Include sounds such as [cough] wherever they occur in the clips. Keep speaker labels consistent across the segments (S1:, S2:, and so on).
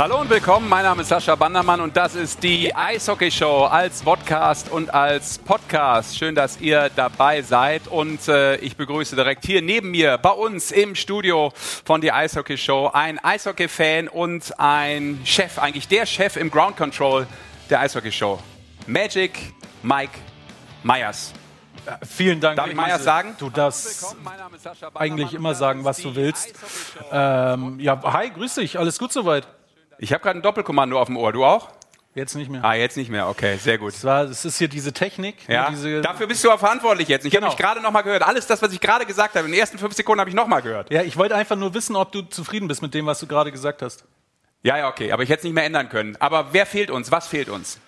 S1: Hallo und willkommen, mein Name ist Sascha Bandermann und das ist die Eishockey Show als Podcast und als Podcast. Schön, dass ihr dabei seid und äh, ich begrüße direkt hier neben mir bei uns im Studio von die Eishockey Show ein Eishockey-Fan und ein Chef, eigentlich der Chef im Ground Control der Eishockey Show. Magic Mike Myers.
S2: Vielen Dank.
S1: Darf ich Myers sagen?
S2: Du darfst eigentlich immer sagen, was du willst. Ähm, ja, hi, grüß dich. Alles gut soweit?
S1: Ich habe gerade ein Doppelkommando auf dem Ohr. Du auch?
S2: Jetzt nicht mehr.
S1: Ah, jetzt nicht mehr. Okay, sehr gut.
S2: Es, war, es ist hier diese Technik.
S1: Ja,
S2: diese
S1: dafür bist du auch verantwortlich jetzt. Ich
S2: Genau.
S1: habe mich gerade noch mal gehört. Alles das, was ich gerade gesagt habe, in den ersten fünf Sekunden habe ich noch mal gehört.
S2: ja, ich wollte einfach nur wissen, ob du zufrieden bist mit dem, was du gerade gesagt hast.
S1: Ja, ja, okay. Aber ich hätte es nicht mehr ändern können. Aber wer fehlt uns? Was fehlt uns?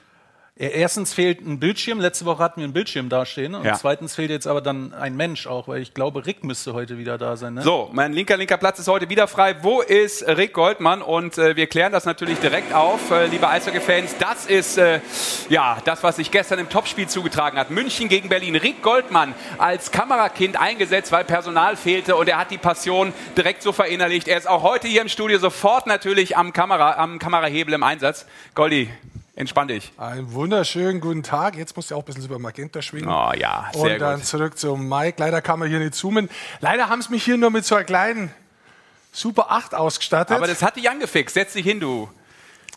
S2: Ja, Erstens fehlt ein Bildschirm. Letzte Woche hatten wir einen Bildschirm dastehen. Und
S1: Ja.
S2: zweitens fehlt jetzt aber dann ein Mensch auch, weil ich glaube, Rick müsste heute wieder da sein. Ne?
S1: So, mein linker, linker Platz ist heute wieder frei. Wo ist Rick Goldmann? Und äh, wir klären das natürlich direkt auf, äh, liebe Eishockey-Fans. Das ist äh, ja das, was sich gestern im Topspiel zugetragen hat. München gegen Berlin. Rick Goldmann als Kamerakind eingesetzt, weil Personal fehlte und er hat die Passion direkt so verinnerlicht. Er ist auch heute hier im Studio sofort natürlich am, Kamera, am Kamerahebel im Einsatz. Goldi, entspann dich.
S3: Einen wunderschönen guten Tag. Jetzt musst du auch ein bisschen über Magenta schwingen.
S1: Oh ja, sehr
S3: Und dann
S1: gut.
S3: zurück zum Mike. Leider kann man hier nicht zoomen. Leider haben sie mich hier nur mit so einer kleinen Super 8 ausgestattet.
S1: Aber das hat dich angefixt. Setz dich hin, du.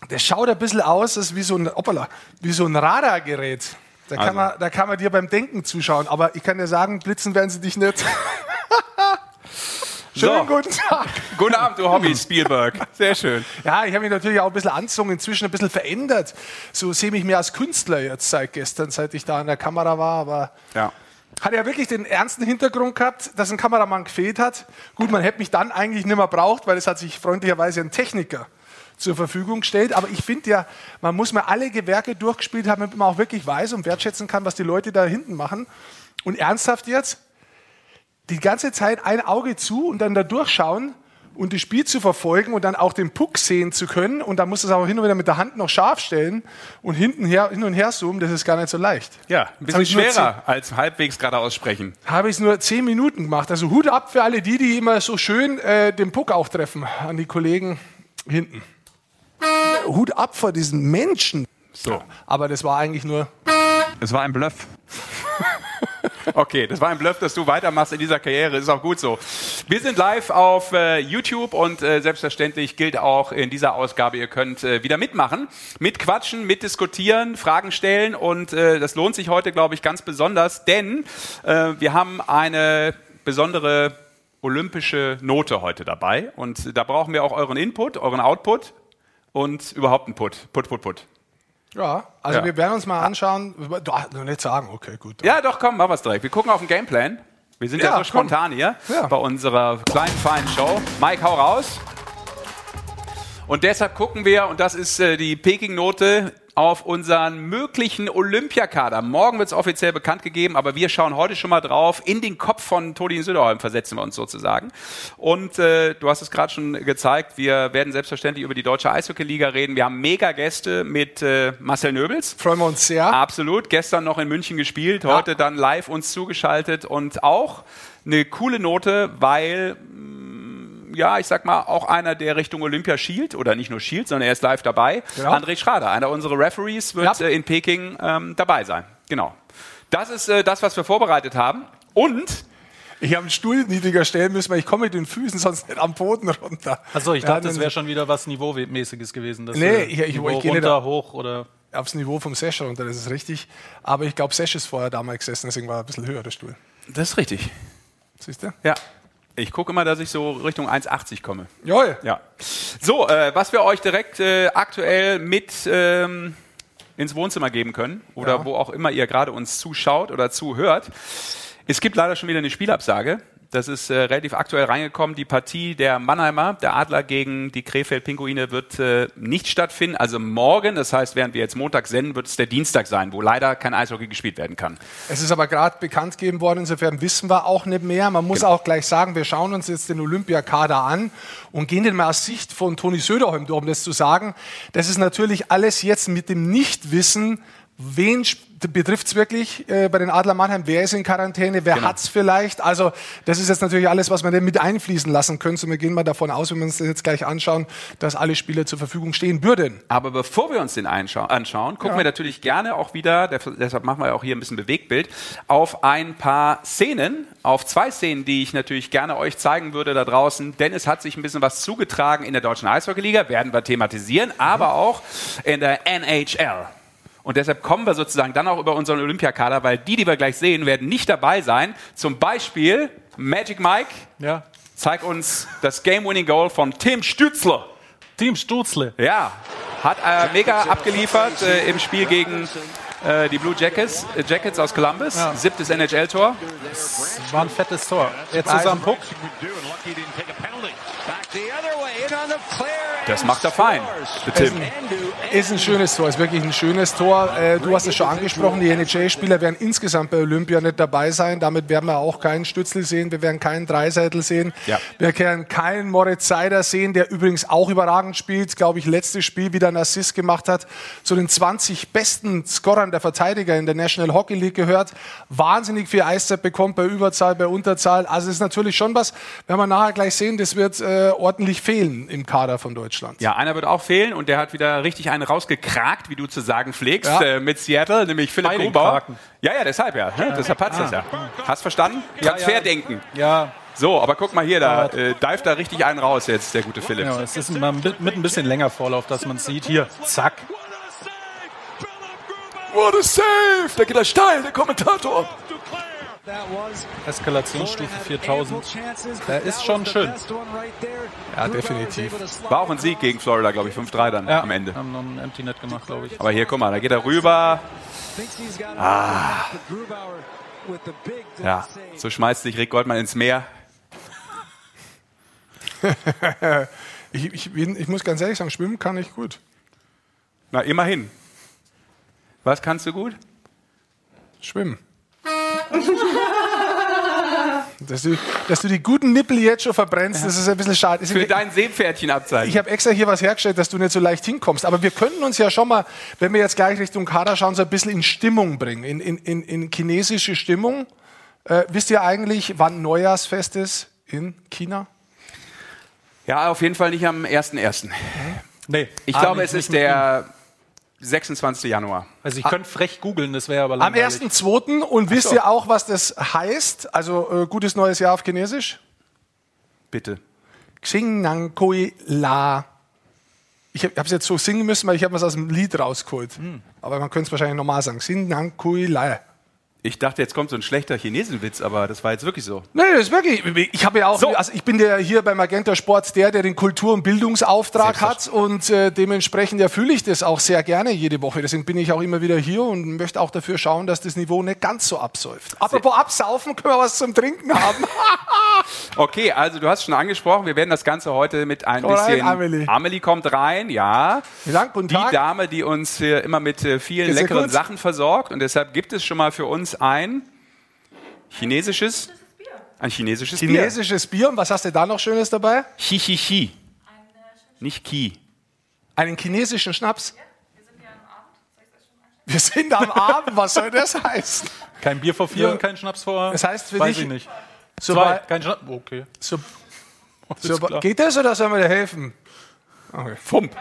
S3: das schaut ein bisschen aus, das ist wie so ein, hoppala, wie so ein Radargerät. Da kann,
S1: Also.
S3: man, da kann man dir beim Denken zuschauen. Aber ich kann dir sagen, blitzen werden sie dich nicht. [laughs] Schönen
S1: So.
S3: guten Tag.
S1: Guten Abend, du Hobby Spielberg. Sehr schön.
S3: Ja, ich habe mich natürlich auch ein bisschen anzogen, inzwischen ein bisschen verändert. So sehe ich mich mehr als Künstler jetzt seit gestern, seit ich da an der Kamera war. Aber
S1: Ja.
S3: hat ja wirklich den ernsten Hintergrund gehabt, dass ein Kameramann gefehlt hat. Gut, man hätte mich dann eigentlich nicht mehr braucht, weil es hat sich freundlicherweise ein Techniker zur Verfügung gestellt. Aber ich finde ja, man muss mal alle Gewerke durchgespielt haben, damit man auch wirklich weiß und wertschätzen kann, was die Leute da hinten machen. Und ernsthaft jetzt, die ganze Zeit ein Auge zu und dann da durchschauen und das Spiel zu verfolgen und dann auch den Puck sehen zu können. Und dann muss es auch hin und wieder mit der Hand noch scharf stellen und hinten her, hin und her zoomen, das ist gar nicht so leicht.
S1: Ja, ein bisschen schwerer als halbwegs gerade aussprechen.
S3: habe ich es nur zehn Minuten gemacht. Also Hut ab für alle die, die immer so schön äh, den Puck auch treffen an die Kollegen hinten. Hut ab vor diesen Menschen.
S1: So.
S3: Aber das war eigentlich nur.
S1: Es war ein Bluff. [laughs] Okay, das war ein Bluff, dass du weitermachst in dieser Karriere. Ist auch gut so. Wir sind live auf äh, YouTube und äh, selbstverständlich gilt auch in dieser Ausgabe, ihr könnt äh, wieder mitmachen, mitquatschen, mitdiskutieren, Fragen stellen und äh, das lohnt sich heute, glaube ich, ganz besonders, denn äh, wir haben eine besondere olympische Note heute dabei und da brauchen wir auch euren Input, euren Output und überhaupt einen Put. Put, put, put.
S3: Ja, also
S1: Ja.
S3: wir werden uns mal anschauen. Doch, noch nicht sagen, okay, gut.
S1: Ja, doch, komm, machen wir's direkt. Wir gucken auf den Gameplan. Wir sind ja,
S3: Ja,
S1: so spontan hier
S3: Ja.
S1: bei unserer kleinen, feinen Show. Mike, hau raus. Und deshalb gucken wir, und das ist äh, die Peking-Note, auf unseren möglichen Olympiakader. Morgen wird es offiziell bekannt gegeben, aber wir schauen heute schon mal drauf. In den Kopf von Todin Söderholm versetzen wir uns sozusagen. Und äh, du hast es gerade schon gezeigt, wir werden selbstverständlich über die deutsche Eishockey-Liga reden. Wir haben mega Gäste mit äh, Marcel Nöbels.
S3: Freuen wir uns sehr.
S1: Absolut. Gestern noch in München gespielt, heute dann live uns zugeschaltet und auch eine coole Note, weil ja, ich sag mal, auch einer, der Richtung Olympia schielt, oder nicht nur schielt, sondern er ist live dabei.
S3: Ja.
S1: André Schrader, einer unserer Referees, wird
S3: Ja.
S1: äh, in Peking ähm, dabei sein. Genau. Das ist äh, das, was wir vorbereitet haben. Und
S3: Ich habe einen Stuhl niedriger stellen müssen, weil ich komme mit den Füßen sonst nicht am Boden runter.
S2: Achso, ich
S3: Ja,
S2: dachte, das
S3: dann
S2: wäre schon wieder was Niveaumäßiges gewesen. dass
S3: Nee,
S2: wir
S3: ich- ich-
S2: Niveau
S3: ich geh nicht
S2: runter,
S3: ab.
S2: hoch oder.
S3: aufs Niveau vom Sesh runter, das ist richtig. Aber ich glaube, Sesh ist vorher damals gesessen, deswegen war er ein bisschen höher, der Stuhl.
S1: das ist richtig.
S3: Siehst du?
S1: Ja. Ich gucke immer, dass ich so Richtung 1,80 komme.
S3: Jawohl.
S1: Ja. So, äh, was wir euch direkt äh, aktuell mit ähm, ins Wohnzimmer geben können oder
S3: Ja.
S1: wo auch immer ihr gerade uns zuschaut oder zuhört. Es gibt leider schon wieder eine Spielabsage. Das ist äh, relativ aktuell reingekommen. Die Partie der Mannheimer, der Adler gegen die Krefeld-Pinguine wird äh, nicht stattfinden. Also morgen, das heißt, während wir jetzt Montag senden, wird es der Dienstag sein, wo leider kein Eishockey gespielt werden kann.
S3: Es ist aber gerade bekannt gegeben worden, insofern wissen wir auch nicht mehr. Man muss auch gleich sagen, wir schauen uns jetzt den Olympiakader an und gehen den mal aus Sicht von Toni Söderholm um das zu sagen. Das ist natürlich alles jetzt mit dem Nichtwissen wen betrifft es wirklich äh, bei den Adler Mannheim? Wer ist in Quarantäne? Wer
S1: Genau.
S3: hat es vielleicht? Also das ist jetzt natürlich alles, was man denn mit einfließen lassen könnte. Und wir gehen mal davon aus, wenn wir uns das jetzt gleich anschauen, dass alle Spieler zur Verfügung stehen würden.
S1: Aber bevor wir uns den anschauen, gucken
S3: Ja.
S1: wir natürlich gerne auch wieder, der- deshalb machen wir auch hier ein bisschen Bewegtbild, auf ein paar Szenen, auf zwei Szenen, die ich natürlich gerne euch zeigen würde da draußen, denn es hat sich ein bisschen was zugetragen in der deutschen Eishockeyliga, werden wir thematisieren, aber auch in der NHL. Und deshalb kommen wir sozusagen dann auch über unseren Olympiakader, weil die, die wir gleich sehen, werden nicht dabei sein. Zum Beispiel Magic Mike,
S2: Ja.
S1: zeig uns das Game-Winning-Goal von Tim Stützler.
S2: Team Sturzle.
S1: Ja, hat äh, mega abgeliefert äh, im Spiel gegen äh, die Blue Jackets, äh, Jackets aus Columbus. Siebtes NHL-Tor.
S2: War ein fettes Tor. Jetzt ist er am Puck.
S1: Das macht er fein, Tim.
S3: Ist ein schönes Tor, ist wirklich ein schönes Tor. Äh, du hast es schon angesprochen, die NHL-Spieler werden insgesamt bei Olympia nicht dabei sein. Damit werden wir auch keinen Stützle sehen, wir werden keinen Dreiseitel sehen.
S1: Ja.
S3: Wir werden keinen Moritz Seider sehen, der übrigens auch überragend spielt. Glaube ich, letztes Spiel wieder einen Assist gemacht hat. Zu den 20 besten Scorern der Verteidiger in der National Hockey League gehört. Wahnsinnig viel Eiszeit bekommt bei Überzahl, bei Unterzahl. Also es ist natürlich schon was, werden wir nachher gleich sehen, das wird äh, ordentlich fehlen im Kader von Deutschland.
S1: Ja, einer wird auch fehlen und der hat wieder richtig einen rausgekrakt, wie du zu sagen pflegst,
S3: Ja.
S1: äh, mit Seattle, nämlich Philipp
S2: Bei.
S1: Ja, ja, deshalb ja. Ne? Deshalb hat's das ja. Hast verstanden? Transferdenken.
S2: Ja,
S1: So, aber guck mal hier, da äh, dive da richtig einen raus jetzt, der gute Philipp.
S2: ja, es ist mit mit ein bisschen länger Vorlauf, dass man es sieht. Hier, zack.
S1: What a save! Da geht er steil, der Kommentator.
S2: Eskalationsstufe 4000. Der ist schon schön.
S3: Ja, definitiv.
S1: War auch ein Sieg gegen Florida, glaube ich, 5-3 dann
S2: Ja,
S1: am Ende.
S2: haben noch ein Empty Net gemacht, glaube ich.
S1: Aber hier, guck mal, da geht er rüber.
S4: Ah.
S1: Ja, so schmeißt sich Rick Goldmann ins Meer. [laughs]
S3: Ich, ich, bin, ich muss ganz ehrlich sagen, schwimmen kann ich gut.
S1: Na, immerhin. Was kannst du gut?
S3: Schwimmen. [laughs] dass, du, dass du die guten Nippel jetzt schon verbrennst, das ist ein bisschen schade.
S1: Für dein Seepferdchen abzeichen.
S3: Ich habe extra hier was hergestellt, dass du nicht so leicht hinkommst. Aber wir könnten uns ja schon mal, wenn wir jetzt gleich Richtung Kader schauen, so ein bisschen in Stimmung bringen, in, in, in, in chinesische Stimmung. Äh, wisst ihr eigentlich, wann Neujahrsfest ist in China?
S1: Ja, auf jeden Fall nicht am 1.1.
S2: Nee.
S1: Ich
S2: Ah,
S1: glaube,
S2: nicht-
S1: es ist der 26. Januar.
S2: Also ich könnte frech googeln, das wäre aber
S3: Am
S2: langweilig.
S3: 1.2. Und wisst ihr auch, was das heißt? Also äh, gutes neues Jahr auf Chinesisch?
S1: Bitte.
S3: Xing Nang Kui La. Ich habe es jetzt so singen müssen, weil ich habe was aus dem Lied rausgeholt. Aber man könnte es wahrscheinlich normal sagen. Xing Nang Kui La.
S1: Ich dachte, jetzt kommt so ein schlechter Chinesenwitz, aber das war jetzt wirklich so.
S3: Nee, das ist wirklich. Ich habe ja auch,
S1: So.
S3: also ich bin ja hier bei Magenta Sport der, der den Kultur- und Bildungsauftrag hat und äh, dementsprechend erfülle ich das auch sehr gerne jede Woche. Deswegen bin ich auch immer wieder hier und möchte auch dafür schauen, dass das Niveau nicht ganz so absäuft. Apropos absaufen, können wir was zum Trinken haben. [laughs] [laughs]
S1: Okay, also du hast schon angesprochen, wir werden das Ganze heute mit ein
S3: Komm rein,
S1: bisschen.
S3: Amelie.
S1: Amelie kommt rein, ja.
S3: Dank, guten
S1: Die
S3: Tag.
S1: Dame, die uns hier immer mit äh, vielen leckeren? Sachen versorgt und deshalb gibt es schon mal für uns ein chinesisches, ein chinesisches Bier.
S3: Chinesisches Bier. Und was hast du da noch Schönes dabei?
S1: Chichichi. Nicht Ki.
S3: Einen chinesischen Schnaps. Wir sind am Abend, was soll das heißen?
S2: Kein Bier vor vier
S3: Ja.
S2: und kein Schnaps vor.
S3: Das heißt für
S2: weiß
S3: dich-
S2: ich nicht.
S3: So,
S2: Zwei, kein Schnaps. Okay.
S3: so, [laughs] so, geht das oder sollen wir dir helfen?
S1: Fump.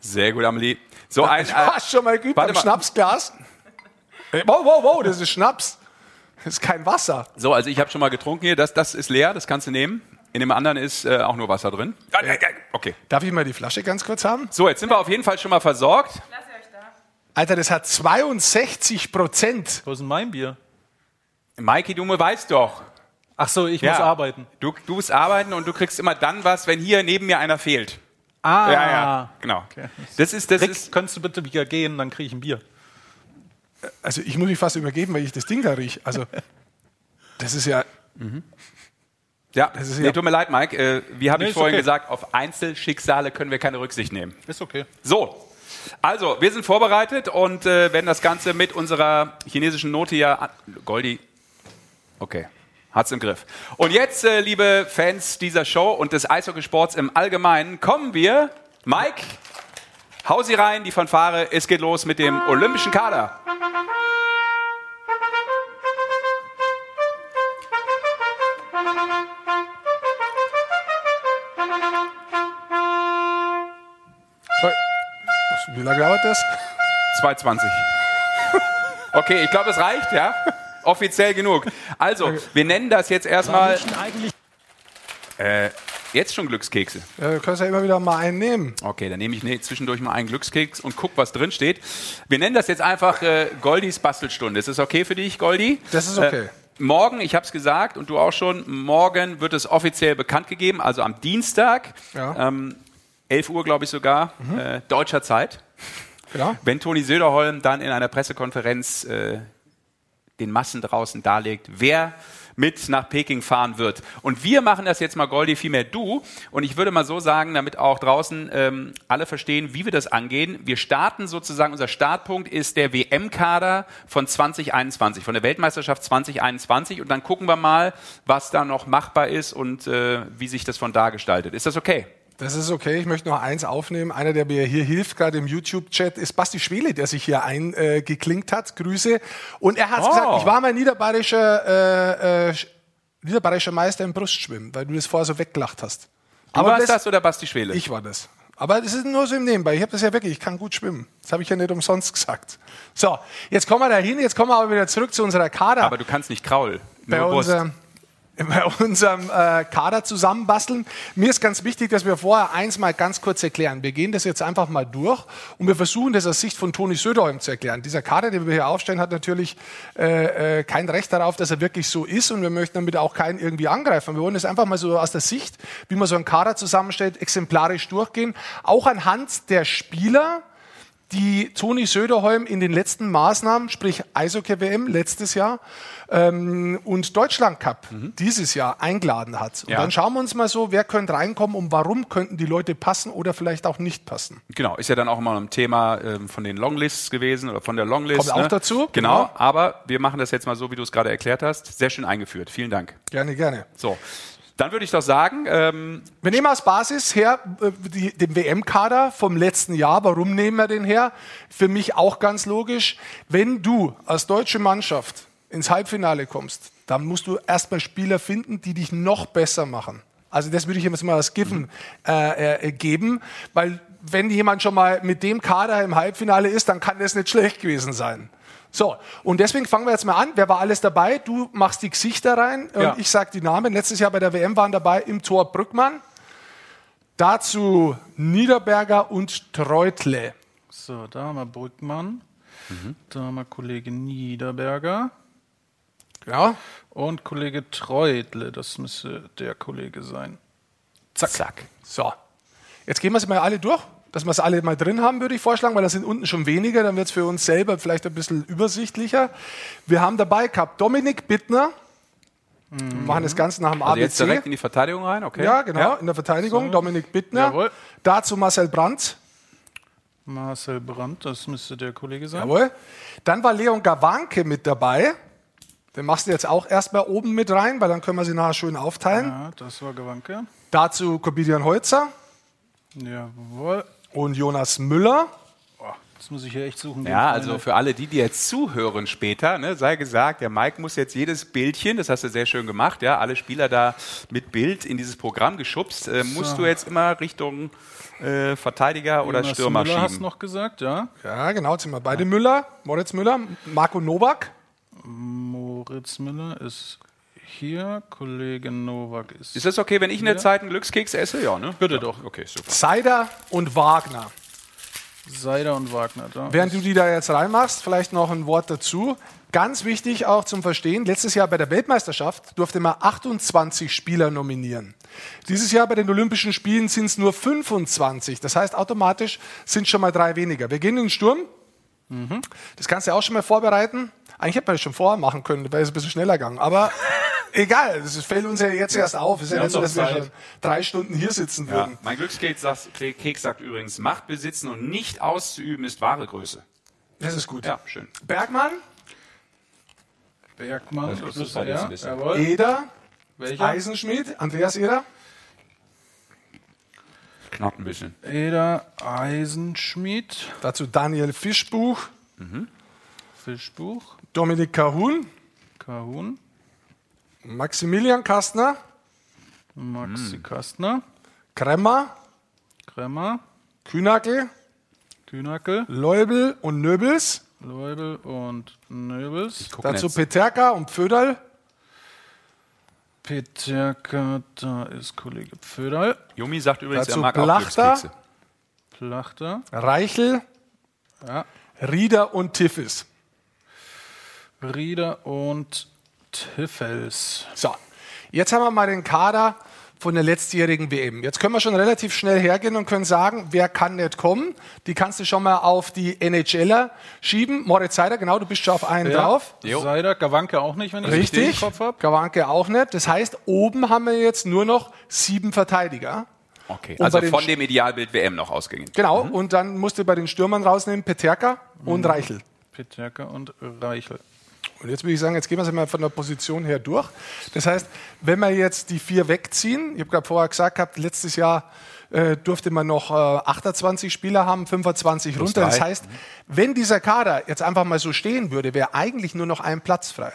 S1: Sehr gut, Amelie. So ein,
S3: Du
S1: äh,
S3: hast schon mal geübt
S1: warte
S3: am
S1: mal.
S3: Schnapsglas. Hey, Wow, wow, wow, das ist Schnaps. Das ist kein Wasser.
S1: so, also ich habe schon mal getrunken hier. Das, das ist leer, das kannst du nehmen. In dem anderen ist äh, auch nur Wasser drin. Okay.
S3: Darf ich mal die Flasche ganz kurz haben?
S1: So, jetzt sind wir auf jeden Fall schon mal versorgt.
S3: Alter, das hat 62 Prozent.
S2: Wo ist denn mein Bier?
S1: Mikey, du weißt doch.
S2: Ach so, ich
S1: Ja.
S2: muss arbeiten.
S1: Du, du musst arbeiten und du kriegst immer dann was, wenn hier neben mir einer fehlt.
S2: Ah.
S1: Ja, ja, genau. Das ist, das
S2: Rick,
S1: ist,
S2: könntest du bitte wieder gehen, dann kriege ich ein Bier.
S3: Also ich muss mich fast übergeben, weil ich das Ding da rieche. Also das ist ja,
S1: ja,
S3: Das ist
S1: nee,
S3: ja-
S1: tut mir leid, Mike. Äh, wie habe
S2: Nee,
S1: ich vorhin
S2: okay.
S1: gesagt, auf Einzelschicksale können wir keine Rücksicht nehmen.
S2: Ist okay.
S1: So, also wir sind vorbereitet und äh, werden das Ganze mit unserer chinesischen Note an- Goldi. Okay. Hat's im Griff. Und jetzt, äh, liebe Fans dieser Show und des Eishockeysports im Allgemeinen, kommen wir, Mike, Hau sie rein, die Fanfare. Es geht los mit dem olympischen Kader.
S3: Wie lange dauert das?
S1: 2,20. Okay, ich glaube, es reicht, ja? Offiziell genug. Also, wir nennen das jetzt erstmal. Äh, jetzt schon Glückskekse.
S3: Ja, du kannst ja immer wieder mal einen nehmen.
S1: Okay, dann nehme ich ne, zwischendurch mal einen Glückskeks und guck, was drin steht. Wir nennen das jetzt einfach äh, Goldis Bastelstunde. Ist das okay für dich, Goldi?
S3: Das ist okay.
S1: Äh, morgen, ich habe es gesagt und du auch schon, morgen wird es offiziell bekannt gegeben, also am Dienstag,
S3: Ja.
S1: ähm, 11 Uhr glaube ich sogar, äh, deutscher Zeit.
S3: Genau.
S1: Wenn Toni Söderholm dann in einer Pressekonferenz äh, den Massen draußen darlegt, wer mit nach Peking fahren wird. Und wir machen das jetzt mal, Goldi, vielmehr du. Und ich würde mal so sagen, damit auch draußen ähm, alle verstehen, wie wir das angehen. Wir starten sozusagen, unser Startpunkt ist der WM-Kader von 2021, von der Weltmeisterschaft 2021. Und dann gucken wir mal, was da noch machbar ist und äh, wie sich das von da gestaltet. Ist das okay?
S3: Das ist okay. Ich möchte noch eins aufnehmen. Einer, der mir hier hilft, gerade im YouTube-Chat, ist Basti Schwele, der sich hier eingeklinkt hat. Grüße. Und er hat
S1: Oh.
S3: gesagt, ich war mal niederbayerischer, äh, äh, niederbayerischer Meister im Brustschwimmen, weil du das vorher so weggelacht hast.
S1: Du warst das, oder Basti Schwele?
S3: Ich war das. Aber das ist nur so im Nebenbei. Ich habe das ja wirklich, ich kann gut schwimmen. Das habe ich ja nicht umsonst gesagt. So, jetzt kommen wir da hin, jetzt kommen wir aber wieder zurück zu unserer Kader.
S1: Aber du kannst nicht Kraul.
S3: bei,
S1: nur Brust.
S3: Bei unserem äh, Kader zusammenbasteln. Mir ist ganz wichtig, dass wir vorher eins mal ganz kurz erklären. Wir gehen das jetzt einfach mal durch und wir versuchen das aus Sicht von Toni Söderholm zu erklären. Dieser Kader, den wir hier aufstellen, hat natürlich äh, äh, kein Recht darauf, dass er wirklich so ist und wir möchten damit auch keinen irgendwie angreifen. Wir wollen das einfach mal so aus der Sicht, wie man so einen Kader zusammenstellt, exemplarisch durchgehen. Auch anhand der Spieler, die Toni Söderholm in den letzten Maßnahmen, sprich Eishockey-WM letztes Jahr ähm, und Deutschland Cup dieses Jahr eingeladen hat. Und
S1: Ja.
S3: dann schauen wir uns mal so, wer könnte reinkommen und warum könnten die Leute passen oder vielleicht auch nicht passen.
S1: Genau, ist ja dann auch immer ein Thema ähm, von den Longlists gewesen oder von der Longlist.
S3: Kommt auch
S1: ne?
S3: dazu,
S1: Genau,
S3: genau.
S1: aber wir machen das jetzt mal so, wie du es gerade erklärt hast. Sehr schön eingeführt. Vielen Dank.
S3: Gerne, gerne.
S1: So, dann würde ich doch sagen, ähm,
S3: Wir nehmen als Basis her äh, die, den WM-Kader vom letzten Jahr. Warum nehmen wir den her? Für mich auch ganz logisch. Wenn du als deutsche Mannschaft ins Halbfinale kommst, dann musst du erstmal Spieler finden, die dich noch besser machen. Also das würde ich jetzt mal als Giffen äh, äh, geben, weil wenn jemand schon mal mit dem Kader im Halbfinale ist, dann kann das nicht schlecht gewesen sein. So, und deswegen fangen wir jetzt mal an. Wer war alles dabei? Du machst die Gesichter rein und
S1: Ja.
S3: ich sag die Namen. Letztes Jahr bei der WM waren dabei im Tor Brückmann, dazu Niederberger und Treutle.
S2: So, da haben wir Brückmann.
S1: Mhm.
S2: Da haben wir Kollege Niederberger
S3: Ja,
S2: und Kollege Treutle. Das müsste der Kollege sein.
S1: zack, zack.
S3: so. Jetzt gehen wir sie mal alle durch, dass wir es alle mal drin haben, würde ich vorschlagen, weil das sind unten schon weniger, dann wird es für uns selber vielleicht ein bisschen übersichtlicher. Wir haben dabei gehabt Dominik Bittner, wir machen das Ganze nach dem
S1: Also
S3: ABC.
S1: jetzt direkt in die Verteidigung rein, okay?
S3: ja, genau, in der Verteidigung, Dominik Bittner.
S2: Jawohl.
S3: Dazu Marcel Brandt.
S2: Marcel Brandt, das müsste der Kollege sein.
S3: Jawohl. Dann war Leon Gawanke mit dabei. Den machst du jetzt auch erstmal oben mit rein, weil dann können wir sie nachher schön aufteilen.
S2: Ja, das war Gewanke.
S3: Dazu Corbinian Holzer
S2: Jawohl.
S3: Und Jonas Müller.
S2: Das muss ich hier echt suchen.
S1: Ja, also für alle, die, die jetzt zuhören später, ne, sei gesagt, der Mike muss jetzt jedes Bildchen, das hast du sehr schön gemacht, ja, alle Spieler da mit Bild in dieses Programm geschubst, äh, musst du jetzt immer Richtung äh, Verteidiger oder
S2: Jonas
S1: Stürmer
S2: Müller hast
S1: schieben.
S2: noch gesagt, ja.
S3: Ja, genau, jetzt sind wir beide Müller. Moritz Müller, Marco Nowak.
S2: Moritz Müller ist hier, Kollege Nowak ist.
S1: Ist das okay, wenn ich in der Zeit einen Glückskeks esse? Ja, ne?
S2: Bitte
S1: ja.
S2: doch.
S1: Okay, super.
S3: Seider und Wagner.
S2: Seider und Wagner da.
S3: Während du die da jetzt reinmachst, vielleicht noch ein Wort dazu. Ganz wichtig auch zum Verstehen, letztes Jahr bei der Weltmeisterschaft durfte man 28 Spieler nominieren. Dieses Jahr bei den Olympischen Spielen sind es nur 25. Das heißt, automatisch sind schon mal drei weniger. Wir gehen in den Sturm. Das kannst du auch schon mal vorbereiten. Eigentlich hätte man das schon vorher machen können, wäre es ein bisschen schneller gegangen. Aber [laughs] egal, das fällt uns ja jetzt erst auf. Es ist ja nicht so, dass wir schon drei Stunden hier sitzen
S1: Ja.
S3: würden.
S1: Mein Glückskeks sagt, Keks sagt übrigens, Macht besitzen und nicht auszuüben ist wahre Größe.
S3: Das ist gut.
S1: Ja, schön.
S3: Bergmann,
S2: Bergmann,
S1: Das ist halt bisschen.
S2: Jawohl.
S3: Eder,
S2: Welcher?
S3: Eisenschmidt, Andreas Eder.
S1: Knackt ein bisschen.
S2: Eder Eisenschmied,
S3: Dazu Daniel Fischbuch,
S2: Fischbuch,
S3: Dominik Kahun,
S2: Kahun,
S3: Maximilian Kastner,
S2: Maxi Kastner,
S3: Kremmer,
S2: Kremmer,
S3: Kühnackel,
S2: Kühnackel,
S3: Leubel und Nöbels.
S2: Leubel und Nöbels.
S3: Dazu
S1: jetzt.
S3: Peterka und Pföderl.
S2: Peterka, da ist Kollege Pföderl,
S1: Jumi sagt übrigens,
S3: Dazu
S1: er mag auch
S3: Plachter.
S1: Glückskekse.
S2: Plachter,
S3: Reichel,
S2: ja,
S3: Rieder und Tiffis.
S2: Rieder und Tiffels.
S3: So, jetzt haben wir mal den Kader von der letztjährigen WM. Jetzt können wir schon relativ schnell hergehen und können sagen, wer kann nicht kommen. Die kannst du schon mal auf die NHLer schieben. Moritz Seider, genau, du bist schon auf einen drauf.
S1: Jo.
S2: Seider, Gawanke auch nicht, wenn ich richtig im
S3: Richtig,
S2: Kopf habe.
S3: Gawanke auch nicht. Das heißt, oben haben wir jetzt nur noch sieben Verteidiger.
S1: Okay,
S3: Und
S1: also von dem Idealbild WM noch ausgegangen.
S3: Genau, und dann musst du bei den Stürmern rausnehmen Peterka und Reichel.
S2: Peterka und Reichel.
S3: Und jetzt würde ich sagen, jetzt gehen wir es mal von der Position her durch. Das heißt, wenn wir jetzt die vier wegziehen, ich habe gerade vorher gesagt gehabt, letztes Jahr äh, durfte man noch äh, 28 Spieler haben, 25 runter. Das heißt, wenn dieser Kader jetzt einfach mal so stehen würde, wäre eigentlich nur noch ein Platz frei.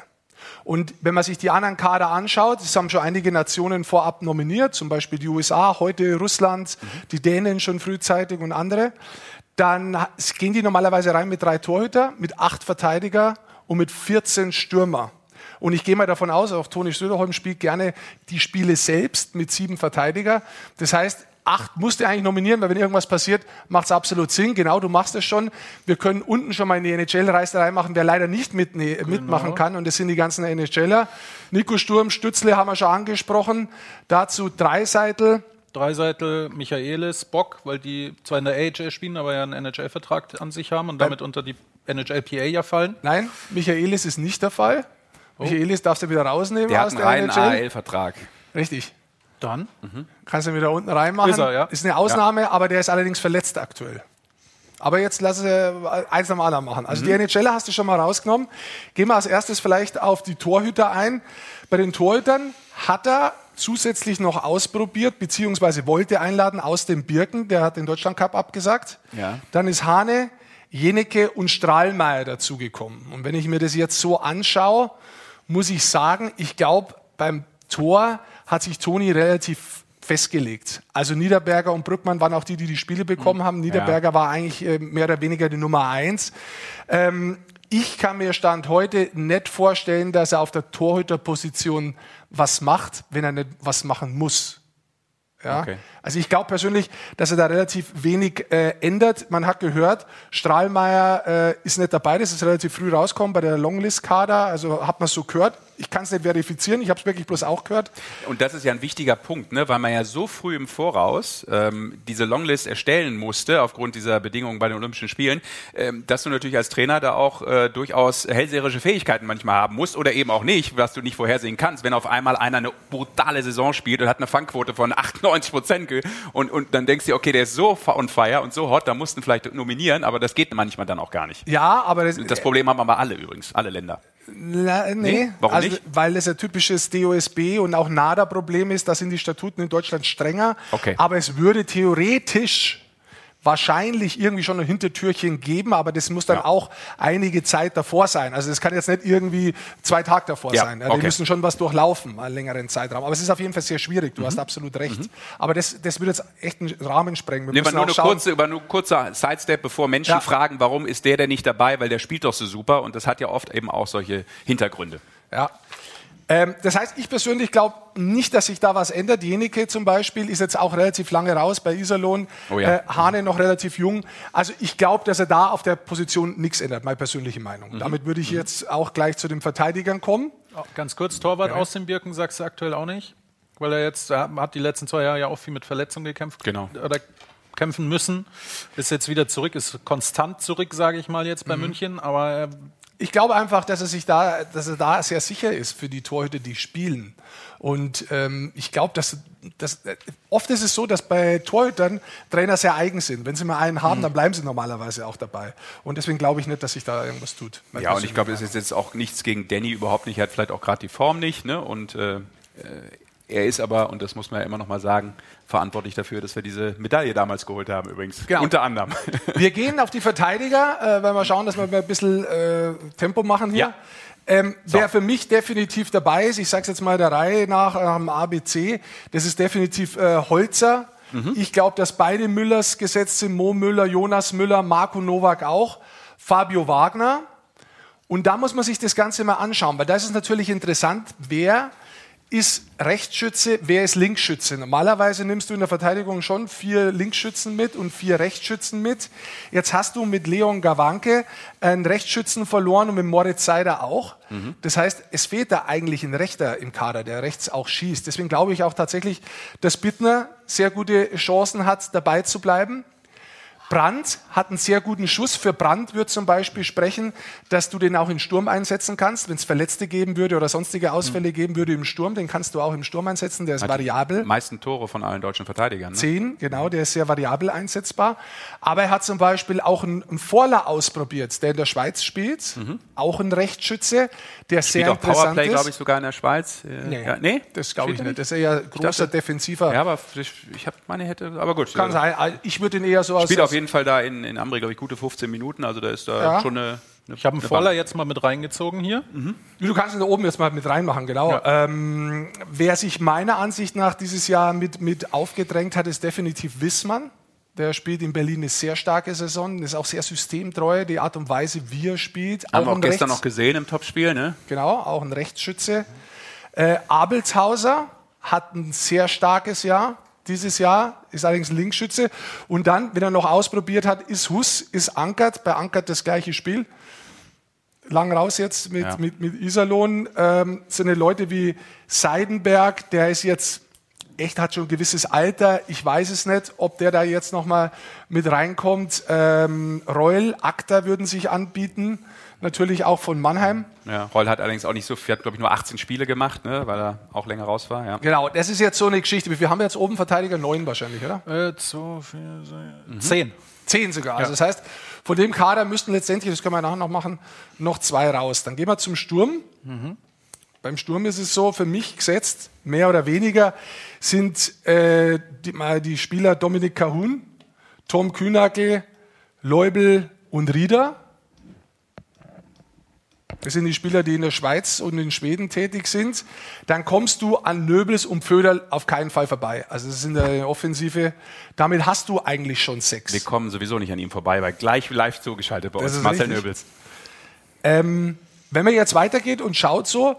S3: Und wenn man sich die anderen Kader anschaut, es haben schon einige Nationen vorab nominiert, zum Beispiel die USA, heute Russland, die Dänen schon frühzeitig und andere, dann gehen die normalerweise rein mit drei Torhüter, mit acht Verteidiger und mit 14 Stürmer. Und ich gehe mal davon aus, auch Toni Söderholm spielt gerne die Spiele selbst mit sieben Verteidiger. Das heißt, acht musst du eigentlich nominieren, weil wenn irgendwas passiert, macht es absolut Sinn. Genau, du machst es schon. Wir können unten schon mal in die NHL-Reisterei machen, wer leider nicht mit, ne, mitmachen kann. Und das sind die ganzen NHLer. Nico Sturm, Stützle haben wir schon angesprochen. Dazu Dreiseitel.
S2: Dreiseitel, Michaelis, Bock, weil die zwar in der AHL spielen, aber ja einen NHL-Vertrag an sich haben und damit unter die NHLPA ja fallen.
S3: Nein, Michaelis ist nicht der Fall. Michaelis darfst du wieder rausnehmen
S1: Der hat
S3: aus
S1: einen
S3: der
S1: reinen
S3: NHL.
S1: AL-Vertrag.
S3: Richtig.
S2: Dann
S3: Kannst du wieder unten reinmachen.
S2: Ist er, ja.
S3: Ist eine Ausnahme, aber der ist allerdings verletzt aktuell. Aber jetzt lass es eins nach dem anderen machen. Also die NHLer hast du schon mal rausgenommen. Gehen wir als erstes vielleicht auf die Torhüter ein. Bei den Torhütern hat er zusätzlich noch ausprobiert, beziehungsweise wollte einladen aus dem Birken. Der hat den Deutschland Cup abgesagt.
S1: Ja.
S3: Dann ist Hane, Jenecke und Strahlmeier dazugekommen. Und wenn ich mir das jetzt so anschaue, muss ich sagen, ich glaube, beim Tor hat sich Toni relativ festgelegt. Also Niederberger und Brückmann waren auch die, die die Spiele bekommen haben. Niederberger war eigentlich äh, mehr oder weniger die Nummer eins. Ähm, ich kann mir Stand heute nicht vorstellen, dass er auf der Torhüterposition was macht, wenn er nicht was machen muss. Ja?
S1: Okay.
S3: Also ich glaube persönlich, dass er da relativ wenig äh, ändert. Man hat gehört, Strahlmeier äh, ist nicht dabei, das ist relativ früh rausgekommen bei der Longlist-Kader, also hat man so gehört. Ich kann es nicht verifizieren, ich habe es wirklich bloß auch gehört.
S1: Und das ist ja ein wichtiger Punkt, ne? weil man ja so früh im Voraus ähm, diese Longlist erstellen musste, aufgrund dieser Bedingungen bei den Olympischen Spielen, ähm, dass du natürlich als Trainer da auch äh, durchaus hellseherische Fähigkeiten manchmal haben musst oder eben auch nicht, was du nicht vorhersehen kannst, wenn auf einmal einer eine brutale Saison spielt und hat eine Fangquote von 98 Prozent und, und dann denkst du, okay, der ist so on fire und so hot, da mussten vielleicht nominieren, aber das geht manchmal dann auch gar nicht.
S3: Ja, aber das,
S1: Das Problem haben aber alle übrigens, alle Länder.
S3: Na, nee,
S1: Nee? Warum
S3: also,
S1: nicht?
S3: weil es ein typisches DOSB und auch NADA-Problem ist. Da sind die Statuten in Deutschland strenger.
S1: Okay.
S3: Aber es würde theoretisch wahrscheinlich irgendwie schon ein Hintertürchen geben, aber das muss dann
S1: Ja.
S3: auch einige Zeit davor sein. Also das kann jetzt nicht irgendwie zwei Tage davor
S1: Ja,
S3: sein. Die
S1: okay.
S3: müssen schon was durchlaufen, einen längeren Zeitraum. Aber es ist auf jeden Fall sehr schwierig, du hast absolut recht. Aber das, das würde jetzt echt einen Rahmen sprengen. Wir
S1: wir
S3: müssen
S1: nur eine
S3: schauen-
S1: kurze, über nur kurzer Sidestep, bevor Menschen
S3: Ja.
S1: fragen, warum ist der denn nicht dabei, weil der spielt doch so super und das hat ja oft eben auch solche Hintergründe.
S3: Ja. Ähm, das heißt, ich persönlich glaube nicht, dass sich da was ändert. Jenike zum Beispiel ist jetzt auch relativ lange raus bei Iserlohn.
S1: Oh ja.
S3: äh, Hane noch relativ jung. Also ich glaube, dass er da auf der Position nichts ändert, meine persönliche Meinung.
S1: Mhm.
S3: Damit würde ich jetzt auch gleich zu den Verteidigern kommen.
S2: Oh, Ganz kurz, Torwart aus dem Birken sagst du aktuell auch nicht, weil er jetzt er hat die letzten zwei Jahre ja auch viel mit Verletzungen gekämpft
S1: Genau.
S2: oder kämpfen müssen. Ist jetzt wieder zurück, ist konstant zurück, sage ich mal jetzt bei München, aber er
S3: Ich glaube einfach, dass er sich da, dass er da sehr sicher ist für die Torhüter, die spielen. Und ähm, ich glaube, dass, dass äh, oft ist es so, dass bei Torhütern Trainer sehr eigen sind. Wenn sie mal einen
S1: Mhm.
S3: haben, dann bleiben sie normalerweise auch dabei. Und deswegen glaube ich nicht, dass sich da irgendwas tut.
S1: Ja, und ich glaube, es ist jetzt auch nichts gegen Danny überhaupt nicht. Er hat vielleicht auch gerade die Form nicht. Ne? Und äh, äh, Er ist aber, und das muss man ja immer noch mal sagen, verantwortlich dafür, dass wir diese Medaille damals geholt haben, übrigens.
S3: Genau.
S1: Unter anderem. [laughs]
S3: Wir gehen auf die Verteidiger, äh, weil wir schauen, dass wir ein bisschen äh, Tempo machen hier.
S1: Ja.
S3: Ähm, Wer für mich definitiv dabei ist, ich sage es jetzt mal der Reihe nach am ABC, das ist definitiv äh, Holzer. Ich glaube, dass beide Müllers gesetzt sind, Mo Müller, Jonas Müller, Marco Nowak auch, Fabio Wagner. Und da muss man sich das Ganze mal anschauen, weil da ist es natürlich interessant, wer ist Rechtsschütze, wer ist Linksschütze. Normalerweise nimmst du in der Verteidigung schon vier Linksschützen mit und vier Rechtsschützen mit. Jetzt hast du mit Leon Gawanke einen Rechtsschützen verloren und mit Moritz Seider auch. Das heißt, es fehlt da eigentlich ein Rechter im Kader, der rechts auch schießt. Deswegen glaube ich auch tatsächlich, dass Bittner sehr gute Chancen hat, dabei zu bleiben. Brandt hat einen sehr guten Schuss. Für Brandt wird zum Beispiel sprechen, dass du den auch im Sturm einsetzen kannst. Wenn es Verletzte geben würde oder sonstige Ausfälle geben würde im Sturm, den kannst du auch im Sturm einsetzen. Der ist variabel.
S1: Die meisten Tore von allen deutschen Verteidigern. Ne?
S3: Zehn, genau, der ist sehr variabel einsetzbar. Aber er hat zum Beispiel auch einen, einen Vorler ausprobiert, der in der Schweiz spielt. Auch ein Rechtsschütze, der sehr
S1: Spielt auch
S3: interessant
S1: Powerplay,
S3: ist.
S1: glaube ich, sogar in der Schweiz. Äh,
S3: Nee,
S1: Ja, nee?
S3: das glaube ich nicht. Das ist eher großer
S1: dachte-
S3: defensiver.
S1: Ja, aber ich, ich habe meine hätte, aber gut.
S3: Kann sein. Ich würde ihn eher so aus.
S1: Spielt auf jeden Fall da in, in Amri, glaube ich, gute 15 Minuten. Also da ist da
S3: Ja.
S1: schon eine. eine
S2: Ich habe einen
S1: eine
S2: Voller
S1: Bank.
S2: jetzt mal mit reingezogen hier.
S3: Du kannst ihn da oben jetzt mal mit reinmachen, genau. Ähm, wer sich meiner Ansicht nach dieses Jahr mit, mit aufgedrängt hat, ist definitiv Wissmann. Der spielt in Berlin eine sehr starke Saison, ist auch sehr systemtreu, die Art und Weise, wie er spielt.
S1: Haben wir auch gestern
S3: Rechts-
S1: noch gesehen im Topspiel, ne?
S3: Genau, auch ein Rechtsschütze. Äh, Abelshauser hat ein sehr starkes Jahr dieses Jahr, ist allerdings ein Linksschütze. Und dann, wenn er noch ausprobiert hat, ist Hus, ist Ankert, bei Ankert das gleiche Spiel. Lang raus jetzt mit,
S1: Ja.
S3: mit, mit Iserlohn. Ähm, so eine Leute wie Seidenberg, der ist jetzt echt, hat schon ein gewisses Alter. Ich weiß es nicht, ob der da jetzt nochmal mit reinkommt. Ähm, Reul, Akta würden sich anbieten. Natürlich auch von Mannheim.
S1: Ja, Reul hat allerdings auch nicht so viel, hat, glaube ich, nur 18 Spiele gemacht, ne? weil er auch länger raus war. Ja.
S3: Genau, das ist jetzt so eine Geschichte. Wir haben jetzt oben Verteidiger neun wahrscheinlich, oder?
S2: Äh, zwei, vier, sechs, zehn.
S3: Zehn sogar. Also das heißt, von dem Kader müssten letztendlich, das können wir nachher noch machen, noch zwei raus. Dann gehen wir zum Sturm. Beim Sturm ist es so, für mich gesetzt, mehr oder weniger, sind äh, die, mal die Spieler Dominik Kahun, Tom Kühnackel, Leubel und Rieder. Das sind die Spieler, die in der Schweiz und in Schweden tätig sind. Dann kommst du an Nöbels und Föderl auf keinen Fall vorbei. Also das ist in der Offensive. Damit hast du eigentlich schon sechs.
S1: Wir kommen sowieso nicht an ihm vorbei, weil gleich live zugeschaltet bei
S3: Das
S1: uns
S3: ist
S1: Marcel
S3: richtig.
S1: Nöbels.
S3: Ähm, wenn man jetzt weitergeht und schaut so,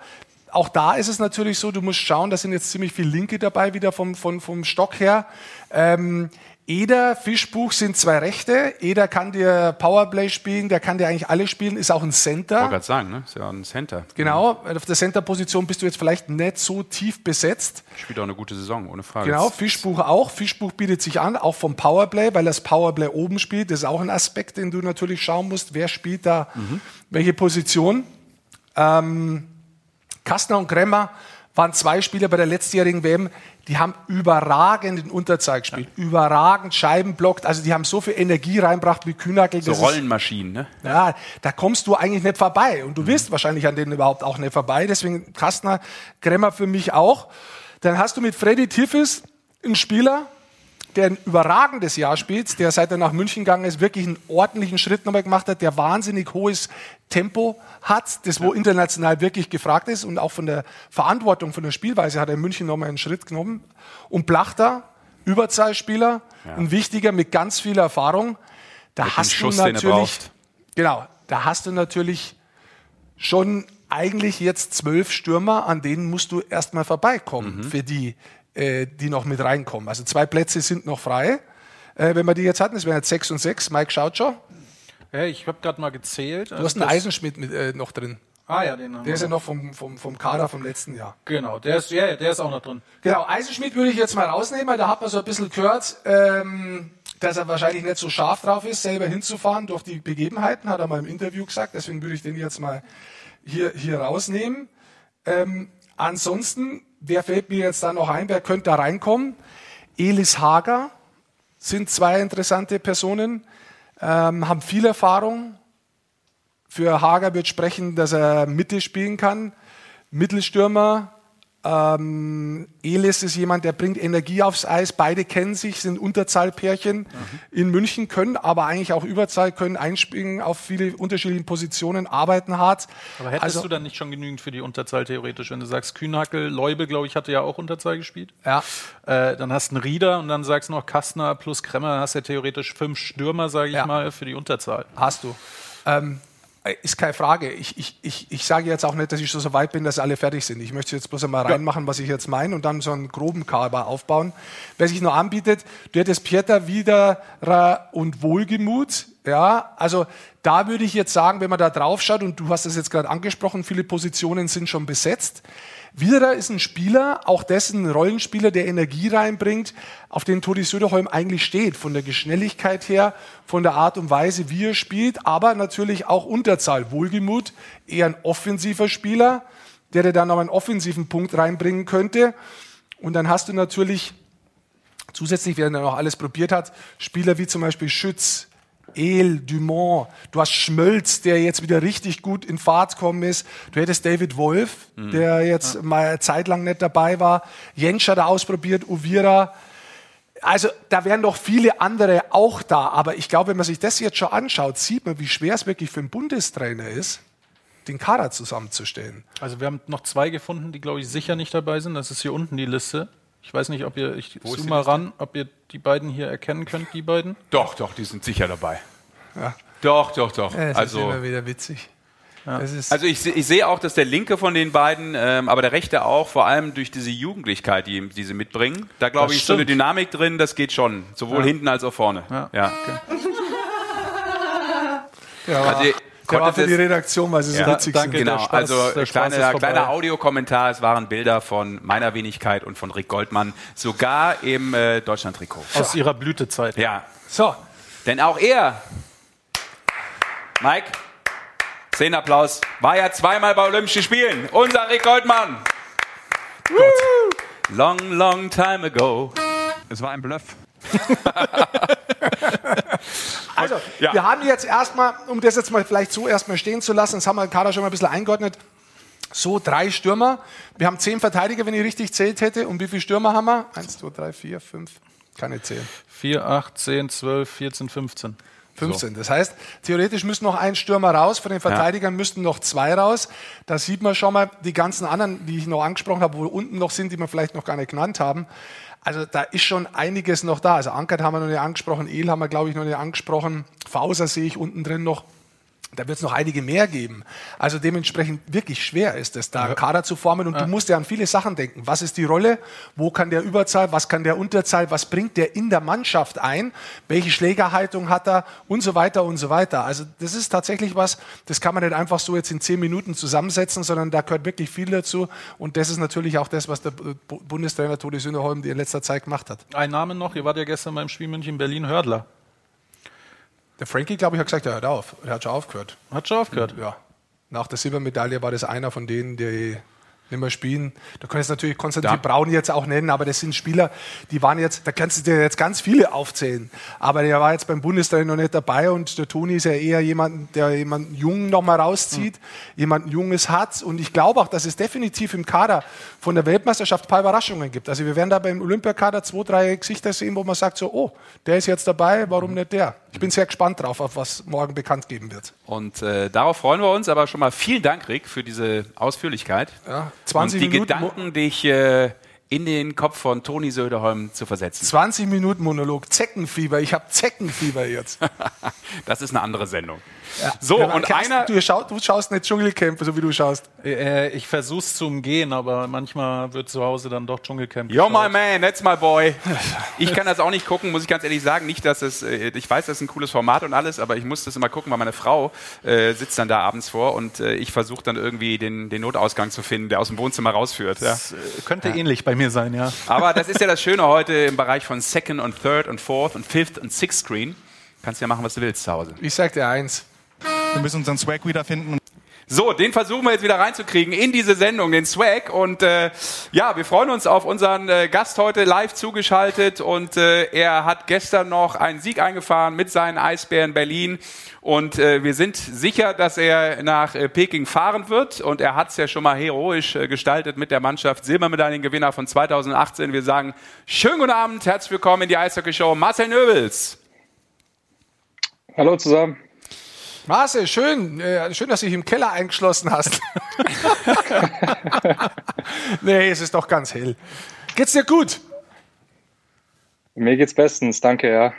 S3: auch da ist es natürlich so, du musst schauen, da sind jetzt ziemlich viele Linke dabei, wieder vom, vom, vom Stock her. Ähm, Eder, Fischbuch sind zwei Rechte. Eder kann dir Powerplay spielen, der kann dir eigentlich alle spielen, ist auch ein
S1: Ich wollte
S3: Center.
S1: gerade sagen, ne? ist ja ein Center.
S3: Genau, auf der Center-Position bist du jetzt vielleicht nicht so tief besetzt.
S1: Spielt auch eine gute Saison, ohne Frage.
S3: Genau, Fischbuch auch. Fischbuch bietet sich an, auch vom Powerplay, weil das Powerplay oben spielt. Das ist auch ein Aspekt, den du natürlich schauen musst. Wer spielt da welche Position? Ähm, Kastner und Kremmer waren zwei Spieler bei der letztjährigen WM, die haben überragend in Unterzahl gespielt, überragend Scheiben blockt, also die haben so viel Energie reinbracht wie Kühnackel.
S1: So Rollenmaschinen, ne?
S3: ja, da kommst du eigentlich nicht vorbei. Und du wirst wahrscheinlich an denen überhaupt auch nicht vorbei. Deswegen Kastner, Kremmer für mich auch. Dann hast du mit Freddy Tiffes einen Spieler, der ein überragendes Jahr spielt, der seit er nach München gegangen ist, wirklich einen ordentlichen Schritt nochmal gemacht hat, der wahnsinnig hohes Tempo hat, das wo international wirklich gefragt ist und auch von der Verantwortung, von der Spielweise hat er in München nochmal einen Schritt genommen. Und Plachter, Überzahlspieler, ein wichtiger mit ganz viel Erfahrung. Da
S1: Mit
S3: hast
S1: Schuss,
S3: du natürlich, genau, da hast du natürlich schon eigentlich jetzt zwölf Stürmer, an denen musst du erstmal vorbeikommen,
S1: Mhm.
S3: für die, äh, die noch mit reinkommen. Also zwei Plätze sind noch frei. Äh, wenn wir die jetzt hatten, es wären jetzt sechs und sechs. Mike schaut schon.
S2: Ja, ich habe gerade mal gezählt.
S3: Du hast einen Eisenschmidt mit, äh, noch drin.
S2: Ah ja, den haben
S3: Der ist ja noch vom, vom, vom Kader vom letzten Jahr.
S2: Genau, der ist, ja, der ist auch noch drin.
S3: Genau, Eisenschmidt würde ich jetzt mal rausnehmen, weil da hat man so ein bisschen gehört, ähm, dass er wahrscheinlich nicht so scharf drauf ist, selber hinzufahren durch die Begebenheiten, hat er mal im Interview gesagt. Deswegen würde ich den jetzt mal hier, hier rausnehmen. Ähm, ansonsten, wer fällt mir jetzt da noch ein? Wer könnte da reinkommen? Elis Hager sind zwei interessante Personen, ähm, haben viel Erfahrung. Für Hager wird sprechen, dass er Mitte spielen kann. Mittelstürmer, Ähm, Elis ist jemand, der bringt Energie aufs Eis. Beide kennen sich, sind Unterzahlpärchen in München, können aber eigentlich auch Überzahl, können einspringen auf viele unterschiedliche Positionen, arbeiten hart.
S2: Aber hättest
S3: Also-
S2: du dann nicht schon genügend für die Unterzahl theoretisch, wenn du sagst, Kühnhackel, Leube, glaube ich, hatte ja auch Unterzahl gespielt.
S3: Ja.
S2: Äh, dann hast du einen Rieder und dann sagst du noch Kastner plus Kremmer, dann hast du ja theoretisch fünf Stürmer, sage ich
S3: Ja.
S2: mal, für die Unterzahl.
S3: Hast du. Ähm, ist keine Frage. Ich, ich, ich, ich sage jetzt auch nicht, dass ich schon so weit bin, dass alle fertig sind. Ich möchte jetzt bloß einmal reinmachen, was ich jetzt meine und dann so einen groben Kader aufbauen. Wer sich noch anbietet, du hättest Pieter, Widerer und Wohlgemut. Ja, also da würde ich jetzt sagen, wenn man da drauf schaut, und du hast es jetzt gerade angesprochen, viele Positionen sind schon besetzt. Widerer ist ein Spieler, auch dessen Rollenspieler, der Energie reinbringt, auf den Todi Söderholm eigentlich steht. Von der Geschnelligkeit her, von der Art und Weise, wie er spielt, aber natürlich auch Unterzahl. Wohlgemut, eher ein offensiver Spieler, der dir dann noch einen offensiven Punkt reinbringen könnte. Und dann hast du natürlich zusätzlich, wer dann noch alles probiert hat, Spieler wie zum Beispiel Schütz, El, Dumont, du hast Schmölz, der jetzt wieder richtig gut in Fahrt gekommen ist. Du hättest David Wolf, der jetzt mal eine Zeit lang nicht dabei war. Jentsch hat er ausprobiert, Uvira. Also da wären noch viele andere auch da. Aber ich glaube, wenn man sich das jetzt schon anschaut, sieht man, wie schwer es wirklich für einen Bundestrainer ist, den Kader zusammenzustellen.
S2: Also wir haben noch zwei gefunden, die, glaube ich, sicher nicht dabei sind. Das ist hier unten die Liste. Ich weiß nicht, ob ihr, ich
S1: ist
S2: zoome
S1: die
S2: mal ran, ob ihr die beiden hier erkennen könnt, die beiden.
S1: Doch, doch, die sind sicher dabei.
S3: Ja.
S1: Doch, doch, doch.
S3: Das ist
S1: also,
S3: immer wieder witzig. Das ist
S1: also ich, ich sehe auch, dass der linke von den beiden, ähm, aber der rechte auch, vor allem durch diese Jugendlichkeit, die, die sie mitbringen, da glaube
S2: Das
S1: ich, so eine. Dynamik drin, das geht schon. Sowohl hinten als auch vorne.
S2: Ja.
S1: ja.
S3: ja,
S1: Also
S3: der war für die
S1: es-
S3: Redaktion, weil sie so
S1: Ja,
S3: witzig
S2: danke.
S3: sind.
S1: Genau,
S2: Spaß-
S1: also
S2: der Spaß
S1: kleine,
S2: ist vorbei.
S1: kleiner Audiokommentar, es waren Bilder von meiner Wenigkeit und von Rick Goldmann, sogar im äh, Deutschland-Trikot.
S2: Aus ihrer Blütezeit.
S1: Ja,
S3: So,
S1: denn auch er, Mike, Szenenapplaus, war ja zweimal bei Olympischen Spielen. Unser Rick Goldmann. Woo! Long, long time ago. Es war ein Bluff. [laughs]
S3: Also,
S1: Ja.
S3: wir haben jetzt erstmal, um das jetzt mal vielleicht so erstmal stehen zu lassen, das haben wir den Kader schon mal ein bisschen eingeordnet, so drei Stürmer. Wir haben zehn Verteidiger, wenn ich richtig zählt hätte. Und wie viele Stürmer haben wir? Eins, zwei, drei, vier, fünf. Keine zehn.
S2: 4, 8, 10, 12, 14, 15.
S3: 15. Das heißt, theoretisch müssen noch ein Stürmer raus, von den Verteidigern müssten noch zwei raus. Da sieht man schon mal die ganzen anderen, die ich noch angesprochen habe, wo unten noch sind, die wir vielleicht noch gar nicht genannt haben. Also da ist schon einiges noch da. Also Ankert haben wir noch nicht angesprochen, El haben wir, glaube ich, noch nicht angesprochen. Fauser sehe ich unten drin noch. Da wird es noch einige mehr geben. Also dementsprechend wirklich schwer ist es, da einen Kader zu formen. Und du musst ja an viele Sachen denken. Was ist die Rolle? Wo kann der Überzahl? Was kann der Unterzahl? Was bringt der in der Mannschaft ein? Welche Schlägerhaltung hat er? Und so weiter und so weiter. Also das ist tatsächlich was, das kann man nicht einfach so jetzt in zehn Minuten zusammensetzen, sondern da gehört wirklich viel dazu. Und das ist natürlich auch das, was der Bu- Bundestrainer Todi Sünderholm in letzter Zeit gemacht hat.
S2: Ein Name noch, ihr wart ja gestern beim Spiel München Berlin Hördler.
S3: Der Frankie, glaube ich, hat gesagt, er hört auf. Er hat schon aufgehört.
S2: Hat schon aufgehört.
S3: Ja. Nach der Silbermedaille war das einer von denen, die nicht mehr spielen. Du könntest natürlich Konstantin
S1: Da-
S3: Braun jetzt auch nennen, aber das sind Spieler, die waren jetzt, da kannst du dir jetzt ganz viele aufzählen. Aber der war jetzt beim Bundestrainer noch nicht dabei und der Toni ist ja eher jemand, der jemanden Jungen nochmal rauszieht, jemanden Junges hat. Und ich glaube auch, dass es definitiv im Kader von der Weltmeisterschaft ein paar Überraschungen gibt. Also wir werden da beim Olympiakader zwei, drei Gesichter sehen, wo man sagt so, oh, der ist jetzt dabei, warum nicht der? Ich bin sehr gespannt drauf, auf was morgen bekannt geben wird.
S1: Und äh, darauf freuen wir uns, aber schon mal vielen Dank, Rick, für diese Ausführlichkeit.
S3: Ja, 20
S1: und die
S3: Minuten.
S1: Gedanken, dich äh, in den Kopf von Toni Söderholm zu versetzen.
S3: 20 Minuten Monolog, Zeckenfieber. Ich habe Zeckenfieber jetzt. [laughs]
S1: Das ist eine andere Sendung. So,
S3: Ja,
S1: und einer.
S3: Du, schau, du schaust nicht Dschungelcamp, so wie du schaust.
S2: Äh, ich versuche es zu umgehen, aber manchmal wird zu Hause dann doch Dschungelcamp
S1: Yo, my
S2: geschaut.
S1: man, that's my boy. [laughs] Ich kann das auch nicht gucken, muss ich ganz ehrlich sagen. Nicht, dass es, äh, ich weiß, das ist ein cooles Format und alles, aber ich muss das immer gucken, weil meine Frau äh, sitzt dann da abends vor und äh, ich versuche dann irgendwie den, den Notausgang zu finden, der aus dem Wohnzimmer rausführt. Ja.
S2: Das, äh, Könnte ähnlich bei mir sein, ja.
S1: Aber das ist ja das Schöne heute im Bereich von Second und Third und Fourth und Fifth und Sixth Screen. Kannst ja machen, was du willst zu Hause.
S3: Ich sag dir eins.
S5: Wir müssen unseren Swag wiederfinden.
S1: So, den versuchen wir jetzt wieder reinzukriegen in diese Sendung, den Swag. Und äh, ja, wir freuen uns auf unseren äh, Gast heute live zugeschaltet. Und äh, er hat gestern noch einen Sieg eingefahren mit seinen Eisbären Berlin. Und äh, wir sind sicher, dass er nach äh, Peking fahren wird. Und er hat es ja schon mal heroisch äh, gestaltet mit der Mannschaft. Silbermedaillengewinner von 2018. Wir sagen schönen guten Abend, herzlich willkommen in die Eishockey-Show. Marcel Nöbels.
S5: Hallo zusammen.
S3: Marcel, schön, äh, schön, dass du dich im Keller eingeschlossen hast. [laughs] nee, es ist doch ganz hell. Geht's dir gut?
S5: Mir geht's bestens, danke, ja.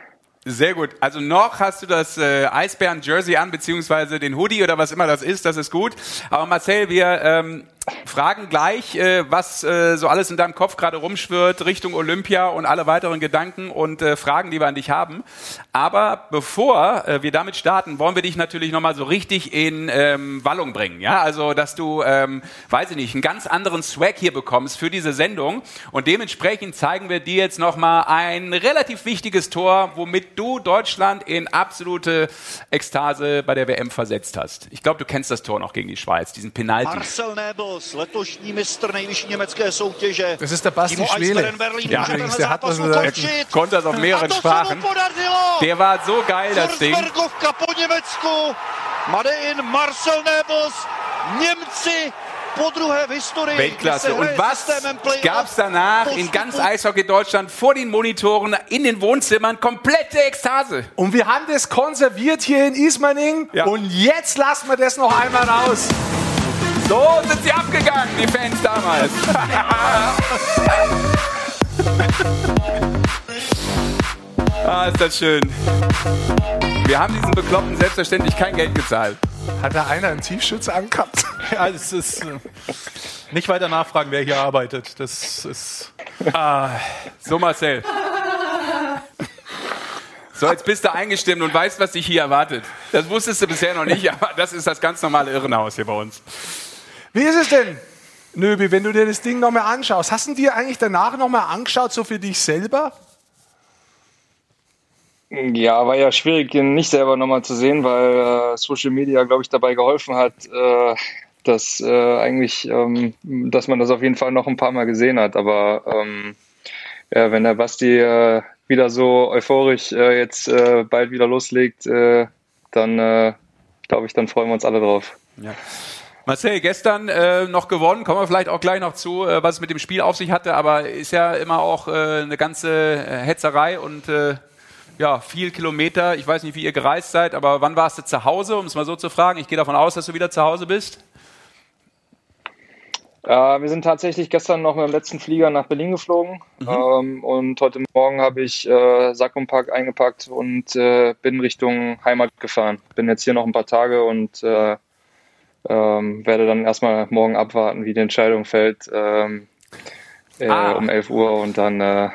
S1: Sehr gut. Also noch hast du das äh, Eisbären-Jersey an, beziehungsweise den Hoodie oder was immer das ist, das ist gut. Aber Marcel, wir ähm, fragen gleich, äh, was äh, so alles in deinem Kopf gerade rumschwirrt Richtung Olympia und alle weiteren Gedanken und äh, Fragen, die wir an dich haben. Aber bevor äh, wir damit starten, wollen wir dich natürlich nochmal so richtig in ähm, Wallung bringen. Ja, also dass du, ähm, weiß ich nicht, einen ganz anderen Swag hier bekommst für diese Sendung. Und dementsprechend zeigen wir dir jetzt nochmal ein relativ wichtiges Tor, womit du Deutschland in absolute Ekstase bei der WM versetzt hast. Ich glaube, du kennst das Tor noch gegen die Schweiz, diesen Penalty.
S6: Marcel Nebels, letošní mistr nejvyšší německé soutěže.
S3: Das ist der Basti Schwele.
S1: Ja,
S3: übrigens, der hat gesagt.
S6: ukončit.
S1: Konnte das auf mehreren Sprachen. Der war so geil, das Ding.
S6: Forsbergovka po Německu. Made in Marcel Nebels. Němci po druhé v historii. kdy
S1: Weltklasse.
S6: se
S1: Und was
S6: playoff,
S1: gab's danach in ganz Eishockey Deutschland vor den Monitoren, in den Wohnzimmern? Komplette Ekstase.
S3: Und wir haben das konserviert hier in Ismaning.
S1: Ja.
S3: Und jetzt lassen wir das noch einmal raus.
S1: So sind sie abgegangen, die Fans damals. [laughs] ah, ist das schön. Wir haben diesen Bekloppten selbstverständlich kein Geld gezahlt.
S3: Hat da einer einen Tiefschutz angehabt? [laughs]
S2: Ja, es ist äh, nicht weiter nachfragen, wer hier arbeitet. Das ist
S1: So, Marcel. So, jetzt bist du eingestimmt und weißt, was dich hier erwartet. Das wusstest du bisher noch nicht, aber das ist das ganz normale Irrenhaus hier bei uns.
S3: Wie ist es denn, Nöbi, wenn du dir das Ding nochmal anschaust? Hast du dir eigentlich danach nochmal angeschaut, so für dich selber?
S5: Ja, war ja schwierig, ihn nicht selber nochmal zu sehen, weil äh, Social Media, glaube ich, dabei geholfen hat, äh, dass äh, eigentlich, ähm, dass man das auf jeden Fall noch ein paar Mal gesehen hat. Aber ähm, ja, wenn der Basti äh, wieder so euphorisch äh, jetzt äh, bald wieder loslegt, dann glaube ich, dann freuen wir uns alle drauf.
S1: Marcel, gestern äh, noch gewonnen, kommen wir vielleicht auch gleich noch zu, äh, was es mit dem Spiel auf sich hatte, aber ist ja immer auch äh, eine ganze äh, Hetzerei und äh, ja, viel Kilometer. Ich weiß nicht, wie ihr gereist seid, aber wann warst du zu Hause, um es mal so zu fragen? Ich gehe davon aus, dass du wieder zu Hause bist.
S5: Äh, wir sind tatsächlich gestern noch mit dem letzten Flieger nach Berlin geflogen ähm, und heute Morgen habe ich äh, Sack und Pack eingepackt und bin Richtung Heimat gefahren. Bin jetzt hier noch ein paar Tage und ähm, werde dann erstmal morgen abwarten, wie die Entscheidung fällt ähm, äh,
S1: Ah.
S5: um 11 Uhr und dann äh,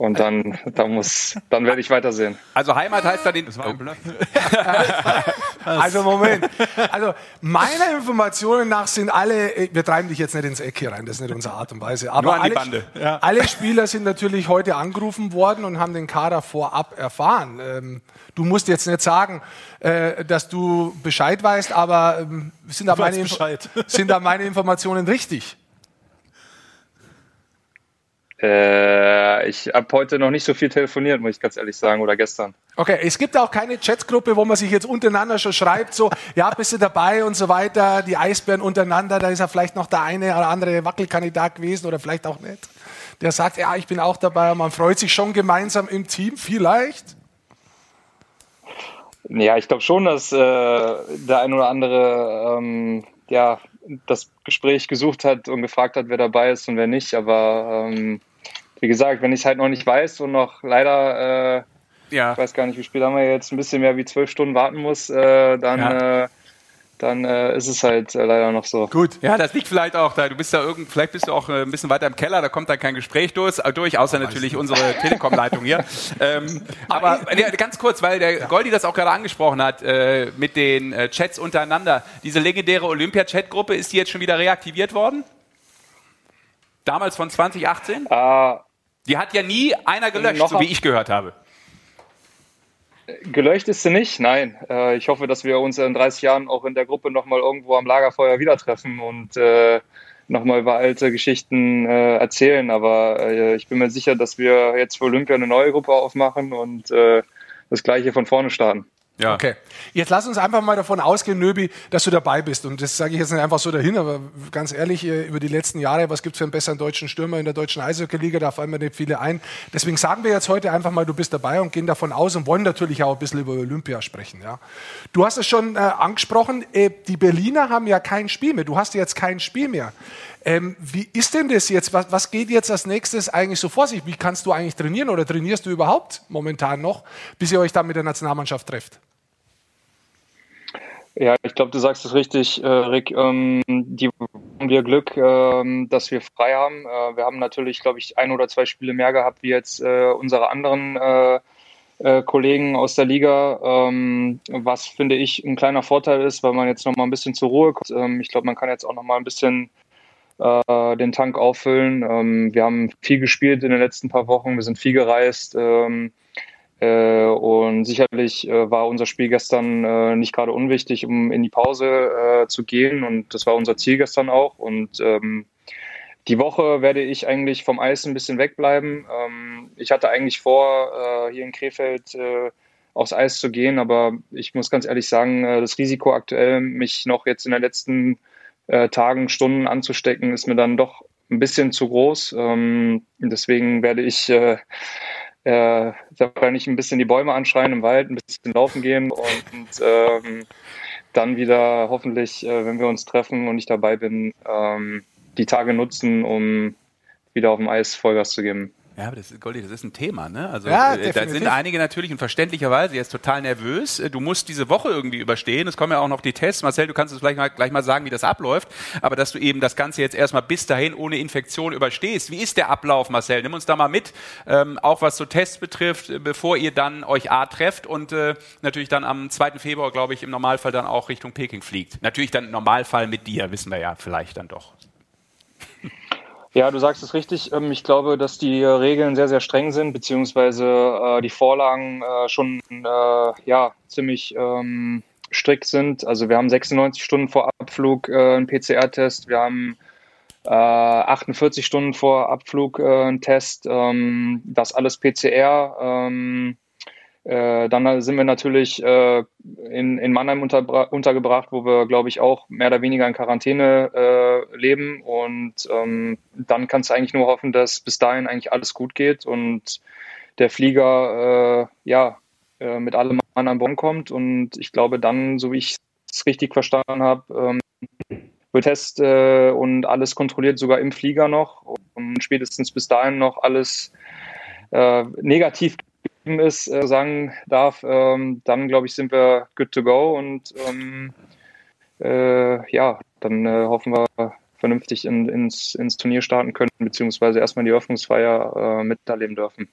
S5: und dann, dann muss, dann werde ich weitersehen.
S1: Also Heimat heißt da den. Das war ein Bluff. [laughs]
S3: Also Moment. Also meiner Informationen nach sind alle, wir treiben dich jetzt nicht ins Eck hier rein, das ist nicht unsere Art und Weise. Aber
S1: Nur an die
S3: alle,
S1: Bande.
S3: alle Spieler sind natürlich heute angerufen worden und haben den Kader vorab erfahren. Ähm, du musst jetzt nicht sagen, äh, dass du Bescheid weißt, aber ähm, sind, da meine Info-
S2: Bescheid.
S3: sind da meine Informationen richtig?
S5: Äh, ich habe heute noch nicht so viel telefoniert, muss ich ganz ehrlich sagen, oder gestern.
S3: Okay, es gibt auch keine Chatgruppe, wo man sich jetzt untereinander schon schreibt, so, ja, bist du dabei und so weiter, die Eisbären untereinander, da ist ja vielleicht noch der eine oder andere Wackelkandidat gewesen oder vielleicht auch nicht. Der sagt, ja, ich bin auch dabei und man freut sich schon gemeinsam im Team, vielleicht.
S5: Ja, ich glaube schon, dass äh, der ein oder andere ähm, ja, das Gespräch gesucht hat und gefragt hat, wer dabei ist und wer nicht. Aber ähm, wie gesagt, wenn ich es halt noch nicht weiß und noch leider, äh,
S1: Ja.
S5: ich weiß gar nicht, wie spät haben wir jetzt, ein bisschen mehr wie zwölf Stunden warten muss, äh, dann,
S1: Ja.
S5: äh, dann äh, ist es halt äh, leider noch so.
S3: Gut.
S1: Ja, das liegt vielleicht auch da. Du bist da irgend, vielleicht bist du auch äh, ein bisschen weiter im Keller, da kommt dann kein Gespräch durch, äh, durch außer natürlich unsere Telekom-Leitung hier. [laughs] ähm, aber ja, ganz kurz, weil der Goldi das auch gerade angesprochen hat, äh, mit den Chats untereinander. Diese legendäre Olympia-Chat-Gruppe, ist die jetzt schon wieder reaktiviert worden? Damals von 2018?
S5: Äh,
S1: Die hat ja nie einer gelöscht, so wie ich gehört habe.
S5: Gelöscht ist sie nicht, nein. Äh, ich hoffe, dass wir uns in 30 Jahren auch in der Gruppe nochmal irgendwo am Lagerfeuer wieder treffen und äh, nochmal über alte Geschichten äh, erzählen. Aber äh, ich bin mir sicher, dass wir jetzt für Olympia eine neue Gruppe aufmachen und äh, das gleiche von vorne starten.
S3: Ja. Okay. Jetzt lass uns einfach mal davon ausgehen, Nöbi, dass du dabei bist. Und das sage ich jetzt nicht einfach so dahin, aber ganz ehrlich, äh, über die letzten Jahre, was gibt es für einen besseren deutschen Stürmer in der deutschen Eishockey-Liga? Da fallen mir nicht viele ein. Deswegen sagen wir jetzt heute einfach mal, du bist dabei und gehen davon aus und wollen natürlich auch ein bisschen über Olympia sprechen. Ja. Du hast es schon äh, angesprochen, äh, die Berliner haben ja kein Spiel mehr. Du hast jetzt kein Spiel mehr. Ähm, wie ist denn das jetzt? Was, was, geht jetzt als nächstes eigentlich so vor sich? Wie kannst du eigentlich trainieren oder trainierst du überhaupt momentan noch, bis ihr euch dann mit der Nationalmannschaft trefft?
S5: Ja, ich glaube, du sagst es richtig, äh, Rick. Ähm, die haben wir Glück, äh, dass wir frei haben. Äh, wir haben natürlich, glaube ich, ein oder zwei Spiele mehr gehabt wie jetzt äh, unsere anderen äh, Kollegen aus der Liga, ähm, was finde ich ein kleiner Vorteil ist, weil man jetzt noch mal ein bisschen zur Ruhe kommt. Ähm, ich glaube, man kann jetzt auch noch mal ein bisschen den Tank auffüllen. Ähm, wir haben viel gespielt in den letzten paar Wochen. Wir sind viel gereist. Ähm, äh, und sicherlich äh, war unser Spiel gestern äh, nicht gerade unwichtig, um in die Pause äh, zu gehen. Und das war unser Ziel gestern auch. Und ähm, die Woche werde ich eigentlich vom Eis ein bisschen wegbleiben. Ähm, ich hatte eigentlich vor, äh, hier in Krefeld äh, aufs Eis zu gehen, aber ich muss ganz ehrlich sagen, das Risiko aktuell, mich noch jetzt in den letzten Tagen, Stunden anzustecken, ist mir dann doch ein bisschen zu groß. Ähm, deswegen werde ich äh, wahrscheinlich ein bisschen die Bäume anschreien im Wald, ein bisschen laufen gehen und ähm, dann wieder hoffentlich, äh, wenn wir uns treffen und ich dabei bin, ähm, die Tage nutzen, um wieder auf dem Eis Vollgas zu geben.
S1: Ja, aber das ist, Goldi, das ist ein Thema, ne? Also ja, äh, da sind einige natürlich und verständlicherweise jetzt total nervös. Äh, du musst diese Woche irgendwie überstehen. Es kommen ja auch noch die Tests. Marcel, du kannst uns vielleicht mal, gleich mal sagen, wie das abläuft. Aber dass du eben das Ganze jetzt erstmal bis dahin ohne Infektion überstehst. Wie ist der Ablauf, Marcel? Nimm uns da mal mit, ähm, auch was so Tests betrifft, äh, bevor ihr dann euch A trefft und äh, natürlich dann am 2. Februar, glaube ich, im Normalfall dann auch Richtung Peking fliegt. Natürlich dann im Normalfall mit dir, wissen wir ja vielleicht dann doch.
S5: Ja, du sagst es richtig. Ähm, ich glaube, dass die Regeln sehr, sehr streng sind, beziehungsweise äh, die Vorlagen äh, schon äh, ja, ziemlich ähm, strikt sind. Also wir haben 96 Stunden vor Abflug einen PCR-Test, wir haben 48 äh, Stunden vor Abflug einen Test, ähm, das alles PCR. Äh, dann sind wir natürlich äh, in, in Mannheim untergebracht, wo wir, glaube ich, auch mehr oder weniger in Quarantäne äh, leben. Und ähm, dann kannst du eigentlich nur hoffen, dass bis dahin eigentlich alles gut geht und der Flieger äh, ja äh, mit allem Mann an Bonn kommt. Und ich glaube, dann, so wie ich es richtig verstanden habe, ähm, wird Test und alles kontrolliert, sogar im Flieger noch. Und spätestens bis dahin noch alles negativ ist, äh, sagen darf, ähm, dann glaube ich, sind wir good to go und ähm, äh, ja, dann äh, hoffen wir vernünftig in, ins, ins Turnier starten können, beziehungsweise erstmal die Öffnungsfeier äh, miterleben dürfen.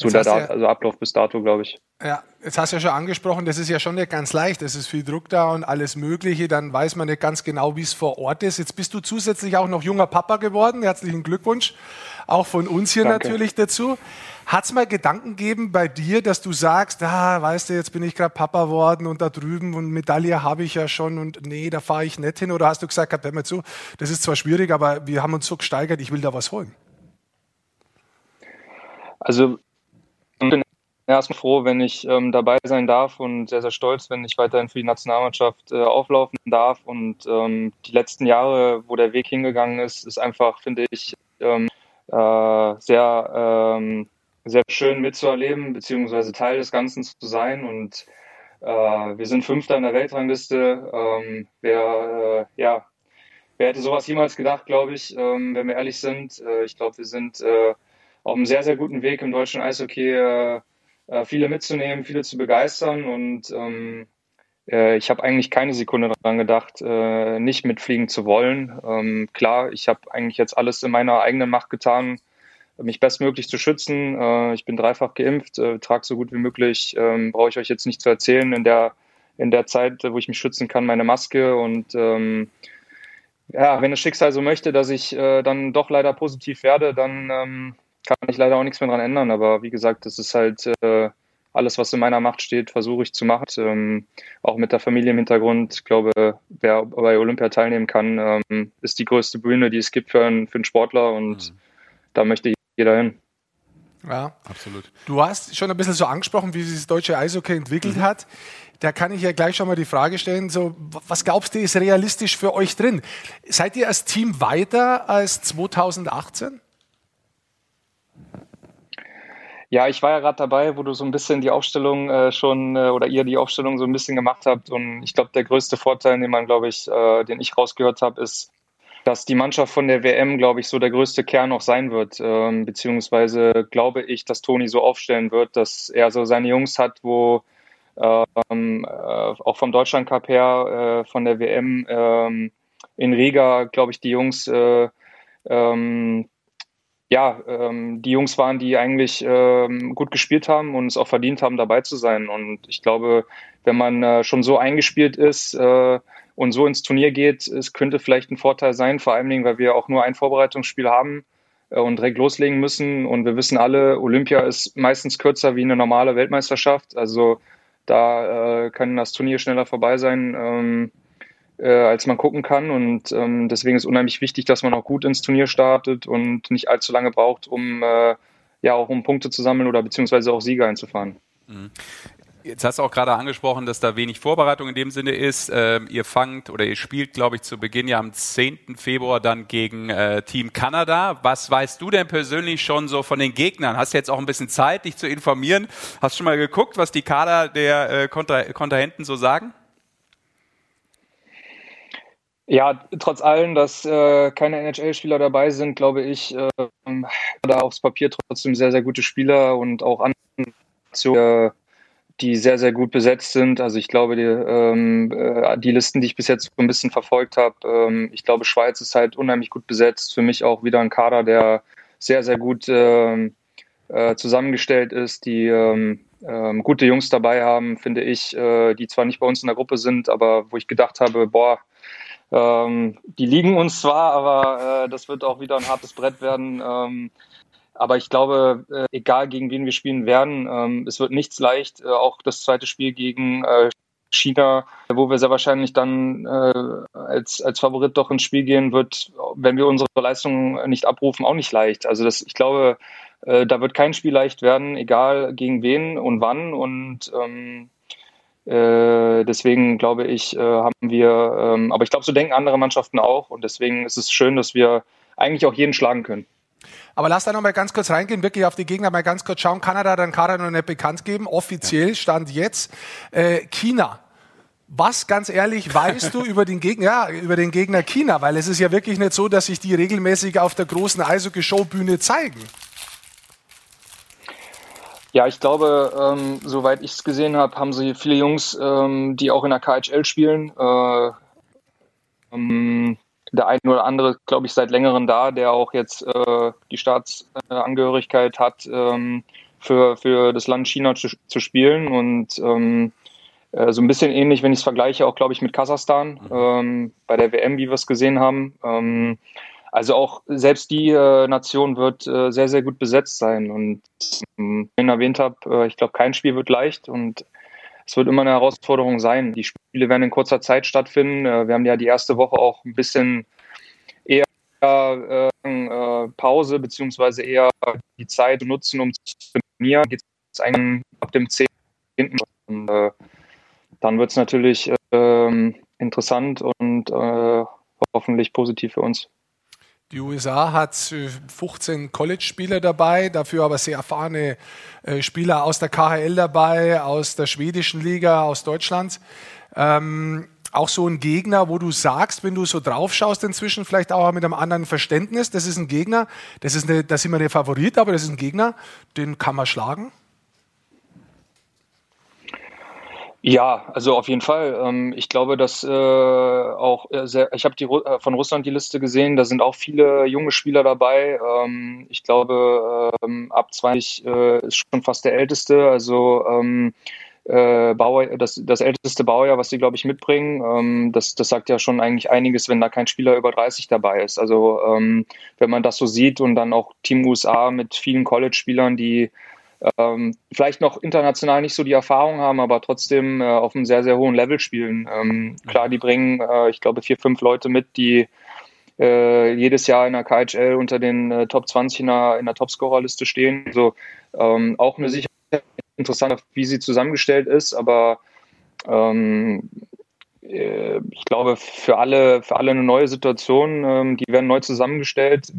S5: So der ja, also Ablauf bis dato, glaube ich.
S3: Ja, jetzt hast du ja schon angesprochen, das ist ja schon nicht ganz leicht. Es ist viel Druck da und alles Mögliche. Dann weiß man nicht ganz genau, wie es vor Ort ist. Jetzt bist du zusätzlich auch noch junger Papa geworden. Herzlichen Glückwunsch. Auch von uns hier Danke. natürlich dazu. Hat es mal Gedanken gegeben bei dir, dass du sagst, ah, weißt du, jetzt bin ich gerade Papa geworden und da drüben und Medaille habe ich ja schon und nee, da fahre ich nicht hin? Oder hast du gesagt, hör mal zu, das ist zwar schwierig, aber wir haben uns so gesteigert, ich will da was holen?
S5: Also erstmal froh, wenn ich ähm, dabei sein darf und sehr, sehr stolz, wenn ich weiterhin für die Nationalmannschaft äh, auflaufen darf. Und ähm, die letzten Jahre, wo der Weg hingegangen ist, ist einfach, finde ich, ähm, äh, sehr, ähm, sehr schön mitzuerleben, beziehungsweise Teil des Ganzen zu sein. Und äh, wir sind Fünfter in der Weltrangliste. Ähm, wer, äh, ja, wer hätte sowas jemals gedacht, glaube ich, ähm, wenn wir ehrlich sind. Äh, ich glaube, wir sind äh, auf einem sehr, sehr guten Weg im deutschen Eishockey äh, viele mitzunehmen, viele zu begeistern und ähm, äh, ich habe eigentlich keine Sekunde daran gedacht, äh, nicht mitfliegen zu wollen. Ähm, klar, ich habe eigentlich jetzt alles in meiner eigenen Macht getan, mich bestmöglich zu schützen. Äh, ich bin dreifach geimpft, äh, trage so gut wie möglich, ähm, brauche ich euch jetzt nicht zu erzählen, in der, in der Zeit, wo ich mich schützen kann, meine Maske und ähm, ja, wenn das Schicksal so möchte, dass ich äh, dann doch leider positiv werde, dann ähm, kann ich leider auch nichts mehr dran ändern. Aber wie gesagt, das ist halt äh, alles, was in meiner Macht steht, versuche ich zu machen. Ähm, auch mit der Familie im Hintergrund. Ich glaube, wer bei Olympia teilnehmen kann, ähm, ist die größte Bühne, die es gibt für einen, für einen Sportler und mhm. da möchte jeder hin.
S3: Ja, absolut. Du hast schon ein bisschen so angesprochen, wie sich das deutsche Eishockey entwickelt mhm. hat. Da kann ich ja gleich schon mal die Frage stellen, so, was glaubst du, ist realistisch für euch drin? Seid ihr als Team weiter als 2018?
S5: Ja, ich war ja gerade dabei, wo du so ein bisschen die Aufstellung äh, schon äh, oder ihr die Aufstellung so ein bisschen gemacht habt. Und ich glaube, der größte Vorteil, den man, glaube ich, äh, den ich rausgehört habe, ist, dass die Mannschaft von der WM, glaube ich, so der größte Kern auch sein wird. Ähm, beziehungsweise glaube ich, dass Toni so aufstellen wird, dass er so seine Jungs hat, wo ähm, äh, auch vom Deutschland Cup her, äh, von der WM ähm, in Riga, glaube ich, die Jungs äh, ähm, ja, ähm, die Jungs waren, die eigentlich ähm, gut gespielt haben und es auch verdient haben, dabei zu sein. Und ich glaube, wenn man äh, schon so eingespielt ist äh, und so ins Turnier geht, es könnte vielleicht ein Vorteil sein, vor allen Dingen, weil wir auch nur ein Vorbereitungsspiel haben äh, und direkt loslegen müssen. Und wir wissen alle, Olympia ist meistens kürzer wie eine normale Weltmeisterschaft. Also da äh, kann das Turnier schneller vorbei sein. Ähm, äh, als man gucken kann. Und ähm, deswegen ist unheimlich wichtig, dass man auch gut ins Turnier startet und nicht allzu lange braucht, um äh, ja auch um Punkte zu sammeln oder beziehungsweise auch Sieger einzufahren.
S1: Mhm. Jetzt hast du auch gerade angesprochen, dass da wenig Vorbereitung in dem Sinne ist. Ähm, ihr fangt oder ihr spielt, glaube ich, zu Beginn ja am 10. Februar dann gegen äh, Team Kanada. Was weißt du denn persönlich schon so von den Gegnern? Hast du jetzt auch ein bisschen Zeit, dich zu informieren? Hast du schon mal geguckt, was die Kader der äh, Kontrahenten so sagen?
S5: Ja, trotz allem, dass äh, keine NHL-Spieler dabei sind, glaube ich, äh, da aufs Papier trotzdem sehr, sehr gute Spieler und auch andere Nationen, die sehr, sehr gut besetzt sind. Also ich glaube, die, ähm, äh, die Listen, die ich bis jetzt so ein bisschen verfolgt habe, ähm, ich glaube, Schweiz ist halt unheimlich gut besetzt. Für mich auch wieder ein Kader, der sehr, sehr gut ähm, äh, zusammengestellt ist, die ähm, ähm, gute Jungs dabei haben, finde ich, äh, die zwar nicht bei uns in der Gruppe sind, aber wo ich gedacht habe, boah, ähm, die liegen uns zwar, aber äh, das wird auch wieder ein hartes Brett werden. Ähm, aber ich glaube, äh, egal gegen wen wir spielen werden, ähm, es wird nichts leicht. Äh, auch das zweite Spiel gegen äh, China, wo wir sehr wahrscheinlich dann äh, als, als Favorit doch ins Spiel gehen, wird, wenn wir unsere Leistung nicht abrufen, auch nicht leicht. Also das, ich glaube, äh, da wird kein Spiel leicht werden, egal gegen wen und wann. Und ähm, äh, deswegen glaube ich, äh, haben wir, ähm, aber ich glaube, so denken andere Mannschaften auch und deswegen ist es schön, dass wir eigentlich auch jeden schlagen können.
S3: Aber lass da noch mal ganz kurz reingehen, wirklich auf die Gegner mal ganz kurz schauen. Kanada dann Kader noch nicht bekannt geben, offiziell stand jetzt. Äh, China. Was ganz ehrlich weißt du [laughs] über den Gegner, ja, über den Gegner China? Weil es ist ja wirklich nicht so, dass sich die regelmäßig auf der großen Eishockey-Showbühne zeigen.
S5: Ja, ich glaube, ähm, soweit ich es gesehen habe, haben sie viele Jungs, ähm, die auch in der KHL spielen. Äh, ähm, der eine oder andere, glaube ich, seit längerem da, der auch jetzt äh, die Staatsangehörigkeit hat, ähm, für, für das Land China zu, zu spielen. Und ähm, äh, so ein bisschen ähnlich, wenn ich es vergleiche, auch, glaube ich, mit Kasachstan mhm. ähm, bei der WM, wie wir es gesehen haben. Also auch selbst die äh, Nation wird äh, sehr, sehr gut besetzt sein. Und ähm, wie ich erwähnt habe, äh, ich glaube, kein Spiel wird leicht und es wird immer eine Herausforderung sein. Die Spiele werden in kurzer Zeit stattfinden. Äh, wir haben ja die erste Woche auch ein bisschen eher äh, äh, Pause beziehungsweise eher die Zeit nutzen, um zu trainieren. Geht es eigentlich ab dem 10. Und, dann wird es natürlich ähm, interessant und hoffentlich positiv für uns.
S3: Die USA hat 15 College-Spieler dabei, dafür aber sehr erfahrene äh, Spieler aus der KHL dabei, aus der schwedischen Liga, aus Deutschland. Ähm, auch so ein Gegner, wo du sagst, wenn du so drauf schaust inzwischen, vielleicht auch mit einem anderen Verständnis, das ist ein Gegner, das ist eine, das ist immer der Favorit, aber das ist ein Gegner, den kann man schlagen?
S5: Ja, also auf jeden Fall. Ähm, ich glaube, dass äh, auch äh, sehr, ich habe die äh, von Russland die Liste gesehen, da sind auch viele junge Spieler dabei. Ähm, ich glaube, ähm, ab 20 ist schon fast der älteste, also Bauer, das, das älteste Baujahr, was sie, glaube ich, mitbringen. das, das sagt ja schon eigentlich einiges, wenn da kein Spieler über 30 dabei ist. Also wenn man das so sieht und dann auch Team USA mit vielen College-Spielern, die ähm, vielleicht noch international nicht so die Erfahrung haben, aber trotzdem äh, auf einem sehr, sehr hohen Level spielen. Ähm, klar, die bringen, äh, ich glaube, vier, fünf Leute mit, die äh, jedes Jahr in der KHL unter den äh, Top 20 in der, in der Topscorer-Liste stehen. Also ähm, auch eine sicher interessant, wie sie zusammengestellt ist, aber ähm, äh, ich glaube, für alle, für alle eine neue Situation. Ähm, die werden neu zusammengestellt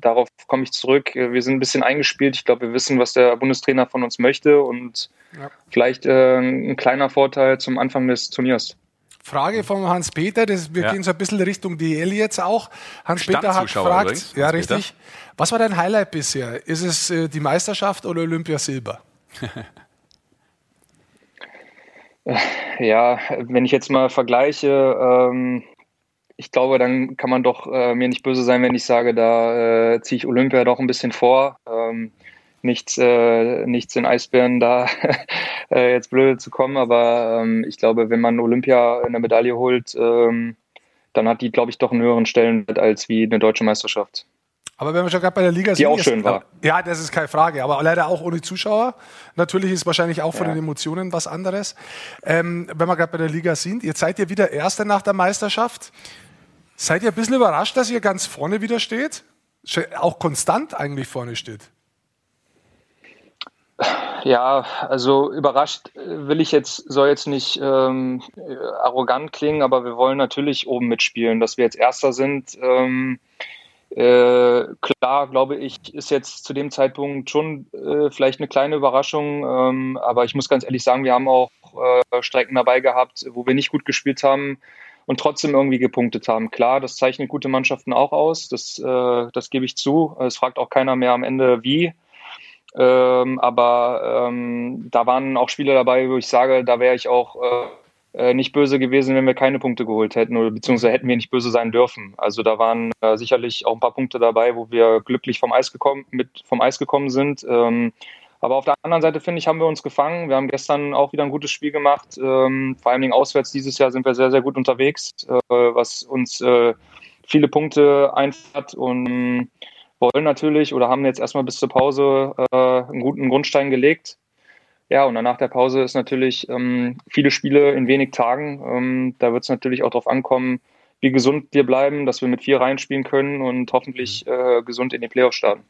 S5: darauf komme ich zurück. Wir sind ein bisschen eingespielt. Ich glaube, wir wissen, was der Bundestrainer von uns möchte und ja. vielleicht äh, ein kleiner Vorteil zum Anfang des Turniers.
S3: Frage von Hans-Peter, wir ja. gehen so ein bisschen Richtung DL jetzt auch. Hans-Peter hat gefragt, übrigens, ja richtig, was war dein Highlight bisher? Ist es äh, die Meisterschaft oder Olympia Silber? [laughs]
S5: ja, wenn ich jetzt mal vergleiche, ähm, ich glaube, dann kann man doch äh, mir nicht böse sein, wenn ich sage, da äh, ziehe ich Olympia doch ein bisschen vor. Ähm, nichts, äh, nichts in Eisbären da [laughs] äh, jetzt blöde zu kommen, aber ähm, ich glaube, wenn man Olympia eine Medaille holt, ähm, dann hat die, glaube ich, doch einen höheren Stellenwert als wie eine deutsche Meisterschaft.
S3: Aber wenn wir schon gerade bei der Liga
S5: sind. Die auch schön war.
S3: Ja, das ist keine Frage, aber leider auch ohne Zuschauer. Natürlich ist wahrscheinlich auch von ja. den Emotionen was anderes. Ähm, wenn wir gerade bei der Liga sind, jetzt seid ihr wieder Erster nach der Meisterschaft. Seid ihr ein bisschen überrascht, dass ihr ganz vorne wieder steht? Auch konstant eigentlich vorne steht?
S5: Ja, also überrascht will ich jetzt, soll jetzt nicht ähm, arrogant klingen, aber wir wollen natürlich oben mitspielen. Dass wir jetzt Erster sind, ähm, äh, klar, glaube ich, ist jetzt zu dem Zeitpunkt schon äh, vielleicht eine kleine Überraschung. Ähm, aber ich muss ganz ehrlich sagen, wir haben auch äh, Strecken dabei gehabt, wo wir nicht gut gespielt haben und trotzdem irgendwie gepunktet haben. Klar, das zeichnet gute Mannschaften auch aus, das, äh, das gebe ich zu. Es fragt auch keiner mehr am Ende, wie. Ähm, aber ähm, da waren auch Spiele dabei, wo ich sage, da wäre ich auch äh, äh, nicht böse gewesen, wenn wir keine Punkte geholt hätten oder beziehungsweise hätten wir nicht böse sein dürfen. Also da waren äh, sicherlich auch ein paar Punkte dabei, wo wir glücklich vom Eis gekommen, mit vom Eis gekommen sind. Ähm, aber auf der anderen Seite, finde ich, haben wir uns gefangen. Wir haben gestern auch wieder ein gutes Spiel gemacht. Ähm, vor allen Dingen auswärts dieses Jahr sind wir sehr, sehr gut unterwegs, äh, was uns äh, viele Punkte einfährt und wollen natürlich oder haben jetzt erstmal bis zur Pause äh, einen guten Grundstein gelegt. Ja, und dann nach der Pause ist natürlich ähm, viele Spiele in wenig Tagen. Ähm, da wird es natürlich auch darauf ankommen, wie gesund wir bleiben, dass wir mit vier reinspielen können und hoffentlich äh, gesund in die Playoffs starten.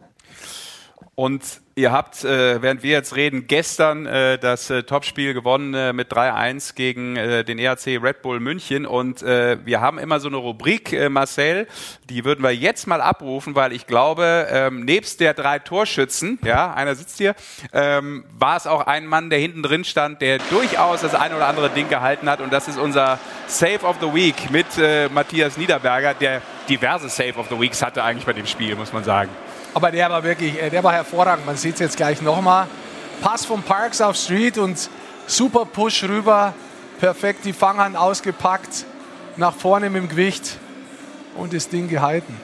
S1: Und ihr habt, äh, während wir jetzt reden, gestern äh, das äh, Topspiel gewonnen äh, mit 3-1 gegen äh, den ERC Red Bull München. Und äh, wir haben immer so eine Rubrik, äh, Marcel, die würden wir jetzt mal abrufen, weil ich glaube, ähm, nebst der drei Torschützen, ja, einer sitzt hier, ähm, war es auch ein Mann, der hinten drin stand, der durchaus das eine oder andere Ding gehalten hat. Und das ist unser Save of the Week mit äh, Matthias Niederberger, der diverse Save of the Weeks hatte eigentlich bei dem Spiel, muss man sagen.
S3: Aber der war wirklich, äh, der war hervorragend. Man sieht es jetzt gleich nochmal. Pass von Parks auf Street und super Push rüber. Perfekt die Fanghand ausgepackt. Nach vorne mit dem Gewicht und das Ding gehalten.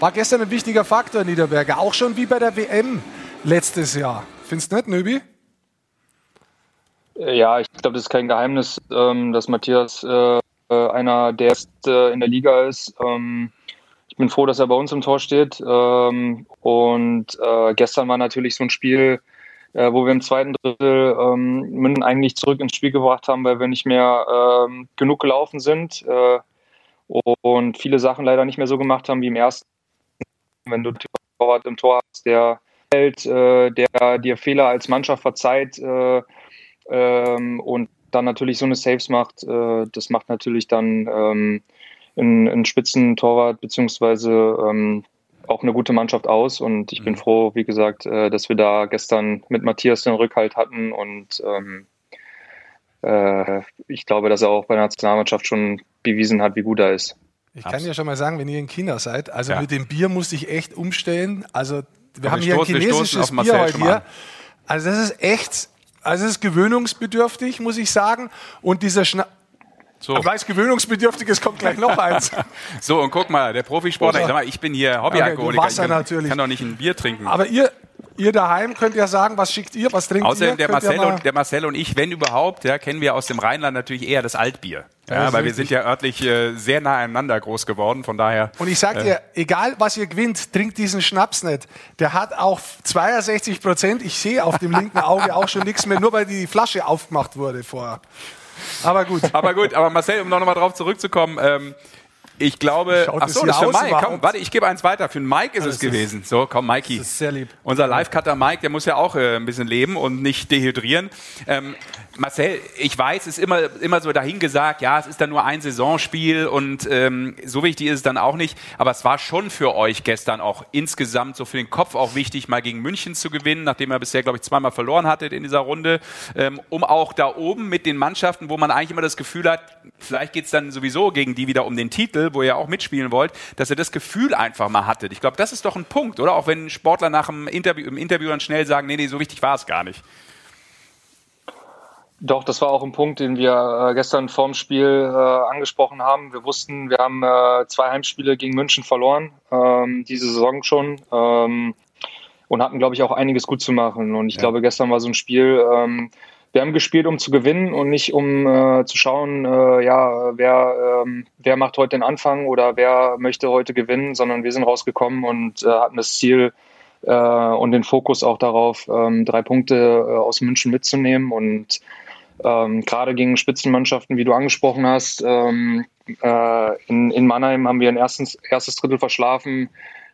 S3: War gestern ein wichtiger Faktor, Niederberger. Auch schon wie bei der WM letztes Jahr. Findest du nicht, Nöbi?
S5: Äh, ja, ich glaube, das ist kein Geheimnis, ähm, dass Matthias äh, einer der in der Liga ist. Ähm, ich bin froh, dass er bei uns im Tor steht. Ähm, und äh, gestern war natürlich so ein Spiel, äh, wo wir im zweiten Drittel ähm, München eigentlich zurück ins Spiel gebracht haben, weil wir nicht mehr ähm, genug gelaufen sind äh, und viele Sachen leider nicht mehr so gemacht haben wie im ersten. Wenn du Torwart im Tor hast, der hält, äh, der dir Fehler als Mannschaft verzeiht äh, ähm, und dann natürlich so eine Saves macht, äh, das macht natürlich dann ein, ein Spitzentorwart beziehungsweise ähm, auch eine gute Mannschaft aus und ich bin mhm. froh, wie gesagt, äh, dass wir da gestern mit Matthias den Rückhalt hatten und ähm, äh, ich glaube, dass er auch bei der Nationalmannschaft schon bewiesen hat, wie gut er ist.
S3: Ich kann ja schon mal sagen, wenn ihr in China seid, also ja. mit dem Bier musste ich echt umstellen. Also wir Aber haben hier ein chinesisches Bier heute hier. Also das ist echt, also es ist gewöhnungsbedürftig, muss ich sagen. Und dieser Schna so. Aber weil es gewöhnungsbedürftig ist, kommt gleich noch eins. [laughs]
S1: so, und guck mal, der Profisportler, ich sag mal, ich bin hier Hobbyalkoholiker.
S3: Okay, Wasser
S1: ich kann,
S3: natürlich.
S1: kann doch nicht ein Bier trinken.
S3: Aber ihr, Ihr daheim könnt ja sagen, was schickt ihr, was trinkt
S1: Außerdem
S3: ihr?
S1: der Marcel, und, der Marcel und ich, wenn überhaupt, ja, kennen wir aus dem Rheinland natürlich eher das Altbier. Ja, weil wir sind ja örtlich äh, sehr nah aneinander groß geworden, von daher.
S3: Und ich sag dir, egal was ihr gewinnt, trinkt diesen Schnaps nicht. Der hat auch 62 Prozent. Ich sehe auf dem linken Auge auch schon nichts mehr, nur weil die Flasche aufgemacht wurde vorher. Aber gut. [laughs]
S1: Aber gut, aber Marcel, um noch mal drauf zurückzukommen, ähm, ich glaube,
S3: Schaut
S1: ach so, das ist für Mike. Komm, warte, ich gebe eins weiter. Für den Mike ist es gewesen. So, komm, Mikey.
S2: Das ist sehr lieb.
S1: Unser Live-Cutter Mike, der muss ja auch äh, ein bisschen leben und nicht dehydrieren. Ähm, Marcel, ich weiß, es ist immer, immer so dahingesagt, ja, es ist dann nur ein Saisonspiel und ähm, so wichtig ist es dann auch nicht. Aber es war schon für euch gestern auch insgesamt so für den Kopf auch wichtig, mal gegen München zu gewinnen, nachdem er bisher, glaube ich, zweimal verloren hattet in dieser Runde, ähm, um auch da oben mit den Mannschaften, wo man eigentlich immer das Gefühl hat, vielleicht geht's dann sowieso gegen die wieder um den Titel, wo ihr auch mitspielen wollt, dass ihr das Gefühl einfach mal hattet. Ich glaube, das ist doch ein Punkt, oder? Auch wenn Sportler nach dem Interview, im Interview dann schnell sagen, nee, nee, so wichtig war es gar nicht.
S5: Doch, das war auch ein Punkt, den wir äh, gestern vorm Spiel äh, angesprochen haben. Wir wussten, wir haben äh, zwei Heimspiele gegen München verloren, ähm, diese Saison schon. Ähm, und hatten, glaube ich, auch einiges gut zu machen. Und ich glaube, gestern war so ein Spiel, ähm, wir haben gespielt, um zu gewinnen und nicht um äh, zu schauen, äh, ja, wer, ähm, wer macht heute den Anfang oder wer möchte heute gewinnen, sondern wir sind rausgekommen und äh, hatten das Ziel äh, und den Fokus auch darauf, ähm, drei Punkte äh, aus München mitzunehmen und ähm, gerade gegen Spitzenmannschaften, wie du angesprochen hast. Ähm, äh, in, in Mannheim haben wir ein erstes, erstes Drittel verschlafen,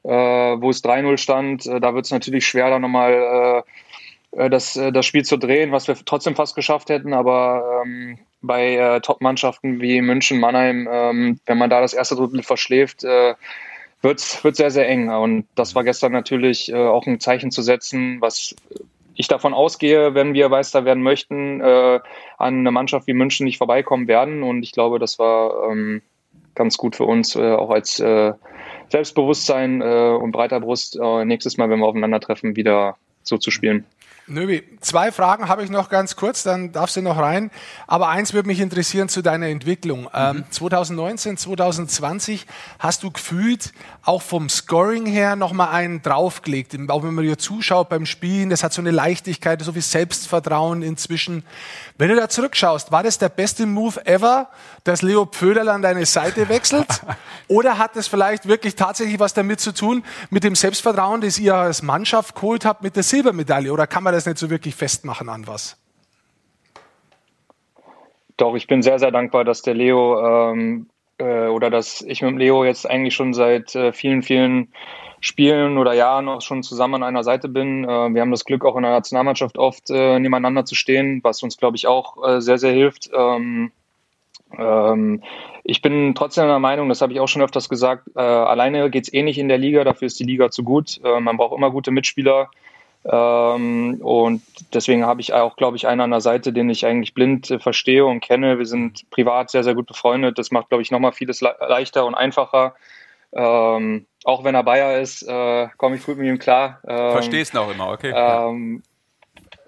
S5: äh, wo es 3-0 stand. Äh, da wird es natürlich schwer, da nochmal äh, äh, das, äh, das Spiel zu drehen, was wir trotzdem fast geschafft hätten. Aber ähm, bei äh, Top-Mannschaften wie München, Mannheim, ähm, wenn man da das erste Drittel verschläft, äh, wird wird sehr, sehr eng. Und das war gestern natürlich äh, auch ein Zeichen zu setzen, was ich davon ausgehe, wenn wir Meister werden möchten, äh, an eine Mannschaft wie München nicht vorbeikommen werden. Und ich glaube, das war ähm, ganz gut für uns, äh, auch als äh, Selbstbewusstsein äh, und breiter Brust äh, nächstes Mal, wenn wir aufeinandertreffen, wieder so zu spielen.
S3: Nöbi, zwei Fragen habe ich noch ganz kurz, dann darfst du noch rein. Aber eins würde mich interessieren zu deiner Entwicklung. Ähm, 2019, 2020 hast du gefühlt auch vom Scoring her nochmal einen draufgelegt. Auch wenn man dir zuschaut beim Spielen, das hat so eine Leichtigkeit, so viel Selbstvertrauen inzwischen. Wenn du da zurückschaust, war das der beste Move ever, dass Leo Pföderl an deine Seite wechselt? [laughs] Oder hat das vielleicht wirklich tatsächlich was damit zu tun, mit dem Selbstvertrauen, das ihr als Mannschaft geholt habt mit der Silbermedaille? Oder kann man das nicht so wirklich festmachen an was?
S5: Doch, ich bin sehr, sehr dankbar, dass der Leo ähm, äh, oder dass ich mit Leo jetzt eigentlich schon seit äh, vielen, vielen Spielen oder Jahren auch schon zusammen an einer Seite bin. Äh, wir haben das Glück, auch in der Nationalmannschaft oft äh, nebeneinander zu stehen, was uns, glaube ich, auch äh, sehr, sehr hilft. Ähm, ähm, ich bin trotzdem der Meinung, das habe ich auch schon öfters gesagt, äh, alleine geht's eh nicht in der Liga, dafür ist die Liga zu gut. Man braucht immer gute Mitspieler. Ähm, und deswegen habe ich auch, glaube ich, einen an der Seite, den ich eigentlich blind äh, verstehe und kenne. Wir sind privat sehr, sehr gut befreundet. Das macht, glaube ich, nochmal vieles le leichter und einfacher. Ähm, auch wenn er Bayer ist, äh, komme ich gut mit ihm klar. Ähm,
S1: Verstehst noch immer, okay.
S5: ähm,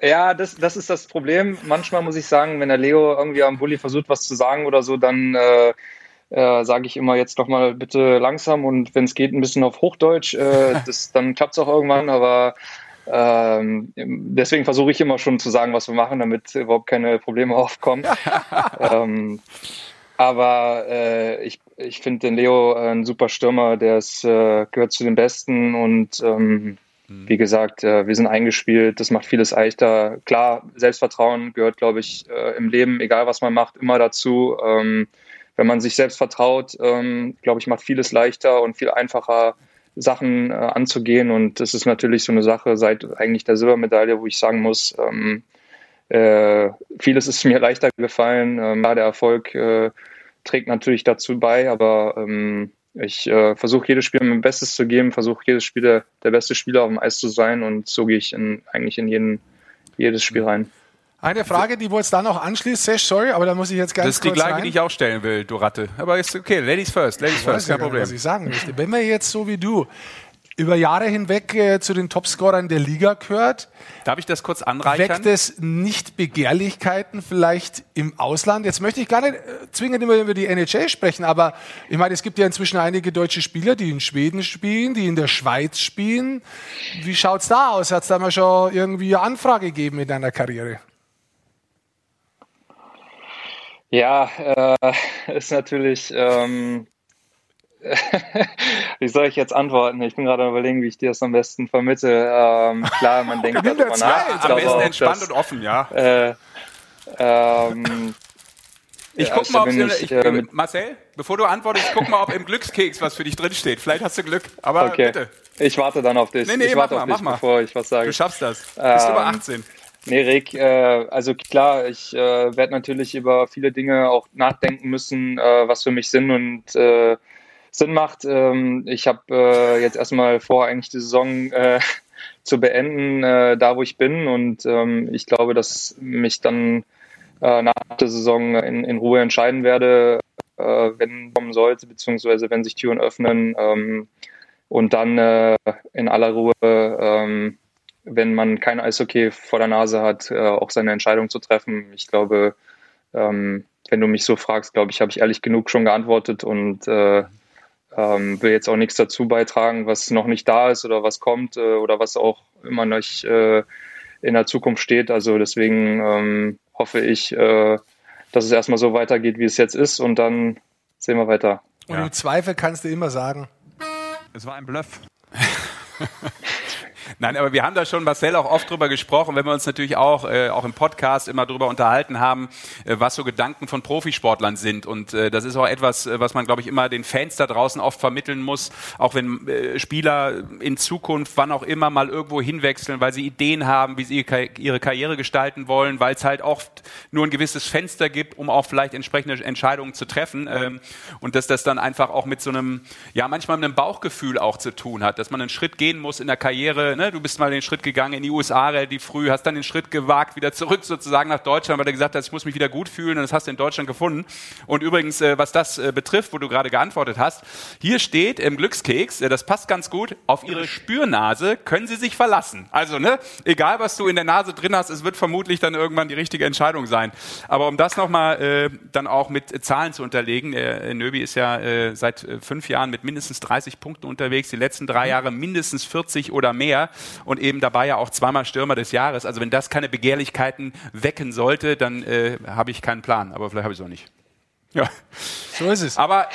S5: ja, das, das ist das Problem. Manchmal muss ich sagen, wenn der Leo irgendwie am Bulli versucht, was zu sagen oder so, dann äh, äh, sage ich immer jetzt doch mal bitte langsam und wenn es geht, ein bisschen auf Hochdeutsch. Äh, [laughs] das, dann klappt es auch irgendwann, aber ähm, deswegen versuche ich immer schon zu sagen, was wir machen, damit überhaupt keine Probleme [laughs] aufkommen. ähm, aber äh, ich, ich finde den Leo ein super Stürmer, der ist, äh, gehört zu den Besten und ähm, wie gesagt, äh, wir sind eingespielt, das macht vieles leichter. Klar, Selbstvertrauen gehört, glaube ich, äh, im Leben, egal was man macht, immer dazu. Ähm, wenn man sich selbst vertraut, ähm, glaube ich, macht vieles leichter und viel einfacher, Sachen äh, anzugehen. Und das ist natürlich so eine Sache seit eigentlich der Silbermedaille, wo ich sagen muss, ähm, äh, vieles ist mir leichter gefallen. Ähm, ja, der Erfolg äh, trägt natürlich dazu bei, aber ähm, ich äh, versuche jedes Spiel mein Bestes zu geben, versuche jedes Spiel der, der beste Spieler auf dem Eis zu sein und so gehe ich in, eigentlich in jeden, jedes Spiel rein.
S3: Eine Frage, die wohl jetzt da noch anschließt, Sesh, sorry, aber da muss ich jetzt ganz
S1: das ist die
S3: kurz
S1: gleiche,
S3: rein.
S1: die ich auch stellen will, du Ratte. Aber ist okay, Ladies first, Ladies
S3: Ich
S1: first, kein Problem.
S3: was ich sagen möchte. Wenn wir jetzt so wie du über Jahre hinweg äh, zu den Topscorern der Liga gehört.
S1: Darf ich das kurz anreichern?
S3: Weckt es nicht Begehrlichkeiten vielleicht im Ausland? Jetzt möchte ich gar nicht äh, zwingend immer über die NHL sprechen, aber ich meine, es gibt ja inzwischen einige deutsche Spieler, die in Schweden spielen, die in der Schweiz spielen. Wie schaut's da aus? Hat es da mal schon irgendwie eine Anfrage gegeben in deiner Karriere?
S5: Ja, äh, [laughs] ist natürlich. Ähm, [laughs] wie soll ich jetzt antworten? Ich bin gerade überlegen, wie ich dir das am besten vermittle. Ähm, klar, man [laughs] denkt darüber nach.
S3: Zeit.
S5: Ich
S1: Am besten entspannt
S5: dass,
S1: und offen, ja.
S5: äh, ähm,
S1: Ich
S5: Ja,
S1: guck
S5: also
S1: mal, ob ich,
S5: ich, äh,
S1: Marcel, bevor du antwortest, guck mal, ob im Glückskeks was für dich drinsteht. Vielleicht hast du Glück. Aber
S5: okay.
S1: bitte,
S5: Ich warte dann auf dich.
S1: Nee, nee,
S5: ich warte
S1: mach
S5: auf
S1: mal,
S5: dich,
S1: mach mal.
S5: bevor ich was sage.
S1: du schaffst das. Bist
S5: Ähm,
S1: über 18.
S5: Nee, Rick, äh, also klar, ich äh, werde natürlich über viele Dinge auch nachdenken müssen, äh, was für mich Sinn und äh, Sinn macht. Ähm, ich habe äh, jetzt erstmal vor, eigentlich die Saison äh, [laughs] zu beenden, äh, da wo ich bin. Und ähm, ich glaube, dass mich dann äh, nach der Saison in, in Ruhe entscheiden werde, äh, wenn kommen sollte, beziehungsweise wenn sich Türen öffnen. Ähm, und dann äh, in aller Ruhe ähm, wenn man kein Eishockey vor der Nase hat, äh, auch seine Entscheidung zu treffen. Ich glaube, ähm, wenn du mich so fragst, glaube ich, habe ich ehrlich genug schon geantwortet und äh, ähm, will jetzt auch nichts dazu beitragen, was noch nicht da ist oder was kommt äh, oder was auch immer noch äh, in der Zukunft steht. Also deswegen ähm, hoffe ich, äh, dass es erstmal so weitergeht, wie es jetzt ist und dann sehen wir weiter.
S3: Und
S1: Ja.
S3: im Zweifel kannst du immer sagen,
S1: Es war ein Bluff. [laughs] Nein, aber wir haben da schon, Marcel, auch oft drüber gesprochen, wenn wir uns natürlich auch, äh, auch im Podcast immer drüber unterhalten haben, äh, was so Gedanken von Profisportlern sind. Und äh, das ist auch etwas, äh, was man, glaube ich, immer den Fans da draußen oft vermitteln muss, auch wenn äh, Spieler in Zukunft, wann auch immer, mal irgendwo hinwechseln, weil sie Ideen haben, wie sie ihre Ka- ihre Karriere gestalten wollen, weil es halt oft nur ein gewisses Fenster gibt, um auch vielleicht entsprechende Entscheidungen zu treffen. Ähm, und dass das dann einfach auch mit so einem, ja, manchmal mit einem Bauchgefühl auch zu tun hat, dass man einen Schritt gehen muss in der Karriere. Ne? Du bist mal den Schritt gegangen in die USA relativ früh, hast dann den Schritt gewagt, wieder zurück sozusagen nach Deutschland, weil du gesagt hast, ich muss mich wieder gut fühlen und das hast du in Deutschland gefunden. Und übrigens, äh, was das äh, betrifft, wo du gerade geantwortet hast, hier steht im Glückskeks, äh, das passt ganz gut, auf ihre Spürnase können sie sich verlassen. Also, ne, egal was du in der Nase drin hast, es wird vermutlich dann irgendwann die richtige Entscheidung sein. Aber um das nochmal äh, dann auch mit Zahlen zu unterlegen, äh, Nöbi ist ja äh, seit äh, fünf Jahren mit mindestens 30 Punkten unterwegs, die letzten drei Jahre mindestens 40 oder mehr und eben dabei ja auch zweimal Stürmer des Jahres. Also wenn das keine Begehrlichkeiten wecken sollte, dann äh, habe ich keinen Plan, aber vielleicht habe ich es auch nicht. Ja.
S3: so ist es.
S1: Aber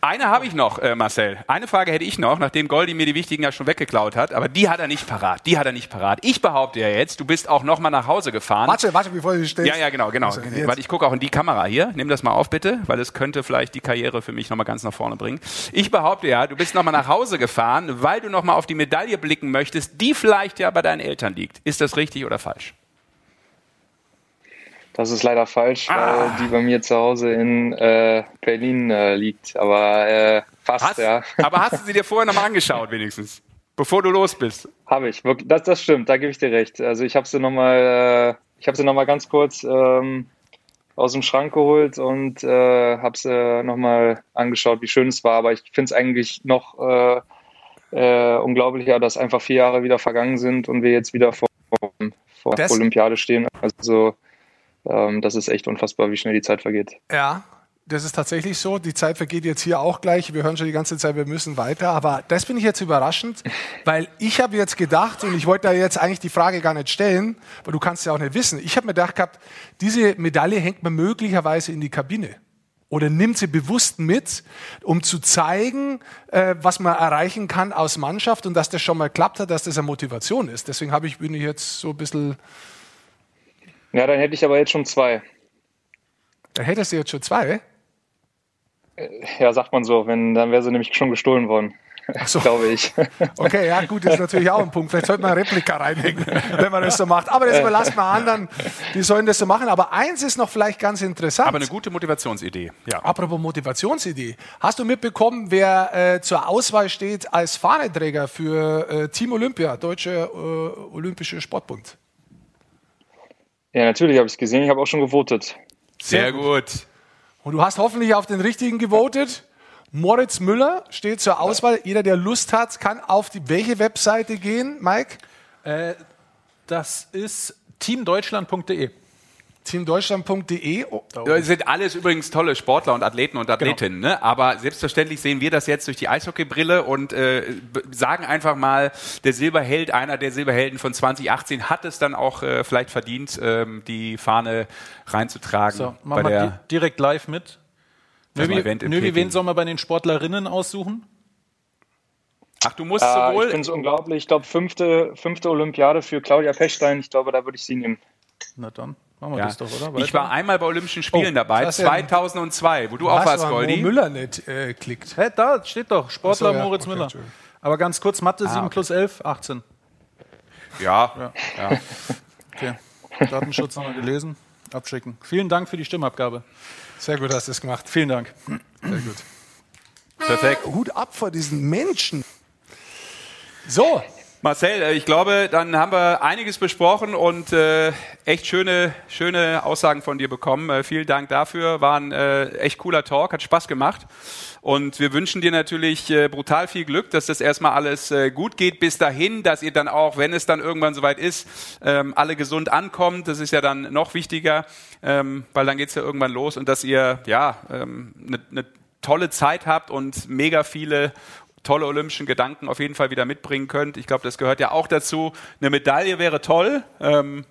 S1: eine habe ich noch, äh, Marcel. Eine Frage hätte ich noch, nachdem Goldi mir die wichtigen ja schon weggeklaut hat. Aber die hat er nicht parat. Die hat er nicht parat. Ich behaupte ja jetzt, du bist auch noch mal nach Hause gefahren.
S3: Warte, warte, bevor du stellst.
S1: Ja, ja, genau, genau.
S3: Also,
S1: weil ich gucke auch in die Kamera hier. Nimm das mal auf, bitte, weil es könnte vielleicht die Karriere für mich noch mal ganz nach vorne bringen. Ich behaupte ja, du bist noch mal nach Hause gefahren, weil du noch mal auf die Medaille blicken möchtest, die vielleicht ja bei deinen Eltern liegt. Ist das richtig oder falsch?
S5: Das ist leider falsch,
S1: Ah.
S5: weil die bei mir zu Hause in äh, Berlin äh, liegt. Aber äh, fast,
S1: Hast,
S5: ja. [laughs]
S1: Aber hast du sie dir vorher noch mal angeschaut, wenigstens? Bevor du los bist.
S5: Habe ich. Das, das stimmt, da gebe ich dir recht. Also ich habe sie nochmal, äh, ich habe sie nochmal ganz kurz ähm, aus dem Schrank geholt und äh, habe sie nochmal angeschaut, wie schön es war. Aber ich finde es eigentlich noch äh, äh, unglaublicher, dass einfach vier Jahre wieder vergangen sind und wir jetzt wieder vor, vor
S3: Das-
S5: Olympiade stehen. Also ähm, das ist echt unfassbar, wie schnell die Zeit vergeht.
S3: Ja, das ist tatsächlich so. Die Zeit vergeht jetzt hier auch gleich. Wir hören schon die ganze Zeit, wir müssen weiter. Aber das finde ich jetzt überraschend, [laughs] weil ich habe jetzt gedacht, und ich wollte da jetzt eigentlich die Frage gar nicht stellen, weil du kannst ja auch nicht wissen. Ich habe mir gedacht gehabt, diese Medaille hängt man möglicherweise in die Kabine. Oder nimmt sie bewusst mit, um zu zeigen, äh, was man erreichen kann aus Mannschaft und dass das schon mal klappt hat, dass das eine Motivation ist. Deswegen habe ich, bin ich jetzt so ein bisschen,
S5: Ja, dann hätte ich aber jetzt schon zwei.
S3: da hättest du jetzt schon zwei.
S5: Ja, sagt man so, wenn, dann wäre sie nämlich schon gestohlen worden.
S3: so.
S5: Glaube ich. [laughs]
S3: Okay, ja, gut, das ist natürlich auch ein Punkt. Vielleicht sollte man eine Replika reinhängen, wenn man das so macht. Aber das überlassen wir anderen, die sollen das so machen. Aber eins ist noch vielleicht ganz interessant.
S1: Aber eine gute Motivationsidee. Ja.
S3: Apropos Motivationsidee. Hast du mitbekommen, wer äh, zur Auswahl steht als Fahnenträger für äh, Team Olympia, Deutsche äh, Olympische Sportbund?
S5: Ja, natürlich habe ich es gesehen. Ich habe auch schon gewotet.
S1: Sehr gut.
S3: Und du hast hoffentlich auf den richtigen gewotet. Moritz Müller steht zur Auswahl. Jeder, der Lust hat, kann auf die welche Webseite gehen, Mike?
S2: Äh, das ist teamdeutschland.de.
S3: Teamdeutschland.de. Oh,
S1: Das sind alles übrigens tolle Sportler und Athleten und Athletinnen, ne? aber selbstverständlich sehen wir das jetzt durch die Eishockeybrille und äh, sagen einfach mal, der Silberheld, einer der Silberhelden von 2018, hat es dann auch äh, vielleicht verdient, ähm, die Fahne reinzutragen
S2: So,
S1: bei
S2: machen wir di direkt live mit. Nöbi, Nöbi wen sollen wir bei den Sportlerinnen aussuchen?
S1: Ach, du musst
S5: Äh, ich
S1: sowohl
S5: finde es unglaublich. Ich glaube, fünfte, fünfte Olympiade für Claudia Pechstein. Ich glaube, da würde ich sie nehmen.
S2: Na dann, machen wir
S1: ja.
S2: das doch, oder?
S1: Ich war einmal bei Olympischen Spielen
S3: Oh,
S1: dabei,
S3: das ist ja-
S1: 2002, wo du auch warst, Goldi.
S3: Müller nicht äh, klickt.
S2: Hä, da steht doch, Sportler
S3: so, ja.
S2: Moritz
S3: Okay,
S2: Müller. Aber ganz kurz, Mathe 7
S1: okay.
S2: plus 11, 18.
S1: Ja, ja.
S2: Okay. Datenschutz haben wir gelesen. Abschicken. Vielen Dank für die Stimmabgabe.
S3: Sehr gut hast du es gemacht.
S2: Vielen Dank.
S3: Sehr gut.
S1: perfekt.
S3: Hut ab vor diesen Menschen. So,
S1: Marcel, äh, ich glaube, dann haben wir einiges besprochen und äh, echt schöne, schöne Aussagen von dir bekommen. Äh, vielen Dank dafür. War ein äh, echt cooler Talk, hat Spaß gemacht. Und wir wünschen dir natürlich äh, brutal viel Glück, dass das erstmal alles äh, gut geht bis dahin, dass ihr dann auch, wenn es dann irgendwann soweit ist, ähm, alle gesund ankommt. Das ist ja dann noch wichtiger, ähm, weil dann geht's ja irgendwann los und dass ihr ja ähm, eine ne tolle Zeit habt und mega viele tolle olympischen Gedanken auf jeden Fall wieder mitbringen könnt. Ich glaube, das gehört ja auch dazu. Eine Medaille wäre toll, ähm,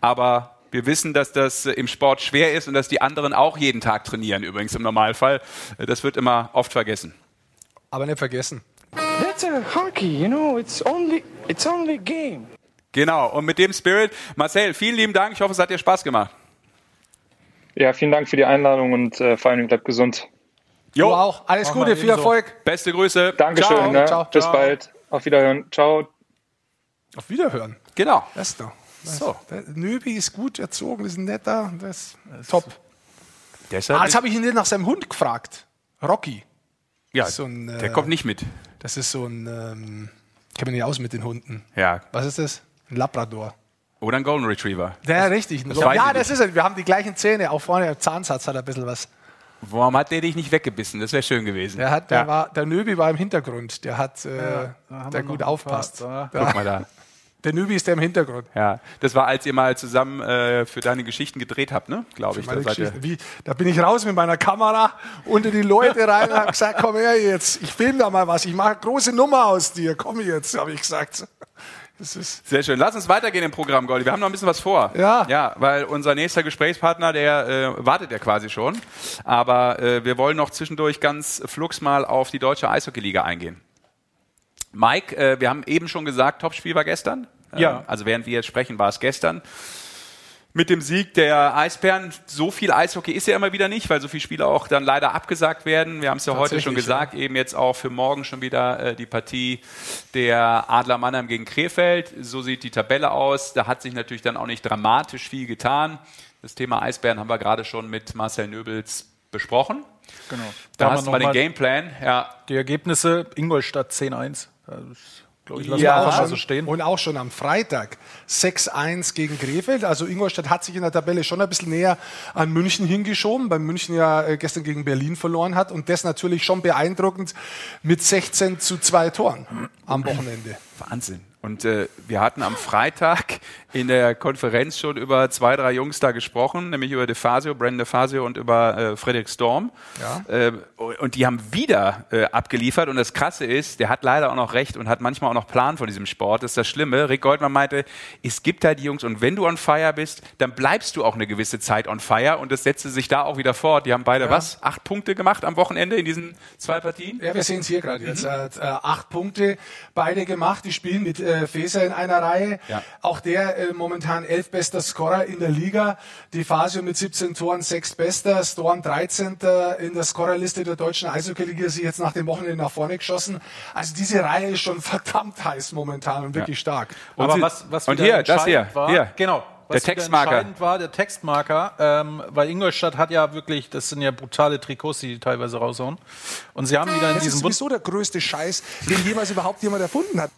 S1: aber wir wissen, dass das äh, im Sport schwer ist und dass die anderen auch jeden Tag trainieren, übrigens im Normalfall. Äh, Das wird immer oft vergessen.
S3: aber nicht vergessen.
S7: That's a hockey, you know. It's only it's only game.
S1: Genau, und mit dem Spirit, Marcel, vielen lieben Dank. Ich hoffe, es hat dir Spaß gemacht.
S5: Ja, vielen Dank für die Einladung und äh, vor allem bleibt gesund.
S3: Du auch. Alles
S2: Mach
S3: Gute, viel
S2: ebenso.
S3: Erfolg.
S1: Beste Grüße.
S5: Dankeschön.
S3: Ciao,
S5: ne?
S3: ciao,
S5: Bis
S3: ciao.
S5: bald. Auf Wiederhören. Ciao.
S3: Auf Wiederhören.
S1: Genau.
S3: Das ist doch. Das,
S1: So.
S3: Der Nöbi ist gut erzogen, ist ein netter, das ist top.
S1: Deshalb
S3: Ah, jetzt
S1: ist-
S3: habe ich ihn nicht nach seinem Hund gefragt. Rocky.
S1: ja,
S3: so ein, äh,
S1: der kommt nicht mit.
S3: Das ist so ein, ähm, ich kenne mich nicht aus mit den Hunden.
S1: Ja.
S3: Was ist das? Ein Labrador.
S1: Oder ein Golden Retriever.
S3: Ja, richtig.
S1: das
S3: ja, das
S1: nicht.
S3: ist er. Wir haben die gleichen Zähne. Auch vorne, der Zahnsatz hat ein bisschen was.
S1: Warum hat der dich nicht weggebissen? Das wäre schön gewesen.
S3: Der, hat, der,
S1: ja.
S3: war, der Nöbi war im Hintergrund. Der hat, äh,
S2: haben
S3: der gut aufpasst.
S2: paar-
S3: Der,
S1: Guck mal da.
S3: der Nöbi ist der im Hintergrund.
S1: Ja, das war, als ihr mal zusammen äh, für deine Geschichten gedreht habt, ne? Glaube ich.
S3: Meine
S1: Da seid ihr-
S3: Geschichte. Wie, da bin ich raus mit meiner Kamera unter die Leute rein und habe gesagt, komm her jetzt, ich film da mal was, ich mache eine große Nummer aus dir, komm jetzt, habe ich gesagt. Das ist,
S1: Sehr schön. Lass uns weitergehen im Programm, Goldi. Wir haben noch ein bisschen was vor.
S3: Ja.
S1: Ja, weil unser nächster Gesprächspartner, der äh, wartet ja quasi schon. Aber äh, wir wollen noch zwischendurch ganz flugs mal auf die deutsche Eishockeyliga eingehen. Mike, äh, wir haben eben schon gesagt, Topspiel war gestern.
S2: Ja.
S1: Ähm, also während wir jetzt sprechen, war es gestern. Mit dem Sieg der Eisbären, so viel Eishockey ist ja immer wieder nicht, weil so viele Spiele auch dann leider abgesagt werden. Wir haben es ja heute schon gesagt, eben jetzt auch für morgen schon wieder äh, die Partie der Adler Mannheim gegen Krefeld. So sieht die Tabelle aus. Da hat sich natürlich dann auch nicht dramatisch viel getan. Das Thema Eisbären haben wir gerade schon mit Marcel Nöbels besprochen.
S2: Genau.
S1: Da
S2: haben
S1: hast du mal den Gameplan. Ja,
S2: Die Ergebnisse: Ingolstadt 10-1. Glaube ich, lassen
S1: Ja,
S3: auch schon,
S2: so stehen.
S3: Und auch schon am Freitag 6-1 gegen Krefeld. Also Ingolstadt hat sich in der Tabelle schon ein bisschen näher an München hingeschoben, weil München ja äh, gestern gegen Berlin verloren hat. Und das natürlich schon beeindruckend mit 16 zu 2 Toren am Wochenende.
S1: Wahnsinn. Und äh, wir hatten am Freitag in der Konferenz schon über zwei, drei Jungs da gesprochen, nämlich über DeFazio, Brandon DeFazio und über äh, Frederik Storm.
S3: Ja.
S1: Äh, und die haben wieder äh, abgeliefert. Und das Krasse ist, der hat leider auch noch recht und hat manchmal auch noch Plan von diesem Sport. Das ist das Schlimme. Rick Goldmann meinte, es gibt halt die Jungs und wenn du on fire bist, dann bleibst du auch eine gewisse Zeit on fire. Und das setzte sich da auch wieder fort. Die haben beide was? Acht Punkte gemacht am Wochenende in diesen zwei Partien?
S3: Ja, wir sehen es hier gerade jetzt. Hat äh, acht Punkte beide gemacht. Die spielen mit äh, Feser in einer Reihe.
S1: Ja.
S3: Auch der äh, momentan elf bester Scorer in der Liga. Die Fasio mit 17 Toren sechs bester. Storm 13. in der Scorerliste der deutschen Eishockey-Liga sich jetzt nach dem Wochenende nach vorne geschossen. Also diese Reihe ist schon [laughs] verdammt heiß momentan und wirklich stark.
S1: Und
S2: Aber
S1: sie-
S2: was, was
S1: und
S2: wieder
S1: hier, das hier,
S2: entscheidend war,
S1: hier.
S2: genau,
S1: Der
S2: was wieder
S1: Textmarker.
S2: entscheidend war, der Textmarker, ähm, weil Ingolstadt hat ja wirklich, das sind ja brutale Trikots, die die teilweise raushauen. Und sie haben wieder in
S3: Das ist
S2: diesem Bund,
S3: sowieso der größte Scheiß, den jemals überhaupt jemand erfunden hat.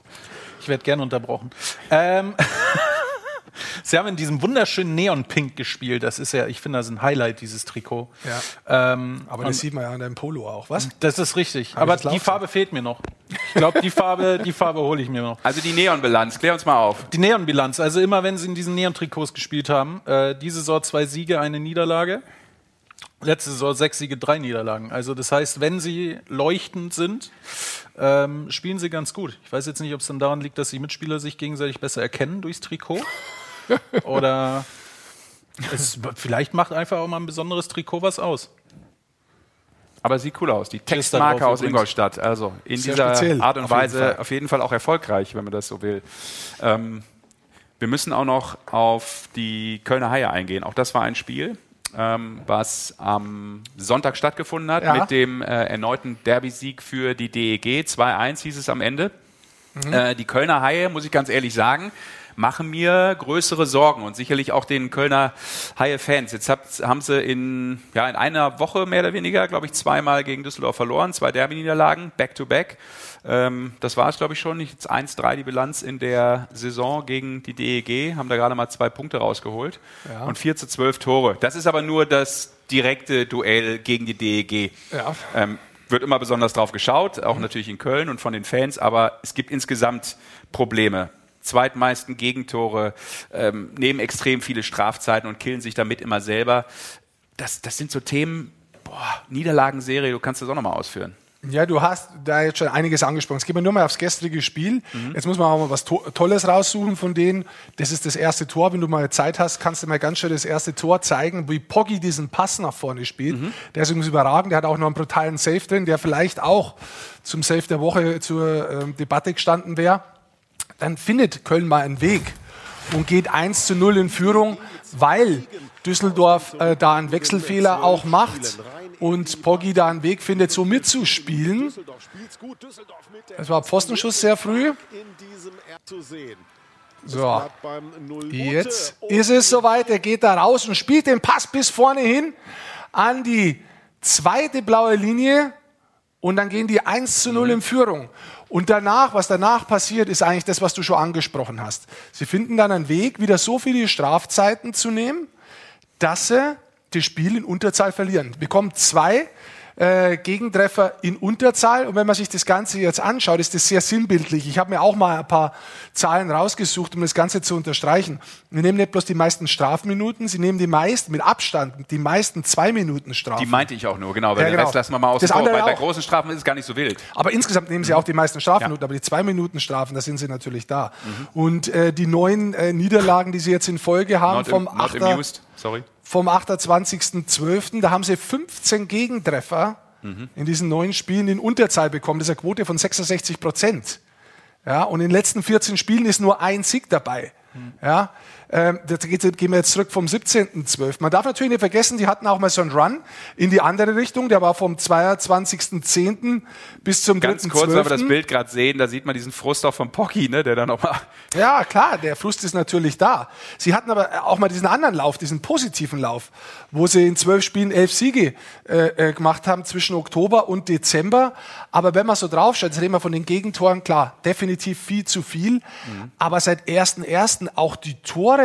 S2: Ich werde gern unterbrochen. Ähm, [laughs] Sie haben in diesem wunderschönen Neon-Pink gespielt. Das ist ja, ich finde, das ist ein Highlight, dieses Trikot.
S3: Ja.
S2: Ähm,
S3: Aber das sieht man ja an deinem Polo auch, was?
S2: das ist richtig.
S3: Hab
S2: Aber die Farbe fehlt mir noch. Ich glaube, die Farbe, die Farbe hole ich mir noch.
S1: Also die Neon-Bilanz, klär uns mal auf.
S2: Die Neon-Bilanz, also immer wenn sie in diesen Neon-Trikots gespielt haben, äh, diese Saison zwei Siege, eine Niederlage. Letzte Saison sechs Siege, drei Niederlagen. Also das heißt, wenn sie leuchtend sind, ähm, spielen sie ganz gut. Ich weiß jetzt nicht, ob es dann daran liegt, dass die Mitspieler sich gegenseitig besser erkennen durchs Trikot. [laughs] Oder es, vielleicht macht einfach auch mal ein besonderes Trikot was aus.
S1: Aber sieht cool aus. Die Textmarke aus. Ingolstadt. Also in
S3: Sehr
S1: dieser
S3: speziell,
S1: Art und
S3: auf jeden
S1: Weise
S3: Fall.
S1: auf jeden Fall auch erfolgreich, wenn man das so will. Ähm, wir müssen auch noch auf die Kölner Haie eingehen. Auch das war ein Spiel, ähm, was am Sonntag stattgefunden hat
S3: Ja.
S1: mit dem äh, erneuten Derby-Sieg für die DEG. 2-1 hieß es am Ende.
S3: Mhm.
S1: Äh, die Kölner Haie, muss ich ganz ehrlich sagen, machen mir größere Sorgen und sicherlich auch den Kölner Haie-Fans. Jetzt haben sie in, ja, in einer Woche mehr oder weniger, glaube ich, zweimal gegen Düsseldorf verloren, zwei Derby-Niederlagen, back-to-back. Ähm, das war es, glaube ich, schon. Jetzt 1-3 die Bilanz in der Saison gegen die DEG, haben da gerade mal zwei Punkte rausgeholt
S3: Ja.
S1: und 4 zu 12 Tore. Das ist aber nur das direkte Duell gegen die DEG.
S3: Ja.
S1: Ähm, wird immer besonders drauf geschaut, auch natürlich in Köln und von den Fans, aber es gibt insgesamt Probleme. Zweitmeisten Gegentore, ähm, nehmen extrem viele Strafzeiten und killen sich damit immer selber. Das, das sind so Themen, boah, Niederlagenserie, du kannst das auch nochmal ausführen.
S3: Ja, du hast da jetzt schon einiges angesprochen. Es geht mir nur mal aufs gestrige Spiel. Jetzt muss man auch mal was To- Tolles raussuchen von denen. Das ist das erste Tor. Wenn du mal Zeit hast, kannst du mal ganz schön das erste Tor zeigen, wie Poggi diesen Pass nach vorne spielt. Der ist übrigens überragend. Der hat auch noch einen brutalen Save drin, der vielleicht auch zum Save der Woche zur ähm, Debatte gestanden wäre. Dann findet Köln mal einen Weg und geht 1 zu 0 in Führung, weil Düsseldorf äh, da einen Wechselfehler auch macht und Poggi da einen Weg findet, so mitzuspielen. Es war Pfostenschuss sehr früh. So, jetzt ist es soweit. Er geht da raus und spielt den Pass bis vorne hin an die zweite blaue Linie und dann gehen die 1 zu 0 in Führung. Und danach, was danach passiert, ist eigentlich das, was du schon angesprochen hast. Sie finden dann einen Weg, wieder so viele Strafzeiten zu nehmen, dass sie das Spiel in Unterzahl verlieren. Bekommen zwei äh, Gegentreffer in Unterzahl. Und wenn man sich das Ganze jetzt anschaut, ist das sehr sinnbildlich. Ich habe mir auch mal ein paar Zahlen rausgesucht, um das Ganze zu unterstreichen. Wir nehmen nicht bloß die meisten Strafminuten, sie nehmen die meisten, mit Abstand, die meisten zwei Minuten Strafen.
S1: Die meinte ich auch nur, genau, weil
S3: Ja,
S1: den
S3: genau.
S1: Rest lassen wir mal vor.
S3: andere
S1: Bei, großen Strafen ist es gar nicht so wild.
S3: Aber insgesamt nehmen sie auch die meisten Strafminuten,
S1: Ja.
S3: aber die zwei Minuten Strafen, da sind sie natürlich da. Und äh, die neun äh, Niederlagen, die sie jetzt in Folge haben
S1: Not,
S3: vom, 8.
S1: amused, sorry.
S3: Vom 28.12., da haben sie 15 Gegentreffer in diesen neun Spielen in Unterzahl bekommen. Das ist eine Quote von 66 Prozent. Ja, und in den letzten 14 Spielen ist nur ein Sieg dabei. Ja, ähm, da gehen wir jetzt zurück vom 17.12. Man darf natürlich nicht vergessen, die hatten auch mal so einen Run in die andere Richtung. Der war vom 22.10. bis zum 3.12.
S1: Ganz kurz, weil wir das Bild gerade sehen, da sieht man diesen Frust auch von Pocky, ne, der dann nochmal [laughs]
S3: Ja, klar, der Frust ist natürlich da. Sie hatten aber auch mal diesen anderen Lauf, diesen positiven Lauf, wo sie in zwölf Spielen elf Siege äh, äh, gemacht haben zwischen Oktober und Dezember. Aber wenn man so draufschaut, jetzt reden wir von den Gegentoren, klar, definitiv viel zu viel. Aber seit 1.1. auch die Tore,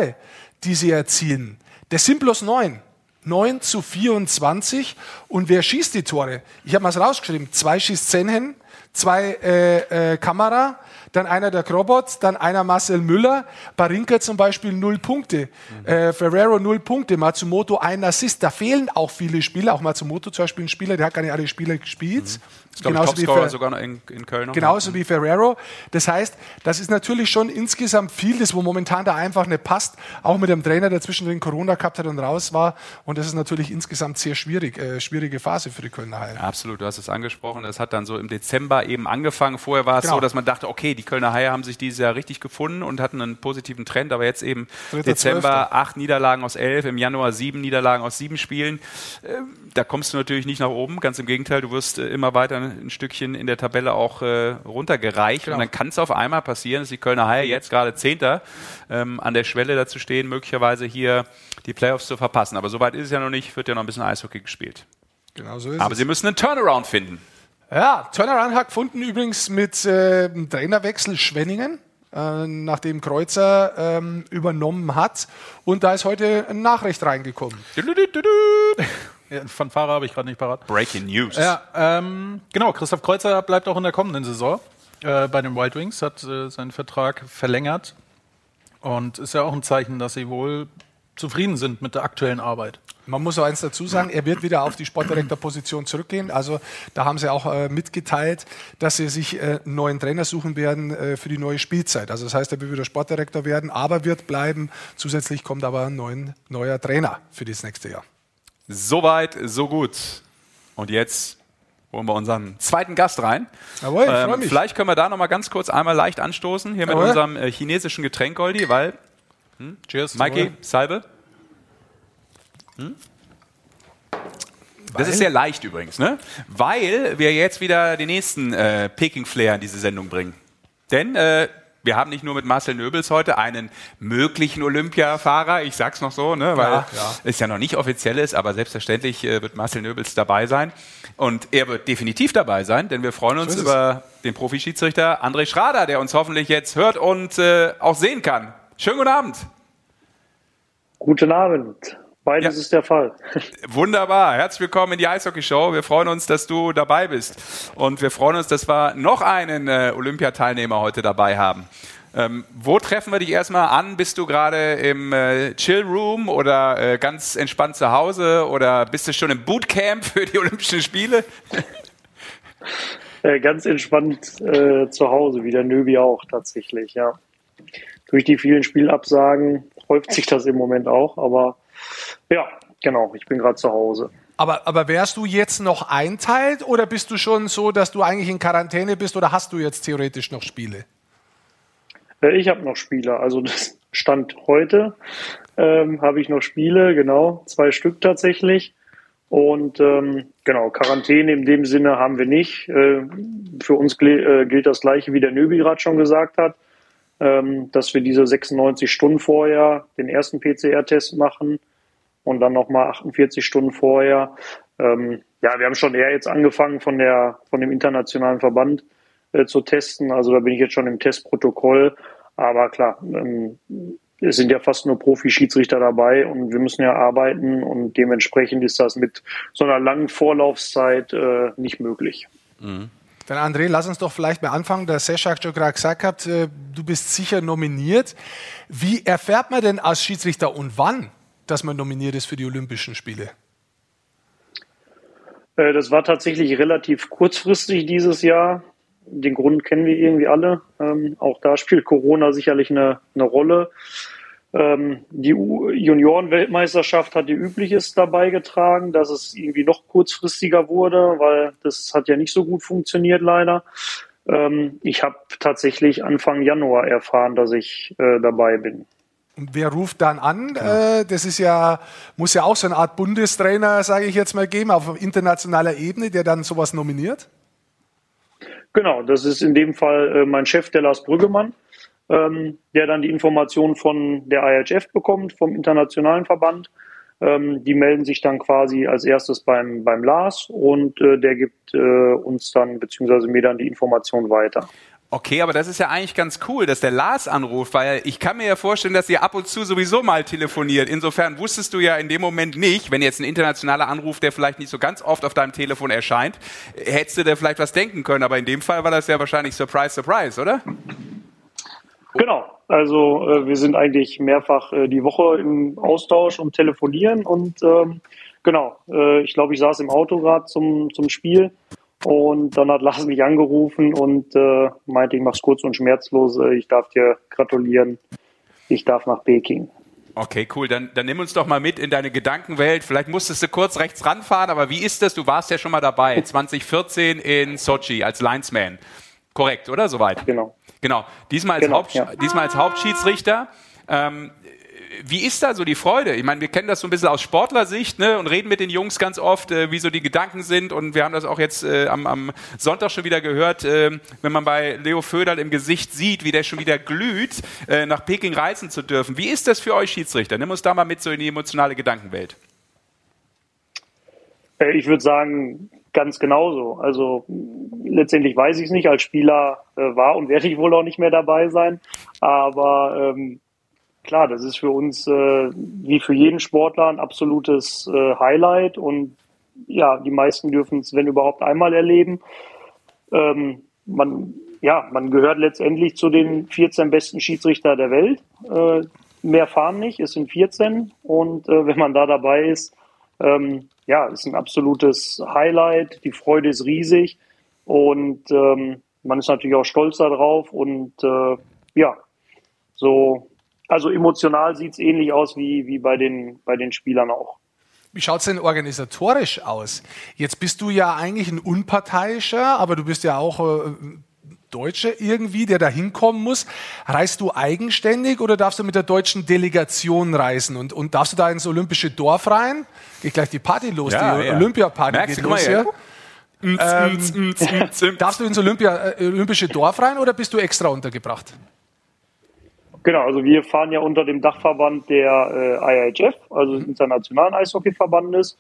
S3: die sie erzielen, das sind bloß neun. 9 zu 24. Und wer schießt die Tore? Ich habe mal rausgeschrieben. Zwei schießt Zenhen, zwei äh, äh, Kamera, dann einer der Krobot, dann einer Marcel Müller. Barinka zum Beispiel null Punkte. Äh, Ferrero null Punkte. Matsumoto ein Assist. Da fehlen auch viele Spieler. Auch Matsumoto zum Beispiel ein Spieler, der hat gar nicht alle Spieler gespielt.
S1: Ich glaube,
S3: Genauso wie
S1: Topscorer sogar noch in, in Köln.
S3: Genauso wie Ferrero. Das heißt, das ist natürlich schon insgesamt viel, das wo momentan da einfach nicht passt. Auch mit dem Trainer, der zwischendrin Corona gehabt hat und raus war. Und das ist natürlich insgesamt sehr schwierig, äh, schwierige Phase für die Kölner Haie.
S1: Absolut, du hast es angesprochen. Das hat dann so im Dezember eben angefangen. Vorher war es
S3: Genau.
S1: so, dass man dachte, okay, die Kölner Haie haben sich dieses Jahr richtig gefunden und hatten einen positiven Trend. Aber jetzt eben
S3: Dritter,
S1: Dezember
S3: Zwölfter.
S1: acht Niederlagen aus elf, im Januar sieben Niederlagen aus sieben Spielen. Ähm, Da kommst du natürlich nicht nach oben. Ganz im Gegenteil, du wirst äh, immer weiter ein Stückchen in der Tabelle auch äh, runtergereicht.
S3: Genau.
S1: Und dann kann es auf einmal passieren, dass die Kölner Haie jetzt gerade Zehnter ähm, an der Schwelle dazu stehen, möglicherweise hier die Playoffs zu verpassen. Aber soweit ist es ja noch nicht, wird ja noch ein bisschen Eishockey gespielt.
S3: Genau so ist
S1: Aber
S3: es.
S1: sie müssen einen Turnaround finden.
S3: Ja, Turnaround hat gefunden übrigens mit äh, dem Trainerwechsel Schwenningen. äh, nachdem Kreuzer ähm, übernommen hat. Und da ist heute eine Nachricht reingekommen. [laughs]
S2: Fanfare habe ich gerade nicht parat.
S1: Breaking News.
S2: Ja, ähm, genau. Christoph Kreuzer bleibt auch in der kommenden Saison äh, bei den Wild Wings, hat äh, seinen Vertrag verlängert und ist ja auch ein Zeichen, dass sie wohl zufrieden sind mit der aktuellen Arbeit.
S3: Man muss auch eins dazu sagen, er wird wieder auf die Sportdirektorposition zurückgehen. Also da haben sie auch äh, mitgeteilt, dass sie sich äh, einen neuen Trainer suchen werden äh, für die neue Spielzeit. Also das heißt, er wird wieder Sportdirektor werden, aber wird bleiben. Zusätzlich kommt aber ein neuen, neuer Trainer für das nächste Jahr.
S1: Soweit, so gut. Und jetzt holen wir unseren zweiten Gast rein.
S3: Jawohl, ich
S1: ähm,
S3: mich.
S1: vielleicht können wir da noch mal ganz kurz einmal leicht anstoßen, hier mit
S3: Jawohl.
S1: unserem äh, chinesischen Getränk, Goldi, weil,
S2: Cheers.
S1: Mikey, Salbe. Hm? Das ist sehr leicht übrigens, ne? Weil wir jetzt wieder den nächsten äh, Peking-Flair in diese Sendung bringen. Denn äh, wir haben nicht nur mit Marcel Nöbels heute einen möglichen Olympiafahrer, ich sag's noch so, ne, weil
S3: Ja, ja.
S1: es ja noch nicht offiziell ist, aber selbstverständlich äh, wird Marcel Nöbels dabei sein. Und er wird definitiv dabei sein, denn wir freuen uns über den Profischiedsrichter André Schrader, der uns hoffentlich jetzt hört und äh, auch sehen kann. Schönen guten Abend.
S8: Guten Abend. Beides
S1: Ja.
S8: ist der Fall. [laughs]
S1: Wunderbar. Herzlich willkommen in die Eishockey-Show. Wir freuen uns, dass du dabei bist. Und wir freuen uns, dass wir noch einen äh, Olympiateilnehmer heute dabei haben. Ähm, wo treffen wir dich erstmal an? Bist du gerade im äh, Chill Room oder äh, ganz entspannt zu Hause oder bist du schon im Bootcamp für die Olympischen Spiele?
S8: Äh, ganz entspannt äh, zu Hause, wie der Nöbi auch tatsächlich, ja. Durch die vielen Spielabsagen häuft sich das im Moment auch, aber ja, genau, ich bin gerade zu Hause.
S3: Aber, aber wärst du jetzt noch einteilt oder bist du schon so, dass du eigentlich in Quarantäne bist oder hast du jetzt theoretisch noch Spiele?
S8: Äh, ich habe noch Spiele, also das Stand heute ähm, habe ich noch Spiele, genau, zwei Stück tatsächlich. Und ähm, genau, Quarantäne in dem Sinne haben wir nicht. Äh, für uns äh, gilt das gleiche, wie der Nöbi gerade schon gesagt hat, ähm, dass wir diese 96 Stunden vorher den ersten PCR-Test machen und dann nochmal 48 Stunden vorher. Ähm, ja, wir haben schon eher jetzt angefangen von der von dem internationalen Verband äh, zu testen. Also da bin ich jetzt schon im Testprotokoll. Aber klar, ähm, es sind ja fast nur Profi-Schiedsrichter dabei und wir müssen ja arbeiten und dementsprechend ist das mit so einer langen Vorlaufzeit äh, nicht möglich.
S3: Dann André, lass uns doch vielleicht mal anfangen. Der Sescha hat schon gerade gesagt, hat, äh, du bist sicher nominiert. Wie erfährt man denn als Schiedsrichter und wann, dass man nominiert ist für die Olympischen Spiele?
S8: Äh, Das war tatsächlich relativ kurzfristig dieses Jahr. Den Grund kennen wir irgendwie alle. Ähm, auch da spielt Corona sicherlich eine, eine Rolle. Ähm, die Juniorenweltmeisterschaft hat ihr Übliches dabei getragen, dass es irgendwie noch kurzfristiger wurde, weil das hat ja nicht so gut funktioniert leider. Ähm, ich habe tatsächlich Anfang Januar erfahren, dass ich äh, dabei bin.
S3: Und wer ruft dann an? Äh, das ist ja, muss ja auch so eine Art Bundestrainer, sage ich jetzt mal, geben, auf internationaler Ebene, der dann sowas nominiert.
S8: Genau, das ist in dem Fall äh, mein Chef, der Lars Brüggemann, ähm, der dann die Informationen von der IHF bekommt, vom internationalen Verband. Ähm, die melden sich dann quasi als erstes beim, beim Lars und äh, der gibt uns dann, beziehungsweise mir dann die Information weiter.
S1: Okay, aber das ist ja eigentlich ganz cool, dass der Lars anruft, weil ich kann mir ja vorstellen, dass ihr ab und zu sowieso mal telefoniert. Insofern wusstest du ja in dem Moment nicht, wenn jetzt ein internationaler Anruf, der vielleicht nicht so ganz oft auf deinem Telefon erscheint, hättest du dir vielleicht was denken können. Aber in dem Fall war das ja wahrscheinlich Surprise, Surprise, oder?
S8: Genau, also äh, wir sind eigentlich mehrfach äh, die Woche im Austausch und telefonieren und ähm, genau, äh, ich glaube, ich saß im Auto gerade zum, zum Spiel und dann hat Lars mich angerufen und äh, meinte, ich mach's kurz und schmerzlos, äh, ich darf dir gratulieren, ich darf nach Peking.
S1: Okay, cool. Dann, dann nimm uns doch mal mit in deine Gedankenwelt. Vielleicht musstest du kurz rechts ranfahren, aber wie ist das? Du warst ja schon mal dabei, [laughs] 2014 in Sochi als Linesman. Korrekt, oder? Soweit.
S8: Genau.
S1: Genau. Diesmal als,
S8: Genau,
S1: Haupt,
S8: ja.
S1: diesmal als Hauptschiedsrichter. Ähm, wie ist da so die Freude? Ich meine, wir kennen das so ein bisschen aus Sportlersicht ne, und reden mit den Jungs ganz oft, äh, wie so die Gedanken sind. Und wir haben das auch jetzt äh, am, am Sonntag schon wieder gehört, äh, wenn man bei Leo Föderl im Gesicht sieht, wie der schon wieder glüht, äh, nach Peking reisen zu dürfen. Wie ist das für euch Schiedsrichter? Nimm uns da mal mit so in die emotionale Gedankenwelt.
S8: Äh, Ich würde sagen, ganz genauso. Also letztendlich weiß ich es nicht. Als Spieler äh, war und werde ich wohl auch nicht mehr dabei sein. Aber ähm, klar, das ist für uns äh, wie für jeden Sportler ein absolutes äh, Highlight und ja, die meisten dürfen es, wenn überhaupt, einmal erleben. Ähm, man, ja, man gehört letztendlich zu den 14 besten Schiedsrichter der Welt. Äh, mehr fahren nicht, es sind 14 und äh, wenn man da dabei ist, ähm, ja, ist ein absolutes Highlight. Die Freude ist riesig und ähm, man ist natürlich auch stolz darauf und äh, ja, so, also emotional sieht es ähnlich aus wie, wie bei, den, bei den Spielern auch.
S3: Wie schaut es denn organisatorisch aus? Jetzt bist du ja eigentlich ein unparteiischer, aber du bist ja auch äh, Deutsche irgendwie, der da hinkommen muss. Reist du eigenständig oder darfst du mit der deutschen Delegation reisen? Und, und darfst du da ins olympische Dorf rein? Geht gleich die Party los,
S1: Ja,
S3: die
S1: ja.
S3: Olympiaparty
S1: Merkst
S3: geht los hier. Ähm, [laughs] darfst du ins Olympia, äh, olympische Dorf rein oder bist du extra untergebracht?
S8: Genau, also wir fahren ja unter dem Dachverband der äh, IIHF, also des Internationalen Eishockeyverbandes.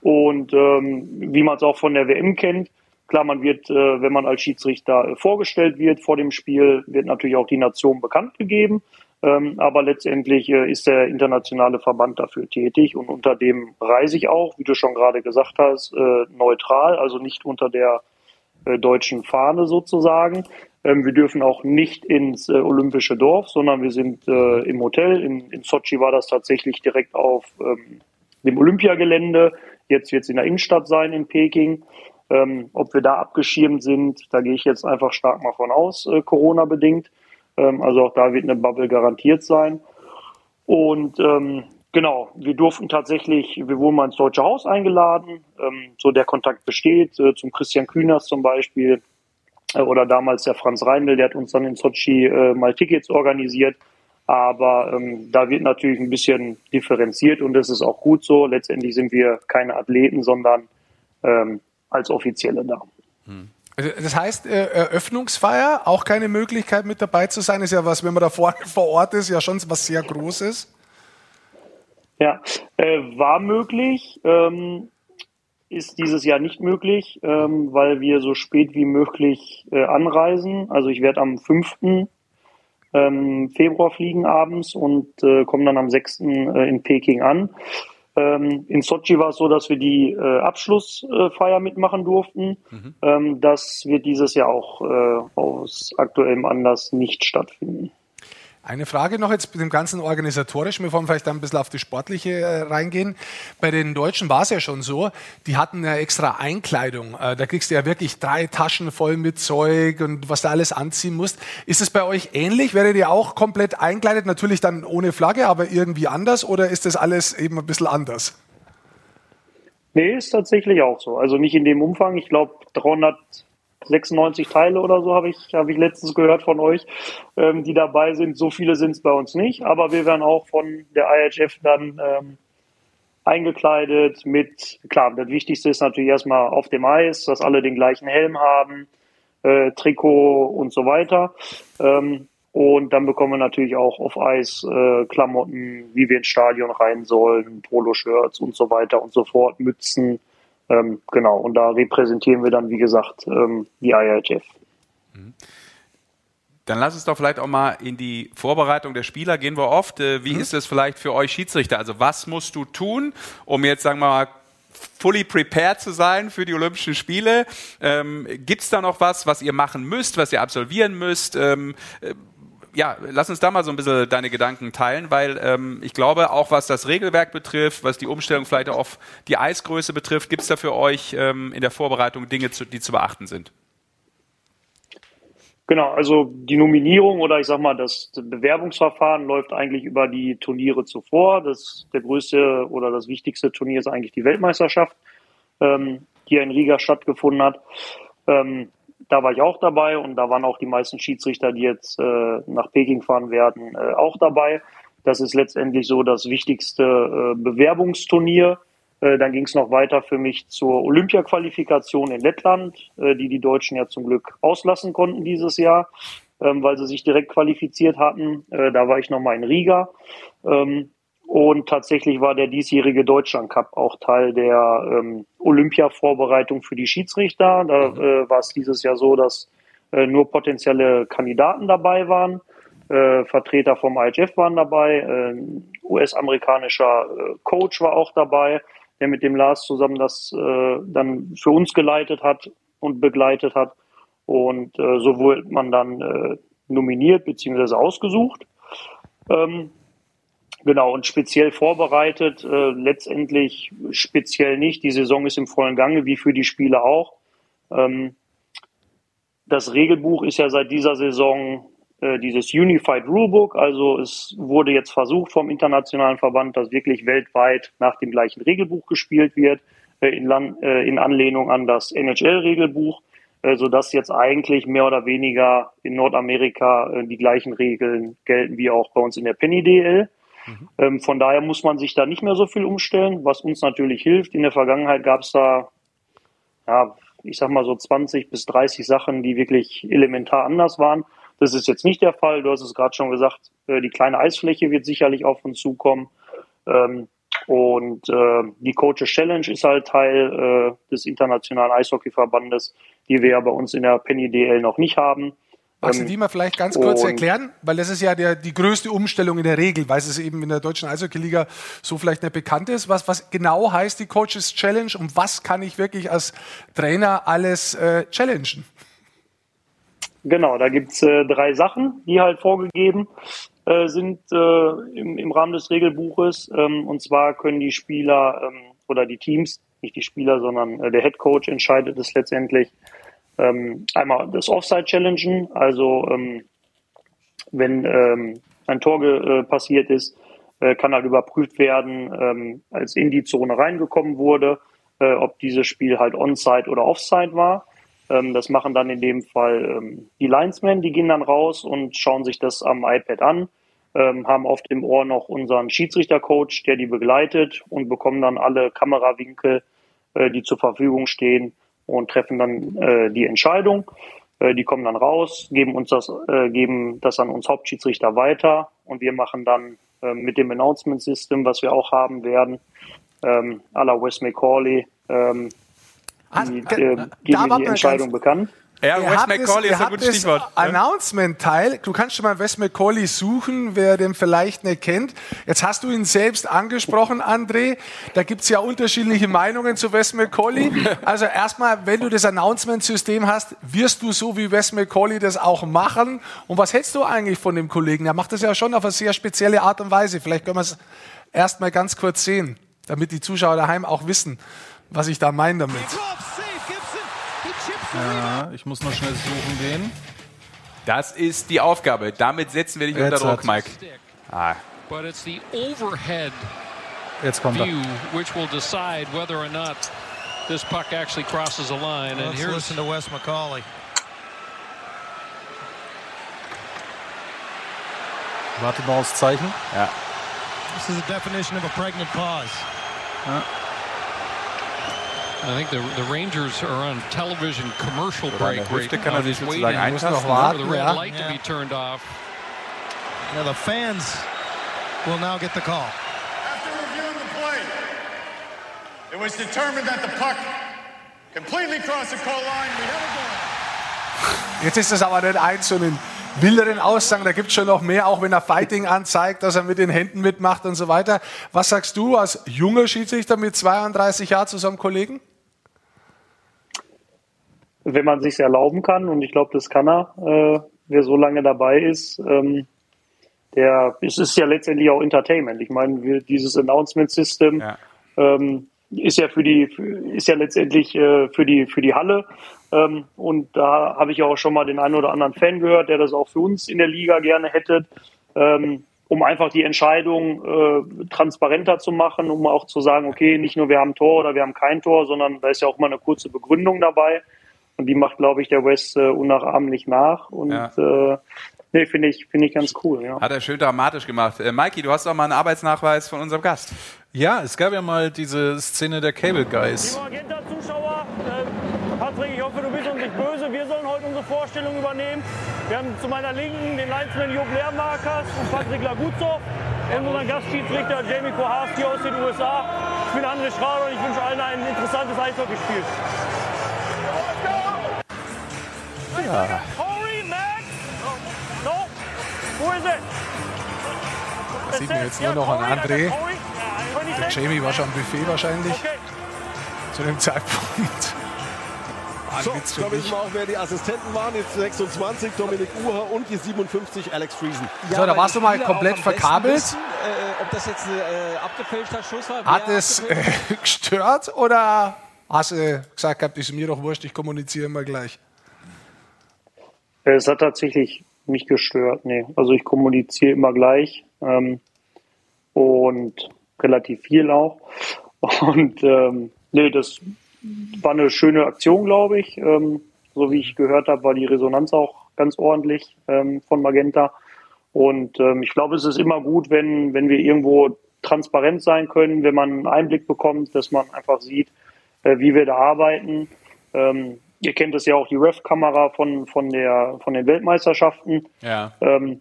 S8: Und ähm, wie man es auch von der WM kennt, klar, man wird, äh, wenn man als Schiedsrichter äh, vorgestellt wird vor dem Spiel, wird natürlich auch die Nation bekannt gegeben. Ähm, aber letztendlich äh, ist der internationale Verband dafür tätig und unter dem reise ich auch, wie du schon gerade gesagt hast, äh, neutral, also nicht unter der äh, deutschen Fahne sozusagen. Ähm, wir dürfen auch nicht ins äh, olympische Dorf, sondern wir sind äh, im Hotel. In, in Sochi war das tatsächlich direkt auf ähm, dem Olympiagelände. Jetzt wird es in der Innenstadt sein in Peking. Ähm, ob wir da abgeschirmt sind, da gehe ich jetzt einfach stark mal von aus, äh, Corona-bedingt. Ähm, also auch da wird eine Bubble garantiert sein. Und ähm, genau, wir durften tatsächlich, wir wurden mal ins Deutsche Haus eingeladen. Ähm, so der Kontakt besteht, äh, zum Christian Kühners zum Beispiel. Äh, oder damals der Franz Reindl, der hat uns dann in Sochi äh, mal Tickets organisiert. Aber ähm, da wird natürlich ein bisschen differenziert und das ist auch gut so. Letztendlich sind wir keine Athleten, sondern ähm, als Offizielle da.
S3: Also Das heißt, äh, Eröffnungsfeier, auch keine Möglichkeit mit dabei zu sein, ist ja was, wenn man da vor, [laughs] vor Ort ist, ja schon was sehr Großes.
S8: Ja, äh, war möglich, ähm, ist dieses Jahr nicht möglich, ähm, weil wir so spät wie möglich äh, anreisen. Also ich werde am 5. Ähm, Februar fliegen abends und äh, komme dann am 6. Äh, in Peking an. Ähm, in Sochi war es so, dass wir die äh, Abschlussfeier mitmachen durften. Ähm, das wird dieses Jahr auch äh, aus aktuellem Anlass nicht stattfinden.
S3: Eine Frage noch jetzt mit dem ganzen organisatorischen, bevor wir vielleicht dann ein bisschen auf die sportliche äh, reingehen. Bei den Deutschen war es ja schon so, die hatten ja extra Einkleidung. Äh, da kriegst du ja wirklich drei Taschen voll mit Zeug und was du alles anziehen musst. Ist es bei euch ähnlich? Werdet ihr auch komplett einkleidet? Natürlich dann ohne Flagge, aber irgendwie anders? Oder ist das alles eben ein bisschen anders?
S8: Nee, ist tatsächlich auch so. Also nicht in dem Umfang. Ich glaube, 396 Teile oder so habe ich, habe ich letztens gehört von euch, ähm, die dabei sind. So viele sind es bei uns nicht. Aber wir werden auch von der IHF dann ähm, eingekleidet mit, klar, das Wichtigste ist natürlich erstmal auf dem Eis, dass alle den gleichen Helm haben, äh, Trikot und so weiter. Ähm, und dann bekommen wir natürlich auch auf Eis äh, Klamotten, wie wir ins Stadion rein sollen, Poloshirts und so weiter und so fort, Mützen. Ähm, genau, und da repräsentieren wir dann, wie gesagt, ähm, die IIHF.
S1: Dann lass uns doch vielleicht auch mal in die Vorbereitung der Spieler gehen wir oft. Äh, Wie ist es vielleicht für euch Schiedsrichter? Also was musst du tun, um jetzt, sagen wir mal, fully prepared zu sein für die Olympischen Spiele? Ähm, Gibt es da noch was, was ihr machen müsst, was ihr absolvieren müsst? Ähm, äh, ja, lass uns da mal so ein bisschen deine Gedanken teilen, weil ähm, ich glaube, auch was das Regelwerk betrifft, was die Umstellung vielleicht auf die Eisgröße betrifft, gibt es da für euch ähm, in der Vorbereitung Dinge, zu, die zu beachten sind?
S8: Genau, also die Nominierung oder ich sag mal, das Bewerbungsverfahren läuft eigentlich über die Turniere zuvor. Das der größte oder das wichtigste Turnier ist eigentlich die Weltmeisterschaft, ähm, die in Riga stattgefunden hat. Ähm, da war ich auch dabei und da waren auch die meisten Schiedsrichter, die jetzt äh, nach Peking fahren werden, äh, auch dabei. Das ist letztendlich so das wichtigste äh, Bewerbungsturnier. Äh, dann ging es noch weiter für mich zur Olympia-Qualifikation in Lettland, äh, die die Deutschen ja zum Glück auslassen konnten dieses Jahr, ähm, weil sie sich direkt qualifiziert hatten. Äh, da war ich nochmal in Riga. Ähm, Und tatsächlich war der diesjährige Deutschland Cup auch Teil der ähm, Olympia-Vorbereitung für die Schiedsrichter. Da äh, war es dieses Jahr so, dass äh, nur potenzielle Kandidaten dabei waren. Äh, Vertreter vom IHF waren dabei, äh, US-amerikanischer äh, Coach war auch dabei, der mit dem Lars zusammen das äh, dann für uns geleitet hat und begleitet hat. Und so wurde man dann nominiert bzw. ausgesucht. Ähm, genau, und speziell vorbereitet, äh, letztendlich speziell nicht. Die Saison ist im vollen Gange, wie für die Spiele auch. Ähm, das Regelbuch ist ja seit dieser Saison äh, dieses Unified Rulebook. Also es wurde jetzt versucht vom internationalen Verband, dass wirklich weltweit nach dem gleichen Regelbuch gespielt wird, äh, in, Land, äh, in Anlehnung an das NHL-Regelbuch, äh, sodass jetzt eigentlich mehr oder weniger in Nordamerika äh, die gleichen Regeln gelten wie auch bei uns in der Penny DL. Mhm. Ähm, von daher muss man sich da nicht mehr so viel umstellen, was uns natürlich hilft. In der Vergangenheit gab es da ja, ich sag mal so 20 bis 30 Sachen, die wirklich elementar anders waren. Das ist jetzt nicht der Fall. Du hast es gerade schon gesagt, äh, die kleine Eisfläche wird sicherlich auf uns zukommen. Ähm, und äh, die Coaches Challenge ist halt Teil äh, des Internationalen Eishockeyverbandes, die wir ja bei uns in der Penny DL noch nicht haben.
S3: Magst du die mal vielleicht ganz kurz erklären? Weil das ist ja der, die größte Umstellung in der Regel, weil es eben in der deutschen Eishockey-Liga so vielleicht nicht bekannt ist. Was, was genau heißt die Coaches Challenge und was kann ich wirklich als Trainer alles äh, challengen?
S8: Genau, da gibt's äh, drei Sachen, die halt vorgegeben äh, sind äh, im, im Rahmen des Regelbuches. Ähm, und zwar können die Spieler ähm, oder die Teams, nicht die Spieler, sondern äh, der Head Coach entscheidet es letztendlich, ähm, einmal das Offside challengen, also ähm, wenn ähm, ein Tor äh, passiert ist, äh, kann halt überprüft werden, ähm, als in die Zone reingekommen wurde, äh, ob dieses Spiel halt Onside oder Offside war. Ähm, das machen dann in dem Fall ähm, die Linesmen, die gehen dann raus und schauen sich das am iPad an, haben oft im Ohr noch unseren Schiedsrichtercoach, der die begleitet und bekommen dann alle Kamerawinkel, äh, die zur Verfügung stehen, und treffen dann äh, die Entscheidung. Äh, die kommen dann raus, geben uns das, äh, geben das an uns Hauptschiedsrichter weiter und wir machen dann äh, mit dem Announcement System, was wir auch haben werden, ähm, à la Wes McCauley, ähm,
S3: ah,
S8: die, äh, geben die Entscheidung bekannt.
S3: Ja, ihr Wes McCauley ist ein gutes Stichwort. Announcement-Teil. Du kannst schon mal Wes McCauley suchen, wer den vielleicht nicht kennt. Jetzt hast du ihn selbst angesprochen, André. Da gibt's ja unterschiedliche Meinungen zu Wes McCauley. Also erstmal, wenn du das Announcement-System hast, wirst du so wie Wes McCauley das auch machen. Und was hältst du eigentlich von dem Kollegen? Er macht das ja schon auf eine sehr spezielle Art und Weise. Vielleicht können wir es erstmal ganz kurz sehen, damit die Zuschauer daheim auch wissen, was ich da meine damit.
S2: Ja, ich muss noch schnell suchen gehen.
S1: Das ist die Aufgabe. Damit setzen wir dich Jetzt unter Druck, Mike. Ah.
S2: But it's the overhead Jetzt kommt view er. which will decide whether or not this puck actually crosses a line. And here's listen to Wes McCauley. Warte mal aufs Zeichen.
S1: Ja.
S2: This is a definition of a pregnant pause. Ja. I think the, the Rangers are on television commercial break right
S1: kann er sich sozusagen
S2: eintasten. Warten, the red ja. light yeah. to be turned off. Now the fans will now get the call.
S9: After reviewing the play, it was determined that the puck completely crossed the goal line. We have a goal.
S3: Jetzt ist es aber nicht eins so einen wilderen Aussagen, da gibt es schon noch mehr, auch wenn er Fighting anzeigt, dass er mit den Händen mitmacht und so weiter. Was sagst du als junger Schiedsrichter mit 32 Jahren zu so einem Kollegen?
S8: Wenn man sich erlauben kann, und ich glaube, das kann er, äh, wer so lange dabei ist, ähm, der, es ist ja letztendlich auch Entertainment. Ich meine, dieses Announcement System ja. ähm, ist ja für die, ist ja letztendlich äh, für die, für die Halle. Ähm, und da habe ich auch schon mal den einen oder anderen Fan gehört, der das auch für uns in der Liga gerne hätte, ähm, um einfach die Entscheidung äh, transparenter zu machen, um auch zu sagen, okay, nicht nur wir haben Tor oder wir haben kein Tor, sondern da ist ja auch mal eine kurze Begründung dabei. Und die macht, glaube ich, der West äh, unnachahmlich nach. Und ja. äh, nee, finde ich, finde ich ganz cool. Ja.
S1: Hat er schön dramatisch gemacht. Äh, Mikey, du hast doch mal einen Arbeitsnachweis von unserem Gast.
S2: Ja, es gab ja mal diese Szene der Cable Guys.
S10: Lieber Magenta-Zuschauer, äh, Patrick, ich hoffe, du bist uns nicht böse. Wir sollen heute unsere Vorstellung übernehmen. Wir haben zu meiner Linken den Linesman Job Lehrmarkers und Patrick Laguzov. unseren Gastschiedsrichter Jamie Koharski aus den USA. Ich bin André Schrader und ich wünsche allen ein interessantes Eishockeyspiel.
S2: Ja.
S10: Corey, Max? No? Wo ist es?
S3: Sieht man jetzt nur noch an André. Der Jamie war schon am Buffet wahrscheinlich. Zu dem Zeitpunkt.
S11: So, wissen
S3: mich.
S11: wir auch, wer die Assistenten waren. Jetzt 26, Dominik Uher und die 57, Alex Friesen.
S3: So, da warst du mal komplett verkabelt.
S12: Wissen, äh, ob das jetzt ein äh, abgefälschter Schuss war?
S3: Hat es äh, [laughs] gestört oder hast du gesagt gehabt, ist mir doch wurscht, ich kommuniziere immer gleich?
S8: Äh, Es hat tatsächlich nicht gestört, nee. Also ich kommuniziere immer gleich ähm, und relativ viel auch. [laughs] Und ähm, nee, das war eine schöne Aktion, glaube ich. Ähm, so wie ich gehört habe, war die Resonanz auch ganz ordentlich ähm, von Magenta. Und ähm, ich glaube, es ist immer gut, wenn, wenn wir irgendwo transparent sein können, wenn man einen Einblick bekommt, dass man einfach sieht, äh, wie wir da arbeiten. Ähm, ihr kennt es ja auch, die Ref-Kamera von, von, der, von den Weltmeisterschaften.
S1: Ja.
S8: Ähm,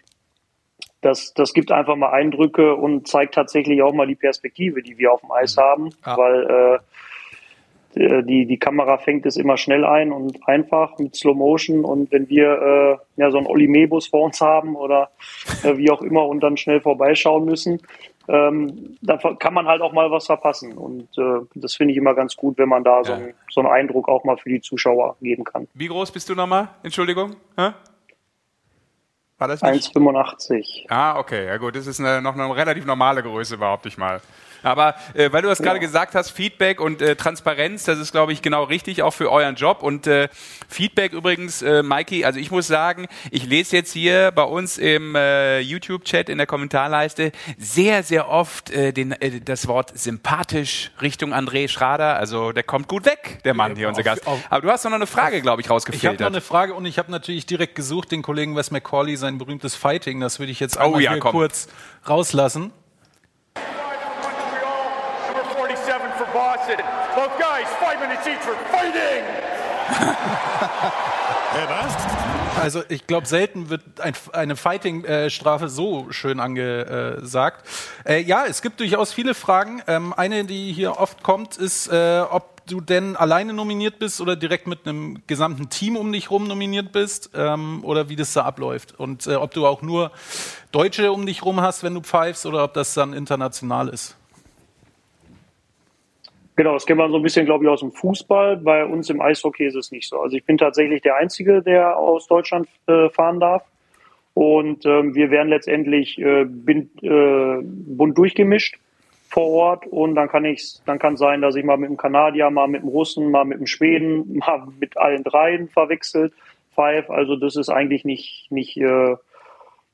S8: das, das gibt einfach mal Eindrücke und zeigt tatsächlich auch mal die Perspektive, die wir auf dem Eis haben, weil äh, die, die Kamera fängt es immer schnell ein und einfach mit Slow Motion und wenn wir äh, ja, so einen Oli Mebus vor uns haben oder äh, wie auch immer und dann schnell vorbeischauen müssen, ähm, da kann man halt auch mal was verpassen und äh, das finde ich immer ganz gut, wenn man da so, einen, so einen Eindruck auch mal für die Zuschauer geben kann.
S1: Wie groß bist du nochmal? Entschuldigung? Hä? War das nicht?
S8: 1,85.
S1: Ah, okay, ja gut, das ist eine, noch eine relativ normale Größe, behaupte ich mal. Aber äh, weil du das gerade gesagt hast, Feedback und äh, Transparenz, das ist, glaube ich, genau richtig, auch für euren Job. Und äh, Feedback übrigens, äh, Mikey, also ich muss sagen, ich lese jetzt hier bei uns im äh, YouTube-Chat in der Kommentarleiste sehr, sehr oft äh, den, äh, das Wort sympathisch Richtung André Schrader. Also der kommt gut weg, der Mann hier, unser Gast. Aber du hast doch noch eine Frage, glaube ich,
S2: Ich habe
S1: rausgefiltert.
S2: noch eine Frage und ich habe natürlich direkt gesucht, den Kollegen Wes McCauley, sein berühmtes Fighting. Das würde ich jetzt
S1: Oh
S2: einmal
S1: ja,
S2: hier
S1: komm.
S2: kurz rauslassen.
S9: Boston. Both guys, five minutes each for fighting. [laughs]
S2: Also ich glaube, selten wird ein, eine Fighting-Strafe so schön angesagt. Äh, ja, es gibt durchaus viele Fragen. Ähm, eine, die hier oft kommt, ist, äh, ob du denn alleine nominiert bist oder direkt mit einem gesamten Team um dich rum nominiert bist ähm, oder wie das da abläuft. Und äh, ob du auch nur Deutsche um dich rum hast, wenn du pfeifst oder ob das dann international ist.
S8: Genau, das kennen wir so ein bisschen, glaube ich, aus dem Fußball. Bei uns im Eishockey ist es nicht so. Also ich bin tatsächlich der Einzige, der aus Deutschland äh, fahren darf. Und ähm, wir werden letztendlich äh, bin, äh, bunt durchgemischt vor Ort. Und dann kann ich, dann kann sein, dass ich mal mit dem Kanadier, mal mit dem Russen, mal mit dem Schweden, [laughs] mal mit allen dreien verwechselt. Five. Also das ist eigentlich nicht, nicht äh,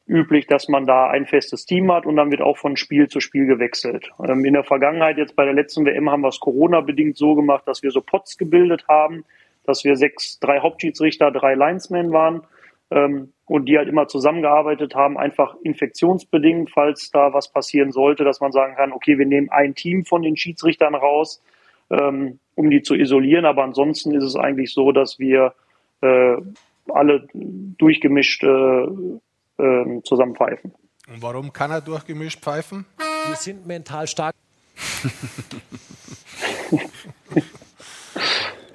S8: üblich, dass man da ein festes Team hat und dann wird auch von Spiel zu Spiel gewechselt. Ähm, in der Vergangenheit, jetzt bei der letzten WM, haben wir es Corona-bedingt so gemacht, dass wir so Pots gebildet haben, dass wir sechs, drei Hauptschiedsrichter, drei Linesmen waren ähm, und die halt immer zusammengearbeitet haben, einfach infektionsbedingt, falls da was passieren sollte, dass man sagen kann, okay, wir nehmen ein Team von den Schiedsrichtern raus, ähm, um die zu isolieren, aber ansonsten ist es eigentlich so, dass wir äh, alle durchgemischt äh, ähm, zusammen pfeifen.
S3: Und warum kann er durchgemischt pfeifen?
S12: Wir sind mental stark. [laughs]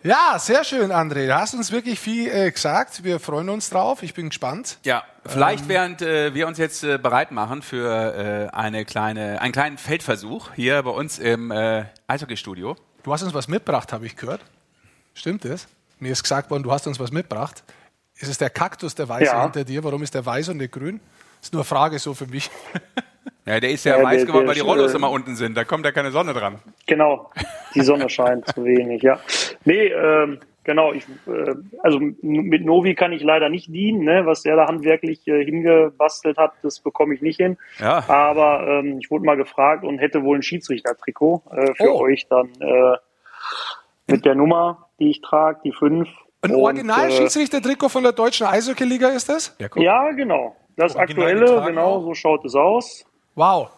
S3: Ja, sehr schön, André. Du hast uns wirklich viel äh, gesagt. Wir freuen uns drauf. Ich bin gespannt.
S1: Ja, vielleicht während äh, wir uns jetzt äh, bereit machen für äh, eine kleine, einen kleinen Feldversuch hier bei uns im äh, Eishockey-Studio.
S3: Du hast uns was mitgebracht, habe ich gehört. Stimmt das? Mir ist gesagt worden, du hast uns was mitgebracht. Ist es der Kaktus, der weiße
S8: Ja.
S3: hinter dir? Warum ist der weiß und nicht grün? ist nur eine Frage so für mich. [laughs]
S1: Ja, der ist ja,
S8: Ja,
S1: weiß
S8: der-
S1: geworden,
S8: der
S1: weil die
S8: ist,
S1: Rollos
S8: äh,
S1: immer unten sind. Da kommt ja keine Sonne dran.
S8: Genau, die Sonne scheint zu wenig, ja. Nee, ähm, genau, ich, äh, also mit Novi kann ich leider nicht dienen, ne? was der da handwerklich äh, hingebastelt hat, das bekomme ich nicht hin.
S1: Ja.
S8: Aber ähm, ich wurde mal gefragt und hätte wohl ein Schiedsrichter-Trikot äh, für
S3: Oh.
S8: euch dann äh, mit der Nummer, die ich trage, die 5.
S3: Ein Original-Schiedsrichter-Trikot von der deutschen Eishockey-Liga ist das?
S1: Ja,
S8: Ja, genau. Das
S2: Original
S8: aktuelle,
S2: getragen
S8: genau, so schaut es aus.
S3: Wow.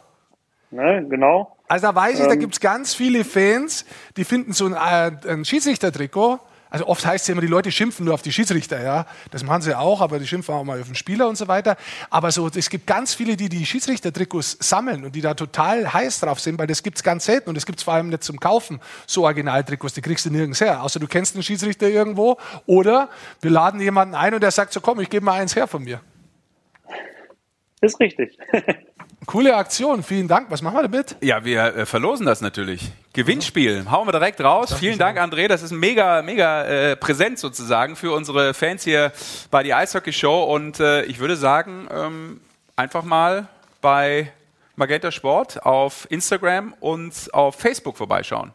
S8: Ne, genau.
S3: Also da weiß ich, da
S8: Ähm.
S3: gibt es ganz viele Fans, die finden so ein, äh, ein Schiedsrichter-Trikot also oft heißt es immer, die Leute schimpfen nur auf die Schiedsrichter, ja. Das machen sie auch, aber die schimpfen auch mal auf den Spieler und so weiter. Aber so, es gibt ganz viele, die die Schiedsrichter-Trikots sammeln und die da total heiß drauf sind, weil das gibt es ganz selten und das gibt es vor allem nicht zum Kaufen, so Originaltrikots, die kriegst du nirgends her. Außer du kennst einen Schiedsrichter irgendwo oder wir laden jemanden ein und der sagt so, komm, ich gebe mal eins her von mir.
S8: Ist richtig. [laughs]
S3: Coole Aktion, vielen Dank. Was machen wir damit?
S1: Ja, wir äh, verlosen das natürlich. Gewinnspiel, hauen wir direkt raus. Vielen Dank, André. Das ist ein mega, mega äh, Präsent sozusagen für unsere Fans hier bei die Eishockey Show. Und äh, ich würde sagen, ähm, einfach mal bei Magenta Sport auf Instagram und auf Facebook vorbeischauen.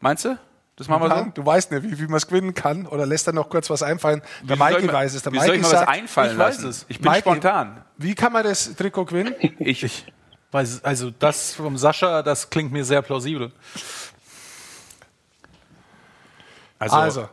S1: Meinst du? Das machen wir so?
S3: Du weißt nicht, wie, wie man es gewinnen kann. Oder lässt er noch kurz was einfallen? Der Mikey weiß es. Der
S1: wie
S3: Mikey
S1: soll ich mir was
S3: sagt,
S1: einfallen
S3: ich weiß
S1: lassen?
S3: es.
S1: Ich bin spontan.
S3: Wie kann man das Trikot gewinnen? [laughs]
S1: Ich, ich.
S2: Weiß, also das vom Sascha, das klingt mir sehr plausibel.
S1: Also,
S3: Also,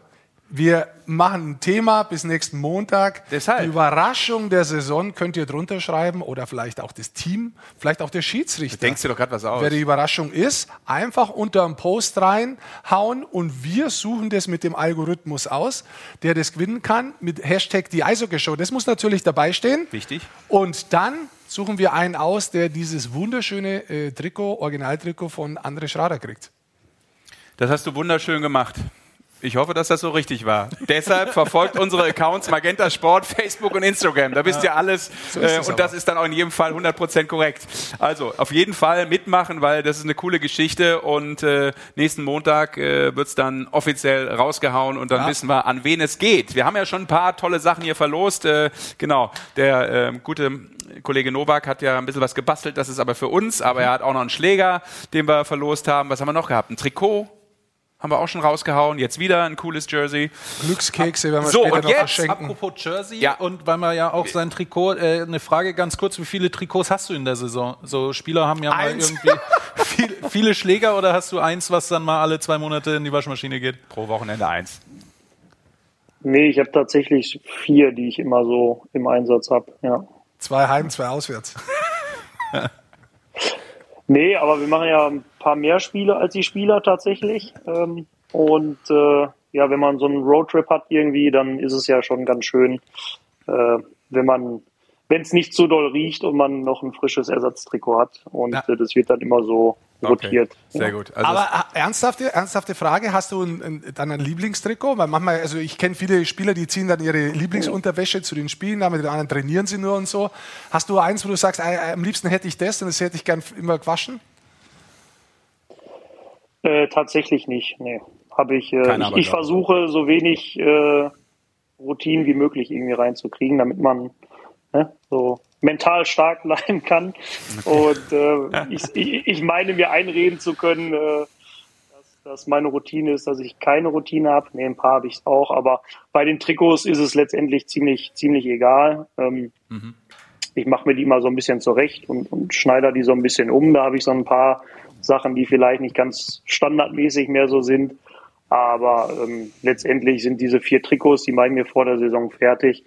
S3: wir machen ein Thema bis nächsten Montag.
S1: Deshalb.
S3: Die Überraschung der Saison könnt ihr drunter schreiben oder vielleicht auch das Team, vielleicht auch der Schiedsrichter.
S1: denkst du doch gerade was aus.
S3: Wer die Überraschung ist, einfach unter einen Post reinhauen und wir suchen das mit dem Algorithmus aus, der das gewinnen kann mit Hashtag die Eishockey Show. Das muss natürlich dabei stehen.
S1: Wichtig.
S3: Und dann suchen wir einen aus, der dieses wunderschöne äh, Trikot, Originaltrikot von André Schrader kriegt.
S1: Das hast du wunderschön gemacht. Ich hoffe, dass das so richtig war. Deshalb verfolgt unsere Accounts Magenta Sport, Facebook und Instagram. Da wisst ihr alles.
S3: So
S1: äh,
S3: es
S1: und das
S3: aber.
S1: ist dann auch in jedem Fall 100% korrekt. Also auf jeden Fall mitmachen, weil das ist eine coole Geschichte. Und äh, nächsten Montag äh, wird's dann offiziell rausgehauen und dann
S3: Ja.
S1: wissen wir, an wen es geht. Wir haben ja schon ein paar tolle Sachen hier verlost. Äh, genau, der äh, gute Kollege Novak hat ja ein bisschen was gebastelt. Das ist aber für uns. Aber er hat auch noch einen Schläger, den wir verlost haben. Was haben wir noch gehabt? Ein Trikot. Haben wir auch schon rausgehauen. Jetzt wieder ein cooles Jersey.
S3: Glückskekse werden wir
S1: So,
S3: später
S1: und
S3: noch
S1: jetzt
S3: verschenken.
S2: Apropos Jersey
S1: Ja.
S2: und weil man ja auch sein Trikot, äh, eine Frage ganz kurz, wie viele Trikots hast du in der Saison? So Spieler haben ja
S3: Eins.
S2: mal irgendwie [laughs] viel, viele Schläger oder hast du eins, was dann mal alle zwei Monate in die Waschmaschine geht?
S1: Pro Wochenende eins.
S8: Nee, ich habe tatsächlich vier, die ich immer so im Einsatz habe. Ja.
S3: Zwei heim, zwei auswärts. [laughs]
S8: Nee, aber wir machen ja ein paar mehr Spiele als die Spieler tatsächlich. Ähm, und äh, ja, wenn man so einen Roadtrip hat irgendwie, dann ist es ja schon ganz schön, äh, wenn man, wenn es nicht so doll riecht und man noch ein frisches Ersatztrikot hat. Und
S3: Ja.
S8: äh, das wird dann immer so rotiert.
S1: Sehr
S8: Ja.
S1: gut. Also
S3: Aber äh, ernsthafte, ernsthafte Frage, hast du ein, ein, dann ein Lieblingstrikot? Weil manchmal, also ich kenne viele Spieler, die ziehen dann ihre Lieblingsunterwäsche zu den Spielen, dann mit den anderen trainieren sie nur und so. Hast du eins, wo du sagst, äh, am liebsten hätte ich das und das hätte ich gern immer gewaschen?
S8: Äh, tatsächlich nicht, nee. Habe ich, äh,
S1: Keine
S8: ich, ich versuche so wenig äh, Routinen wie möglich irgendwie reinzukriegen, damit man ne, so mental stark [laughs] bleiben kann. Und äh, [laughs] ich, ich, ich meine mir einreden zu können, äh, dass, meine Routine ist, dass ich keine Routine habe. Nee, ein paar habe ich auch, aber bei den Trikots ist es letztendlich ziemlich, ziemlich egal. Ähm, ich mache mir die mal so ein bisschen zurecht und, und schneide die so ein bisschen um. Da habe ich so ein paar Sachen, die vielleicht nicht ganz standardmäßig mehr so sind. Aber ähm, letztendlich sind diese vier Trikots, die mache ich mir vor der Saison fertig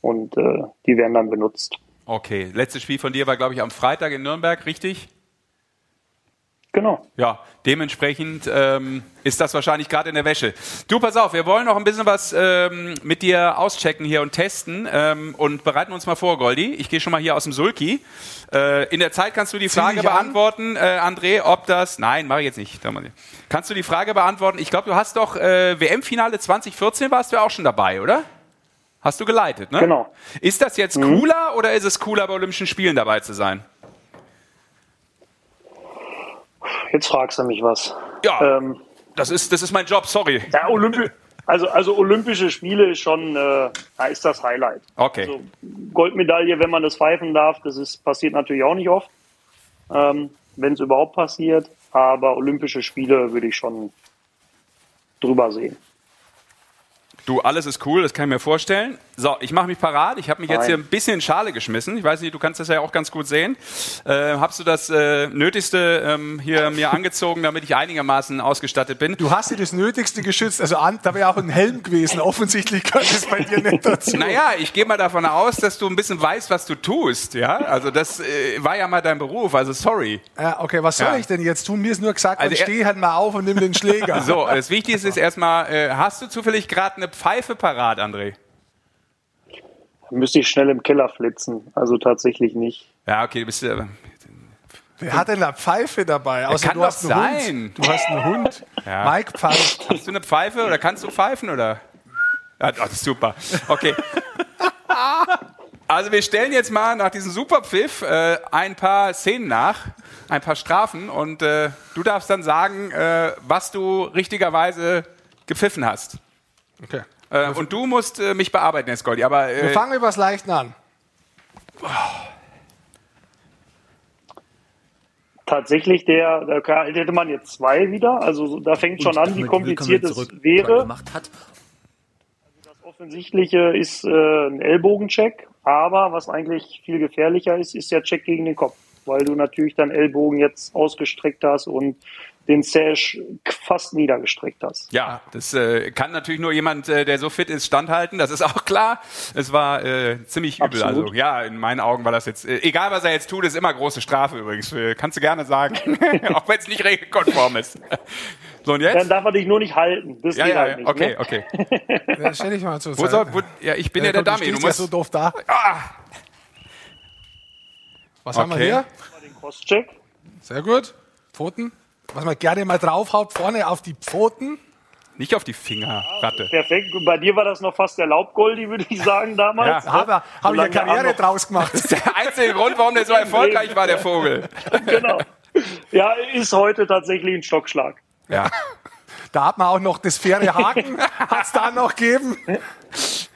S8: und äh, die werden dann benutzt.
S1: Okay, letztes Spiel von dir war, glaube ich, am Freitag in Nürnberg, richtig?
S8: Genau.
S1: Ja, dementsprechend ähm, ist das wahrscheinlich gerade in der Wäsche. Du, pass auf, wir wollen noch ein bisschen was ähm, mit dir auschecken hier und testen ähm, und bereiten uns mal vor, Goldi. Ich gehe schon mal hier aus dem Sulki. Äh, in der Zeit kannst du die
S3: Zieh
S1: Frage
S3: an.
S1: beantworten, äh, André, ob das... Nein, mache ich jetzt nicht. Kannst du die Frage beantworten? Ich glaube, du hast doch äh, WM-Finale 2014 warst du ja auch schon dabei, oder? Hast du geleitet, ne?
S8: Genau.
S1: Ist das jetzt cooler oder ist es cooler, bei Olympischen Spielen dabei zu sein?
S8: Jetzt fragst du mich was.
S1: Ja,
S8: Ähm,
S1: das, ist, das ist mein Job, sorry.
S8: ja, Olympi also, also Olympische Spiele ist schon, äh, da ist das Highlight.
S1: Okay.
S8: Also Goldmedaille, wenn man das pfeifen darf, das ist, passiert natürlich auch nicht oft, ähm, wenn es überhaupt passiert. Aber Olympische Spiele würde ich schon drüber sehen.
S1: Du, alles ist cool, das kann ich mir vorstellen. So, ich mache mich parat. Ich habe mich jetzt
S5: Nein.
S1: hier ein bisschen in Schale geschmissen. Ich weiß nicht, du kannst das ja auch ganz gut sehen. Äh, hast du das äh, Nötigste ähm, hier mir angezogen, damit ich einigermaßen ausgestattet bin?
S3: Du hast dir das Nötigste geschützt. Also an, da wäre auch ein Helm gewesen. Offensichtlich gehört es bei dir nicht dazu.
S1: Naja, ich gehe mal davon aus, dass du ein bisschen weißt, was du tust. Ja, also das äh, war ja mal dein Beruf. Also sorry.
S3: Ja, okay, was soll
S1: Ja.
S3: ich denn jetzt tun? Mir ist nur gesagt,
S1: Also
S3: steh halt mal auf und nimm den Schläger. [laughs]
S1: So, das Wichtigste ist erstmal, äh, hast du zufällig gerade eine Pfeife parat, André?
S8: Müsste ich schnell im Keller flitzen. Also tatsächlich nicht.
S1: Ja, okay, du bist äh,
S3: Wer hat denn eine Pfeife dabei? Außer
S1: kann
S3: du hast einen
S1: sein.
S3: Hund. Du hast einen Hund.
S1: Ja.
S3: Mike pfeift.
S1: Hast du eine Pfeife oder kannst du pfeifen oder? Ja, das ist super. Okay. Also wir stellen jetzt mal nach diesem Superpfiff äh, ein paar Szenen nach, ein paar Strafen und äh, du darfst dann sagen, äh, was du richtigerweise gepfiffen hast.
S3: Okay.
S1: Äh, und du musst äh, mich bearbeiten, Herr Scoldi. Aber
S3: Wir
S1: äh,
S3: fangen über das Leichten an.
S8: Tatsächlich, der, da hätte man jetzt zwei wieder. Also so- da fängt schon an, wie kompliziert es wäre.
S13: hat.
S8: Das Offensichtliche ist äh, ein Ellbogencheck, aber was eigentlich viel gefährlicher ist, ist der Check gegen den Kopf, weil du natürlich deinen Ellbogen jetzt ausgestreckt hast und den Sash fast niedergestreckt hast.
S1: Ja, das äh, kann natürlich nur jemand, äh, der so fit ist, standhalten. Das ist auch klar. Es war äh, ziemlich übel.
S8: Absolut.
S1: Also ja, in meinen Augen war das jetzt, äh, egal was er jetzt tut, ist immer große Strafe übrigens. Äh, kannst du gerne sagen, [laughs] auch wenn es nicht regelkonform ist. So und
S8: Dann
S1: jetzt?
S8: darf er dich nur nicht halten. Das
S1: Ja,
S8: geht
S1: ja,
S8: halt
S1: ja,
S8: nicht.
S1: okay,
S8: ne?
S1: okay.
S3: Ja, stell dich mal zur
S1: Wo
S3: Seite.
S1: soll, wo, ja, ich bin ja, der Dummy.
S3: Du stehst ja
S1: musst,
S3: so doof da.
S1: ah,
S3: Was haben wir
S1: Okay.
S3: hier?
S8: Den Crosscheck.
S3: Sehr gut. Pfoten. Was man gerne mal draufhaut, vorne auf die Pfoten.
S1: nicht auf die Finger, Ratte.
S8: Perfekt. Bei dir war das noch fast der Laubgoldi, würde ich sagen, damals.
S1: Ja.
S3: Habe hab ich eine Karriere draus gemacht. [laughs]
S1: Das ist der einzige Grund, warum der so erfolgreich war, der Vogel. [laughs]
S8: genau. Ja, ist heute tatsächlich ein Stockschlag.
S1: Ja.
S3: Da hat man auch noch das faire Haken. [laughs] Hat es da noch gegeben?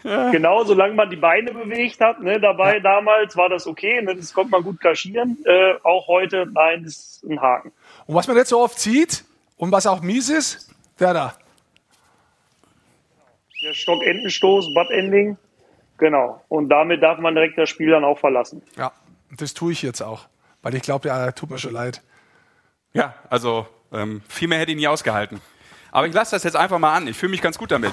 S8: Genau, solange man die Beine bewegt hat, ne, dabei damals war das okay, ne, das konnte man gut kaschieren. Äh, auch heute, nein, ist ein Haken.
S3: Und was man nicht so oft sieht und was auch mies ist, der da.
S8: Der Stockendenstoß, Butt-Ending, genau. Und damit darf man direkt das Spiel dann auch verlassen.
S3: Ja, das tue ich jetzt auch. Weil ich glaube, ja, tut mir schon leid.
S1: Ja, also ähm, viel mehr hätte ich nie ausgehalten. Aber ich lasse das jetzt einfach mal an. Ich fühle mich ganz gut damit.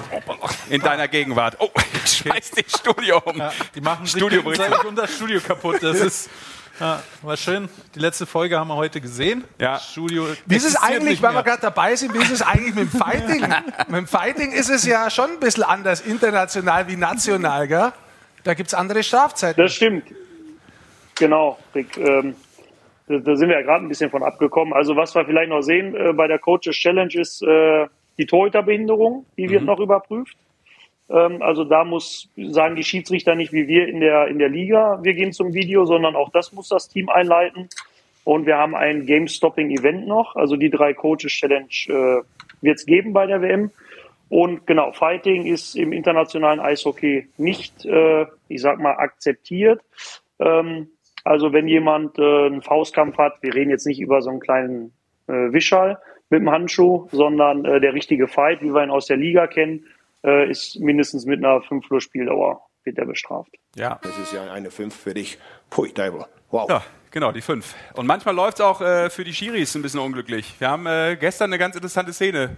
S1: In deiner Gegenwart. Oh, [laughs] ich schmeiß das Studio um.
S2: Ja, die machen sich
S1: Studio
S2: und das Studio kaputt. Das [laughs] ist ja, war schön. Die letzte Folge haben wir heute gesehen.
S1: Ja.
S2: Studio
S3: Wie ist es eigentlich, weil wir gerade dabei sind, wie ist es eigentlich mit dem Fighting? [laughs] mit dem Fighting ist es ja schon ein bisschen anders international wie national, gell? Da gibt es andere Strafzeiten.
S8: Das stimmt. Genau, Rick. Ähm, da, da sind wir ja gerade ein bisschen von abgekommen. Also was wir vielleicht noch sehen äh, bei der Coaches Challenge ist äh, die Torhüterbehinderung, die wird noch überprüft. Ähm, also da muss sagen die Schiedsrichter nicht wie wir in der in der Liga, wir gehen zum Video, sondern auch das muss das Team einleiten. Und wir haben ein Game-Stopping-Event noch. Also die drei Coaches Challenge äh, wird es geben bei der WM. Und genau, Fighting ist im internationalen Eishockey nicht, äh, ich sag mal, akzeptiert. Ähm, also wenn jemand äh, einen Faustkampf hat, wir reden jetzt nicht über so einen kleinen äh, Wischall mit dem Handschuh, sondern äh, der richtige Fight, wie wir ihn aus der Liga kennen, äh, ist mindestens mit einer 5 Uhr Spieldauer wird er bestraft.
S1: Ja.
S13: Das ist ja eine 5 für dich. Pui, Teufel. Wow.
S1: Ja, genau, die fünf. Und manchmal läuft es auch äh, für die Schiris ein bisschen unglücklich. Wir haben äh, gestern eine ganz interessante Szene.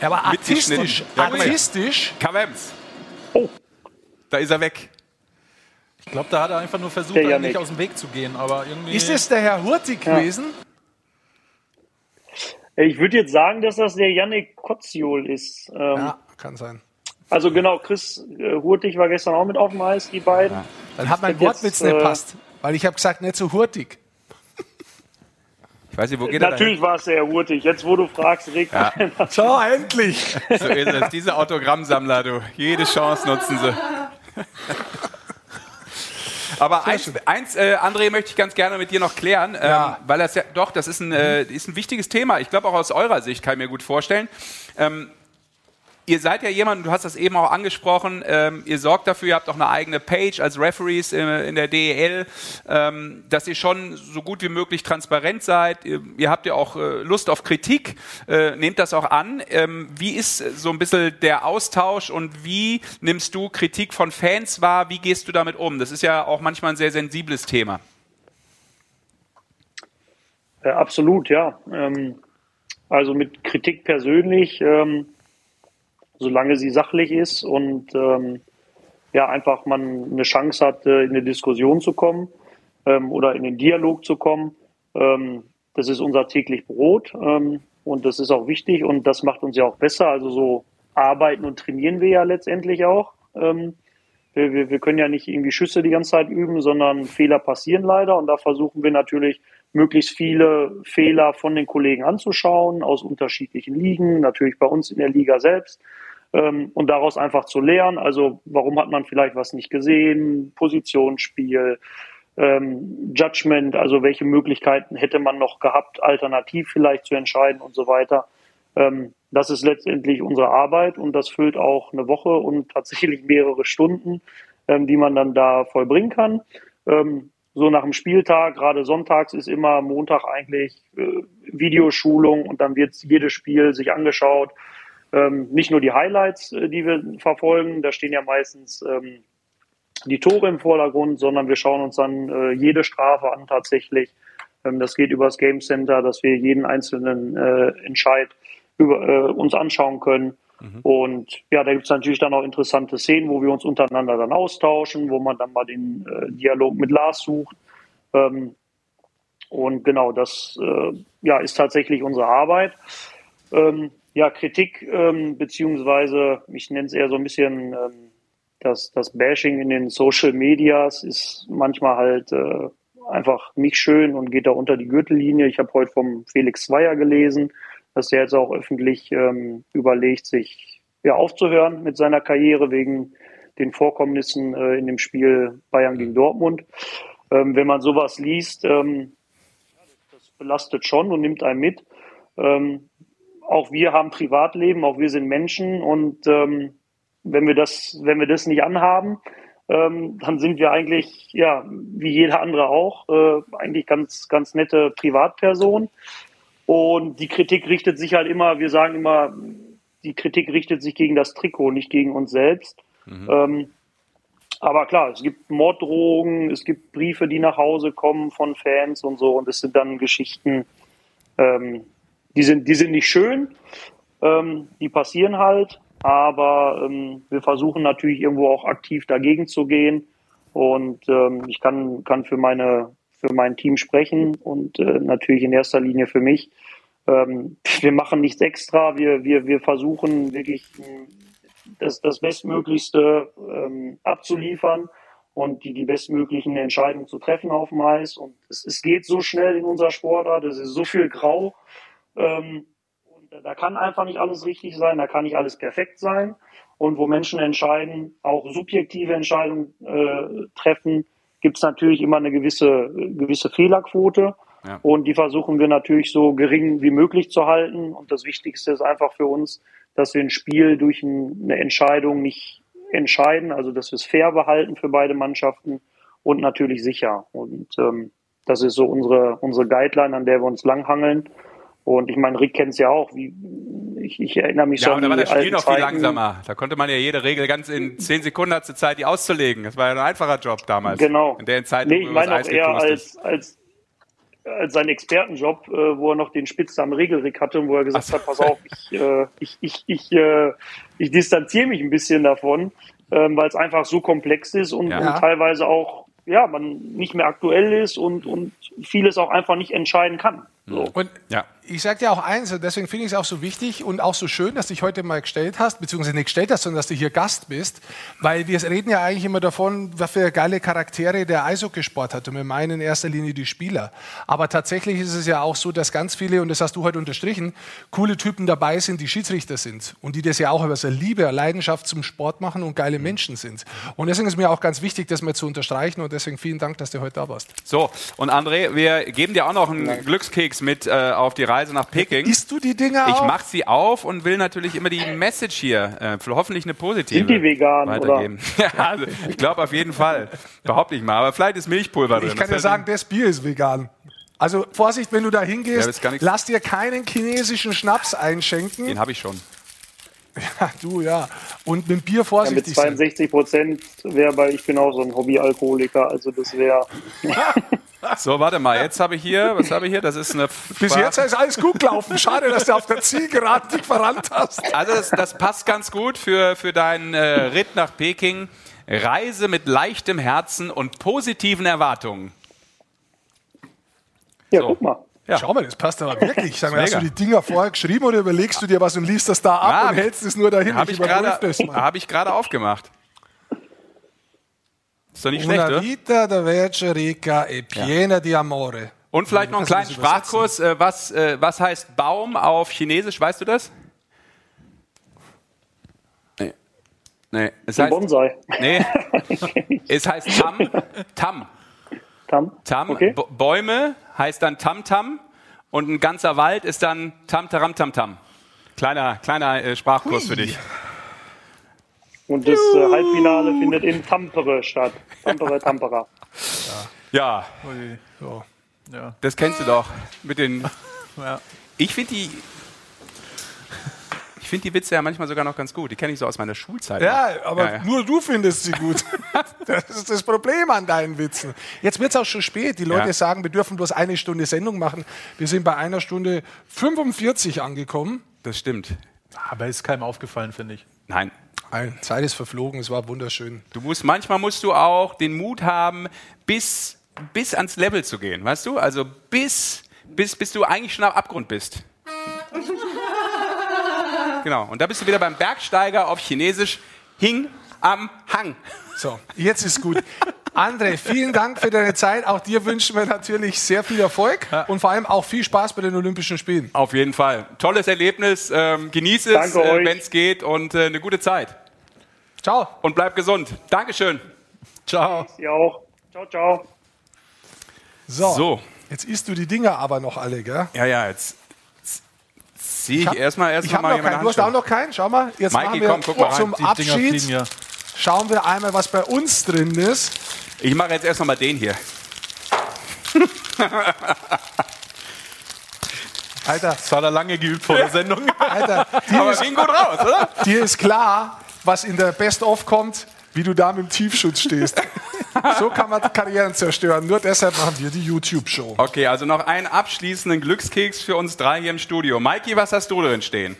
S3: Ja, aber
S1: Mitgeschnitten.
S3: artistisch,
S1: Ja,
S3: artistisch,
S1: Kavems.
S8: Oh,
S1: Da ist er weg.
S2: Ich glaube, da hat er einfach nur versucht, eigentlich
S8: Yannick.
S2: aus dem Weg zu gehen. Aber irgendwie.
S3: ist es der Herr Hurtig gewesen?
S8: ich würde jetzt sagen, dass das der Yannick Kotziol ist. Ähm,
S3: Ja, kann sein.
S8: Also genau, Chris äh, Hurtig war gestern auch mit auf dem Eis, die beiden.
S3: Dann hat mein Wortwitz nicht
S8: äh,
S3: passt. Weil ich habe gesagt, nicht so hurtig.
S1: Ich weiß nicht, wo geht
S8: Natürlich war es sehr hurtig. Jetzt, wo du fragst, Rick.
S1: Ja.
S3: So, endlich. [laughs]
S1: So ist es. Diese Autogrammsammler, du. Jede Chance nutzen sie. [laughs] Aber eins, eins äh, André, möchte ich ganz gerne mit dir noch klären,
S3: Ja.
S1: ähm, weil das ja, doch, das ist ein, äh, ist ein wichtiges Thema. Ich glaube auch aus eurer Sicht kann ich mir gut vorstellen. Ähm, Ihr seid ja jemand, du hast das eben auch angesprochen, ähm, ihr sorgt dafür, ihr habt auch eine eigene Page als Referees äh, in der DEL, ähm, dass ihr schon so gut wie möglich transparent seid. Ihr, ihr habt ja auch äh, Lust auf Kritik, äh, nehmt das auch an. Ähm, wie ist so ein bisschen der Austausch und wie nimmst du Kritik von Fans wahr? Wie gehst du damit um? Das ist ja auch manchmal ein sehr sensibles Thema.
S8: Äh, absolut, ja. Ähm, also mit Kritik persönlich. Solange sie sachlich ist und ähm, ja, einfach man eine Chance hat, äh, in eine Diskussion zu kommen ähm, oder in den Dialog zu kommen. Ähm, das ist unser täglich Brot ähm, und das ist auch wichtig und das macht uns ja auch besser. Also so arbeiten und trainieren wir ja letztendlich auch. Ähm, wir, wir, wir können ja nicht irgendwie Schüsse die ganze Zeit üben, sondern Fehler passieren leider und da versuchen wir natürlich möglichst viele Fehler von den Kollegen anzuschauen aus unterschiedlichen Ligen, natürlich bei uns in der Liga selbst ähm, und daraus einfach zu lernen. Also warum hat man vielleicht was nicht gesehen, Positionsspiel, ähm, Judgment, also welche Möglichkeiten hätte man noch gehabt, alternativ vielleicht zu entscheiden und so weiter. Ähm, das ist letztendlich unsere Arbeit und das füllt auch eine Woche und tatsächlich mehrere Stunden, ähm, die man dann da vollbringen kann. Ähm, so nach dem Spieltag, gerade sonntags ist immer Montag eigentlich äh, Videoschulung und dann wird jedes Spiel sich angeschaut ähm, nicht nur die Highlights, äh, die wir verfolgen, da stehen ja meistens ähm, die Tore im Vordergrund, sondern wir schauen uns dann äh, jede Strafe an tatsächlich. Ähm, das geht über das Game Center, dass wir jeden einzelnen äh, Entscheid über, äh, uns anschauen können. Mhm. Und ja, da gibt es natürlich dann auch interessante Szenen, wo wir uns untereinander dann austauschen, wo man dann mal den äh, Dialog mit Lars sucht. Ähm, und genau, das äh, ja, ist tatsächlich unsere Arbeit. Ähm, ja, Kritik, ähm, beziehungsweise ich nenne es eher so ein bisschen ähm, das, das Bashing in den Social Medias ist manchmal halt äh, einfach nicht schön und geht da unter die Gürtellinie. Ich habe heute vom Felix Zweier gelesen, dass er jetzt auch öffentlich ähm, überlegt, sich ja aufzuhören mit seiner Karriere wegen den Vorkommnissen äh, in dem Spiel Bayern gegen Dortmund. Ähm, wenn man sowas liest, ähm, das belastet schon und nimmt einen mit. Ähm, auch wir haben Privatleben, auch wir sind Menschen und ähm, wenn wir das, wenn wir das nicht anhaben, ähm, dann sind wir eigentlich, ja, wie jeder andere auch, äh, eigentlich ganz, ganz nette Privatpersonen. Und die Kritik richtet sich halt immer, wir sagen immer, die Kritik richtet sich gegen das Trikot, nicht gegen uns selbst. Mhm. Ähm, aber klar, es gibt Morddrohungen, es gibt Briefe, die nach Hause kommen von Fans und so, und es sind dann Geschichten, ähm, die sind, die sind nicht schön, ähm, die passieren halt, aber ähm, wir versuchen natürlich irgendwo auch aktiv dagegen zu gehen. Und ähm, ich kann, kann für, meine, für mein Team sprechen und äh, natürlich in erster Linie für mich. Ähm, wir machen nichts extra, wir, wir, wir versuchen wirklich das, das Bestmöglichste ähm, abzuliefern und die, die bestmöglichen Entscheidungen zu treffen auf dem Eis. Und es, es geht so schnell in unserer Sportart, es ist so viel Grau. Ähm, da kann einfach nicht alles richtig sein, da kann nicht alles perfekt sein. Und wo Menschen entscheiden, auch subjektive Entscheidungen äh, treffen, gibt es natürlich immer eine gewisse, gewisse Fehlerquote. Ja. Und die versuchen wir natürlich so gering wie möglich zu halten. Und das Wichtigste ist einfach für uns, dass wir ein Spiel durch eine Entscheidung nicht entscheiden, also dass wir es fair behalten für beide Mannschaften und natürlich sicher. Und ähm, das ist so unsere, unsere Guideline, an der wir uns langhangeln. Und ich meine, Rick kennt es ja auch. Wie, ich, ich erinnere mich
S1: ja,
S8: so
S1: an
S8: Ja,
S1: aber da war das Spiel noch viel langsamer. Da konnte man ja jede Regel ganz in zehn Sekunden zur Zeit, die auszulegen. Das war ja ein einfacher Job damals.
S8: Genau.
S1: In der Zeit,
S8: nee, ich meine auch eher als, als, als sein Expertenjob, äh, wo er noch den spitzsamen Regelrick hatte und wo er gesagt so. hat, pass auf, ich, äh, ich, ich, ich, äh, ich distanziere mich ein bisschen davon, ähm, weil es einfach so komplex ist und, ja. und teilweise auch ja, man nicht mehr aktuell ist und, und vieles auch einfach nicht entscheiden kann. So.
S3: Und ja ich sage dir auch eins, und deswegen finde ich es auch so wichtig und auch so schön, dass du dich heute mal gestellt hast, beziehungsweise nicht gestellt hast, sondern dass du hier Gast bist, weil wir reden ja eigentlich immer davon, was für geile Charaktere der Eishockeysport hat und wir meinen in erster Linie die Spieler. Aber tatsächlich ist es ja auch so, dass ganz viele, und das hast du heute unterstrichen, coole Typen dabei sind, die Schiedsrichter sind und die das ja auch über seine Liebe, Leidenschaft zum Sport machen und geile Menschen sind. Und deswegen ist mir auch ganz wichtig, das mal zu unterstreichen und deswegen vielen Dank, dass du heute da warst.
S1: So, und André, wir geben dir auch noch einen Glückskeks Goldikes mit äh, auf die Reise nach Peking.
S3: Isst du die Dinger
S1: Ich mache sie auf und will natürlich immer die Message hier, äh, für hoffentlich eine positive,
S8: Sind die vegan,
S1: weitergeben. [laughs] ja, also, ich glaube auf jeden Fall. Behaupte ich mal. Aber vielleicht ist Milchpulver drin.
S3: Ich kann dir sagen, das Bier ist vegan. Also Vorsicht, wenn du da
S1: Ja,
S3: hingehst,
S1: nichts-
S3: lass dir keinen chinesischen Schnaps einschenken.
S1: Den habe ich schon. [laughs]
S3: Ja, du ja. Und mit Bier
S8: Ja, mit
S3: vorsichtig sein.
S8: 62 Prozent wäre bei, ich bin auch so ein Hobbyalkoholiker, also das wäre. [laughs]
S1: So, warte mal. Jetzt habe ich hier, was habe ich hier? Das ist eine.
S3: Bis
S1: Sprache-
S3: jetzt ist alles gut gelaufen. Schade, dass du auf der Zielgeraden dich verrannt hast.
S1: Also das, das passt ganz gut für, für deinen äh, Ritt nach Peking. Reise mit leichtem Herzen und positiven Erwartungen.
S8: Ja,
S1: So.
S8: guck mal.
S1: Ja.
S3: Schau mal, das passt aber wirklich. Sag mal, hast du die Dinger vorher geschrieben oder überlegst du dir was und liest das da ab
S1: Ja,
S3: und hältst es nur dahin?
S1: Habe ich
S3: überprüf
S1: gerade
S3: das mal.
S1: hab ich gerade aufgemacht. Ist doch nicht schlecht,
S3: Una
S1: oder?
S3: vita da verce rica e piena di amore.
S1: Und vielleicht noch einen kleinen Sprachkurs. Äh, was, äh, was heißt Baum auf Chinesisch? Weißt du das? Nee. Nee. Es heißt,
S8: Bonsai.
S1: nee. [laughs] es heißt Tam. Tam.
S8: Tam.
S1: Tam.
S8: Okay.
S1: Bäume heißt dann Tam Tam. Und ein ganzer Wald ist dann Tam Taram Tam Tam. Kleiner, kleiner äh, Sprachkurs für dich.
S8: Und das äh, Halbfinale findet in Tampere statt. Tampere, Tampere.
S1: Ja,
S2: So. Ja.
S1: das kennst du doch. Mit den. [laughs]
S2: Ja.
S1: Ich finde die. Ich finde die Witze ja manchmal sogar noch ganz gut. Die kenne ich so aus meiner Schulzeit.
S3: Ja,
S1: noch.
S3: aber
S1: Ja, ja.
S3: nur du findest sie gut. [laughs] [laughs] das ist das Problem an deinen Witzen. Jetzt wird es auch schon spät. Die Leute
S1: Ja.
S3: sagen, wir dürfen bloß eine Stunde Sendung machen. Wir sind bei einer Stunde 45 angekommen.
S1: Das stimmt.
S2: Aber ist keinem aufgefallen, finde ich.
S1: Nein.
S3: Nein, Zeit ist verflogen, es war wunderschön.
S1: Du musst, manchmal musst du auch den Mut haben, bis, bis ans Level zu gehen, weißt du? Also bis, bis, bis du eigentlich schon am Abgrund bist. [laughs] Genau. Und da bist du wieder beim Bergsteiger auf Chinesisch Hing am Hang.
S3: So, jetzt ist gut. André, vielen Dank für deine Zeit. Auch dir wünschen wir natürlich sehr viel Erfolg und vor allem auch viel Spaß bei den Olympischen Spielen.
S1: Auf jeden Fall. Tolles Erlebnis. Ähm, genieß es, äh, wenn es geht und äh, eine gute Zeit.
S3: Ciao.
S1: Und bleib gesund. Dankeschön.
S2: Ciao.
S8: Ihr auch. Ciao, ciao.
S3: So,
S1: So.
S3: jetzt isst du die Dinger aber noch alle, gell?
S1: Ja, ja, jetzt ziehe ich
S3: hab-
S1: erstmal erst
S3: Ich habe
S1: mal
S3: noch keinen. Du hast auch noch keinen. Schau mal. Jetzt
S1: Mikey,
S3: machen wir
S1: komm, guck mal rein.
S3: zum
S2: Die Dinger fliegen
S3: Abschied.
S2: ja.
S3: Schauen wir einmal, was bei uns drin ist.
S1: Ich mache jetzt erst noch mal den hier. [laughs]
S3: Alter,
S2: Das hat er lange geübt vor der Sendung. [laughs]
S3: Alter, dir
S1: Aber
S3: ist,
S1: ging gut raus, oder?
S3: dir ist klar, was in der Best-of kommt, wie du da mit dem Tiefschutz stehst. [laughs] so kann man Karrieren zerstören. Nur deshalb machen wir die YouTube-Show.
S1: Okay, also noch einen abschließenden Glückskeks für uns drei hier im Studio. Mikey, was hast du drin stehen?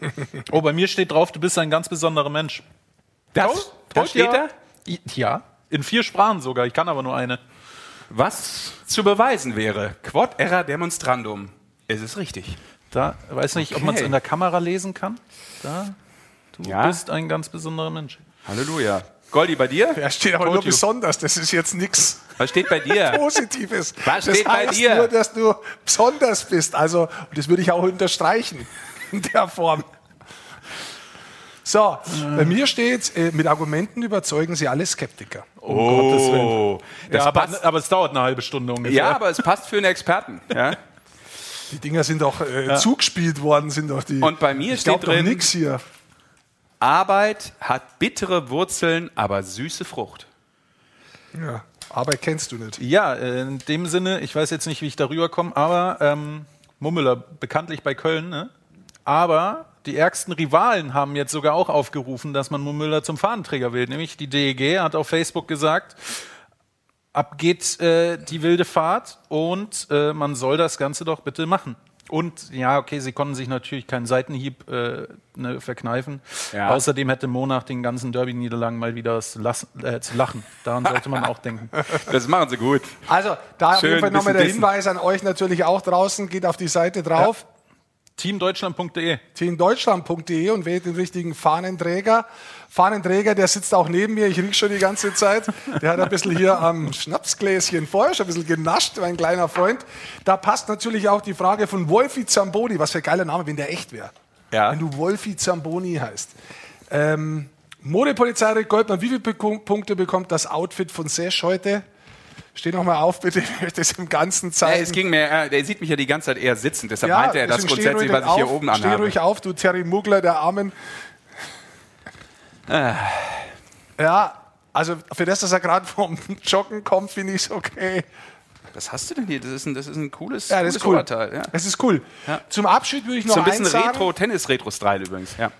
S1: [laughs]
S2: Oh, bei mir steht drauf, du bist ein ganz besonderer Mensch.
S1: Das, das steht da?
S2: I- Ja. In vier Sprachen sogar. Ich kann aber nur eine.
S1: Was zu beweisen wäre. Quod era demonstrandum. Es ist richtig.
S2: Da weiß nicht, ob man es
S1: Okay.
S2: in der Kamera lesen kann. Da. Du
S1: Ja.
S2: bist ein ganz besonderer Mensch.
S1: Halleluja. Goldi, bei dir?
S3: Ja, steht aber nur
S2: Told you.
S3: besonders. Das ist jetzt nichts
S1: Was steht bei dir? [laughs]
S3: Positives.
S1: Was
S3: das
S1: steht bei
S3: heißt
S1: dir?
S3: nur, dass du besonders bist. Also, und das würde ich auch unterstreichen in der Form. So, bei mir steht, äh, mit Argumenten überzeugen sie alle Skeptiker.
S1: Oh, das
S2: Ja, aber, aber es dauert eine halbe Stunde ungefähr.
S1: Ja, aber es passt für einen Experten. Ja?
S3: Die Dinger sind doch äh, zugespielt worden, sind doch die.
S1: Und bei mir
S3: ich
S1: steht
S3: doch
S1: drin-
S3: nix hier.
S1: Arbeit hat bittere Wurzeln, aber süße Frucht.
S3: Ja, Arbeit kennst du nicht.
S2: Ja, äh, in dem Sinne, ich weiß jetzt nicht, wie ich darüber komme, aber ähm, Mummeler, bekanntlich bei Köln, ne? Aber die ärgsten Rivalen haben jetzt sogar auch aufgerufen, dass man Mummüller zum Fahnenträger wählt. Nämlich die DEG hat auf Facebook gesagt, ab geht äh, die wilde Fahrt und äh, man soll das Ganze doch bitte machen. Und ja, okay, sie konnten sich natürlich keinen Seitenhieb äh, ne, verkneifen.
S1: Ja.
S2: Außerdem hätte Mo nach den ganzen Derby-Niederlagen mal wieder was lassen, äh, zu lachen. Daran sollte man auch denken. [laughs]
S1: Das machen sie gut.
S3: Also, da auf
S1: Schön,
S3: jeden Fall nochmal der Hinweis an euch natürlich auch draußen. Geht auf die Seite drauf.
S2: Teamdeutschland.de.
S3: teamdeutschland.de und wählt den richtigen Fahnenträger. Fahnenträger, der sitzt auch neben mir, ich riech schon die ganze Zeit. Der hat ein bisschen hier am Schnapsgläschen vorher schon ein bisschen genascht, mein kleiner Freund. Da passt natürlich auch die Frage von Wolfi Zamboni. Was für ein geiler Name, wenn der echt wäre.
S1: Ja.
S3: Wenn du Wolfi Zamboni heißt. Ähm, Modepolizei Rick Goldmann, wie viele Punkte bekommt das Outfit von Sesh heute? Steh noch mal auf, bitte. Ich möchte es im Ganzen zeigen.
S1: Ja, es ging mir, äh, der sieht mich ja die ganze Zeit eher sitzend, deshalb
S3: Ja,
S1: meinte er das
S3: steh
S1: grundsätzlich, was ich hier
S3: auf,
S1: oben
S3: Steh
S1: anhabe.
S3: ruhig auf, du Terry Muggler, der Armen.
S1: Ah.
S3: Ja, also für das, dass er gerade vom Joggen kommt, finde ich es okay.
S1: Was hast du denn hier? Das ist ein, das ist ein cooles,
S3: Ja, das
S1: cooles
S3: cool.
S1: Oberteil. Ja.
S3: Das ist cool.
S1: Ja.
S3: Zum Abschied würde ich noch
S1: So ein bisschen
S3: eins sagen.
S1: Retro, Tennis-Retro-Style übrigens. Ja.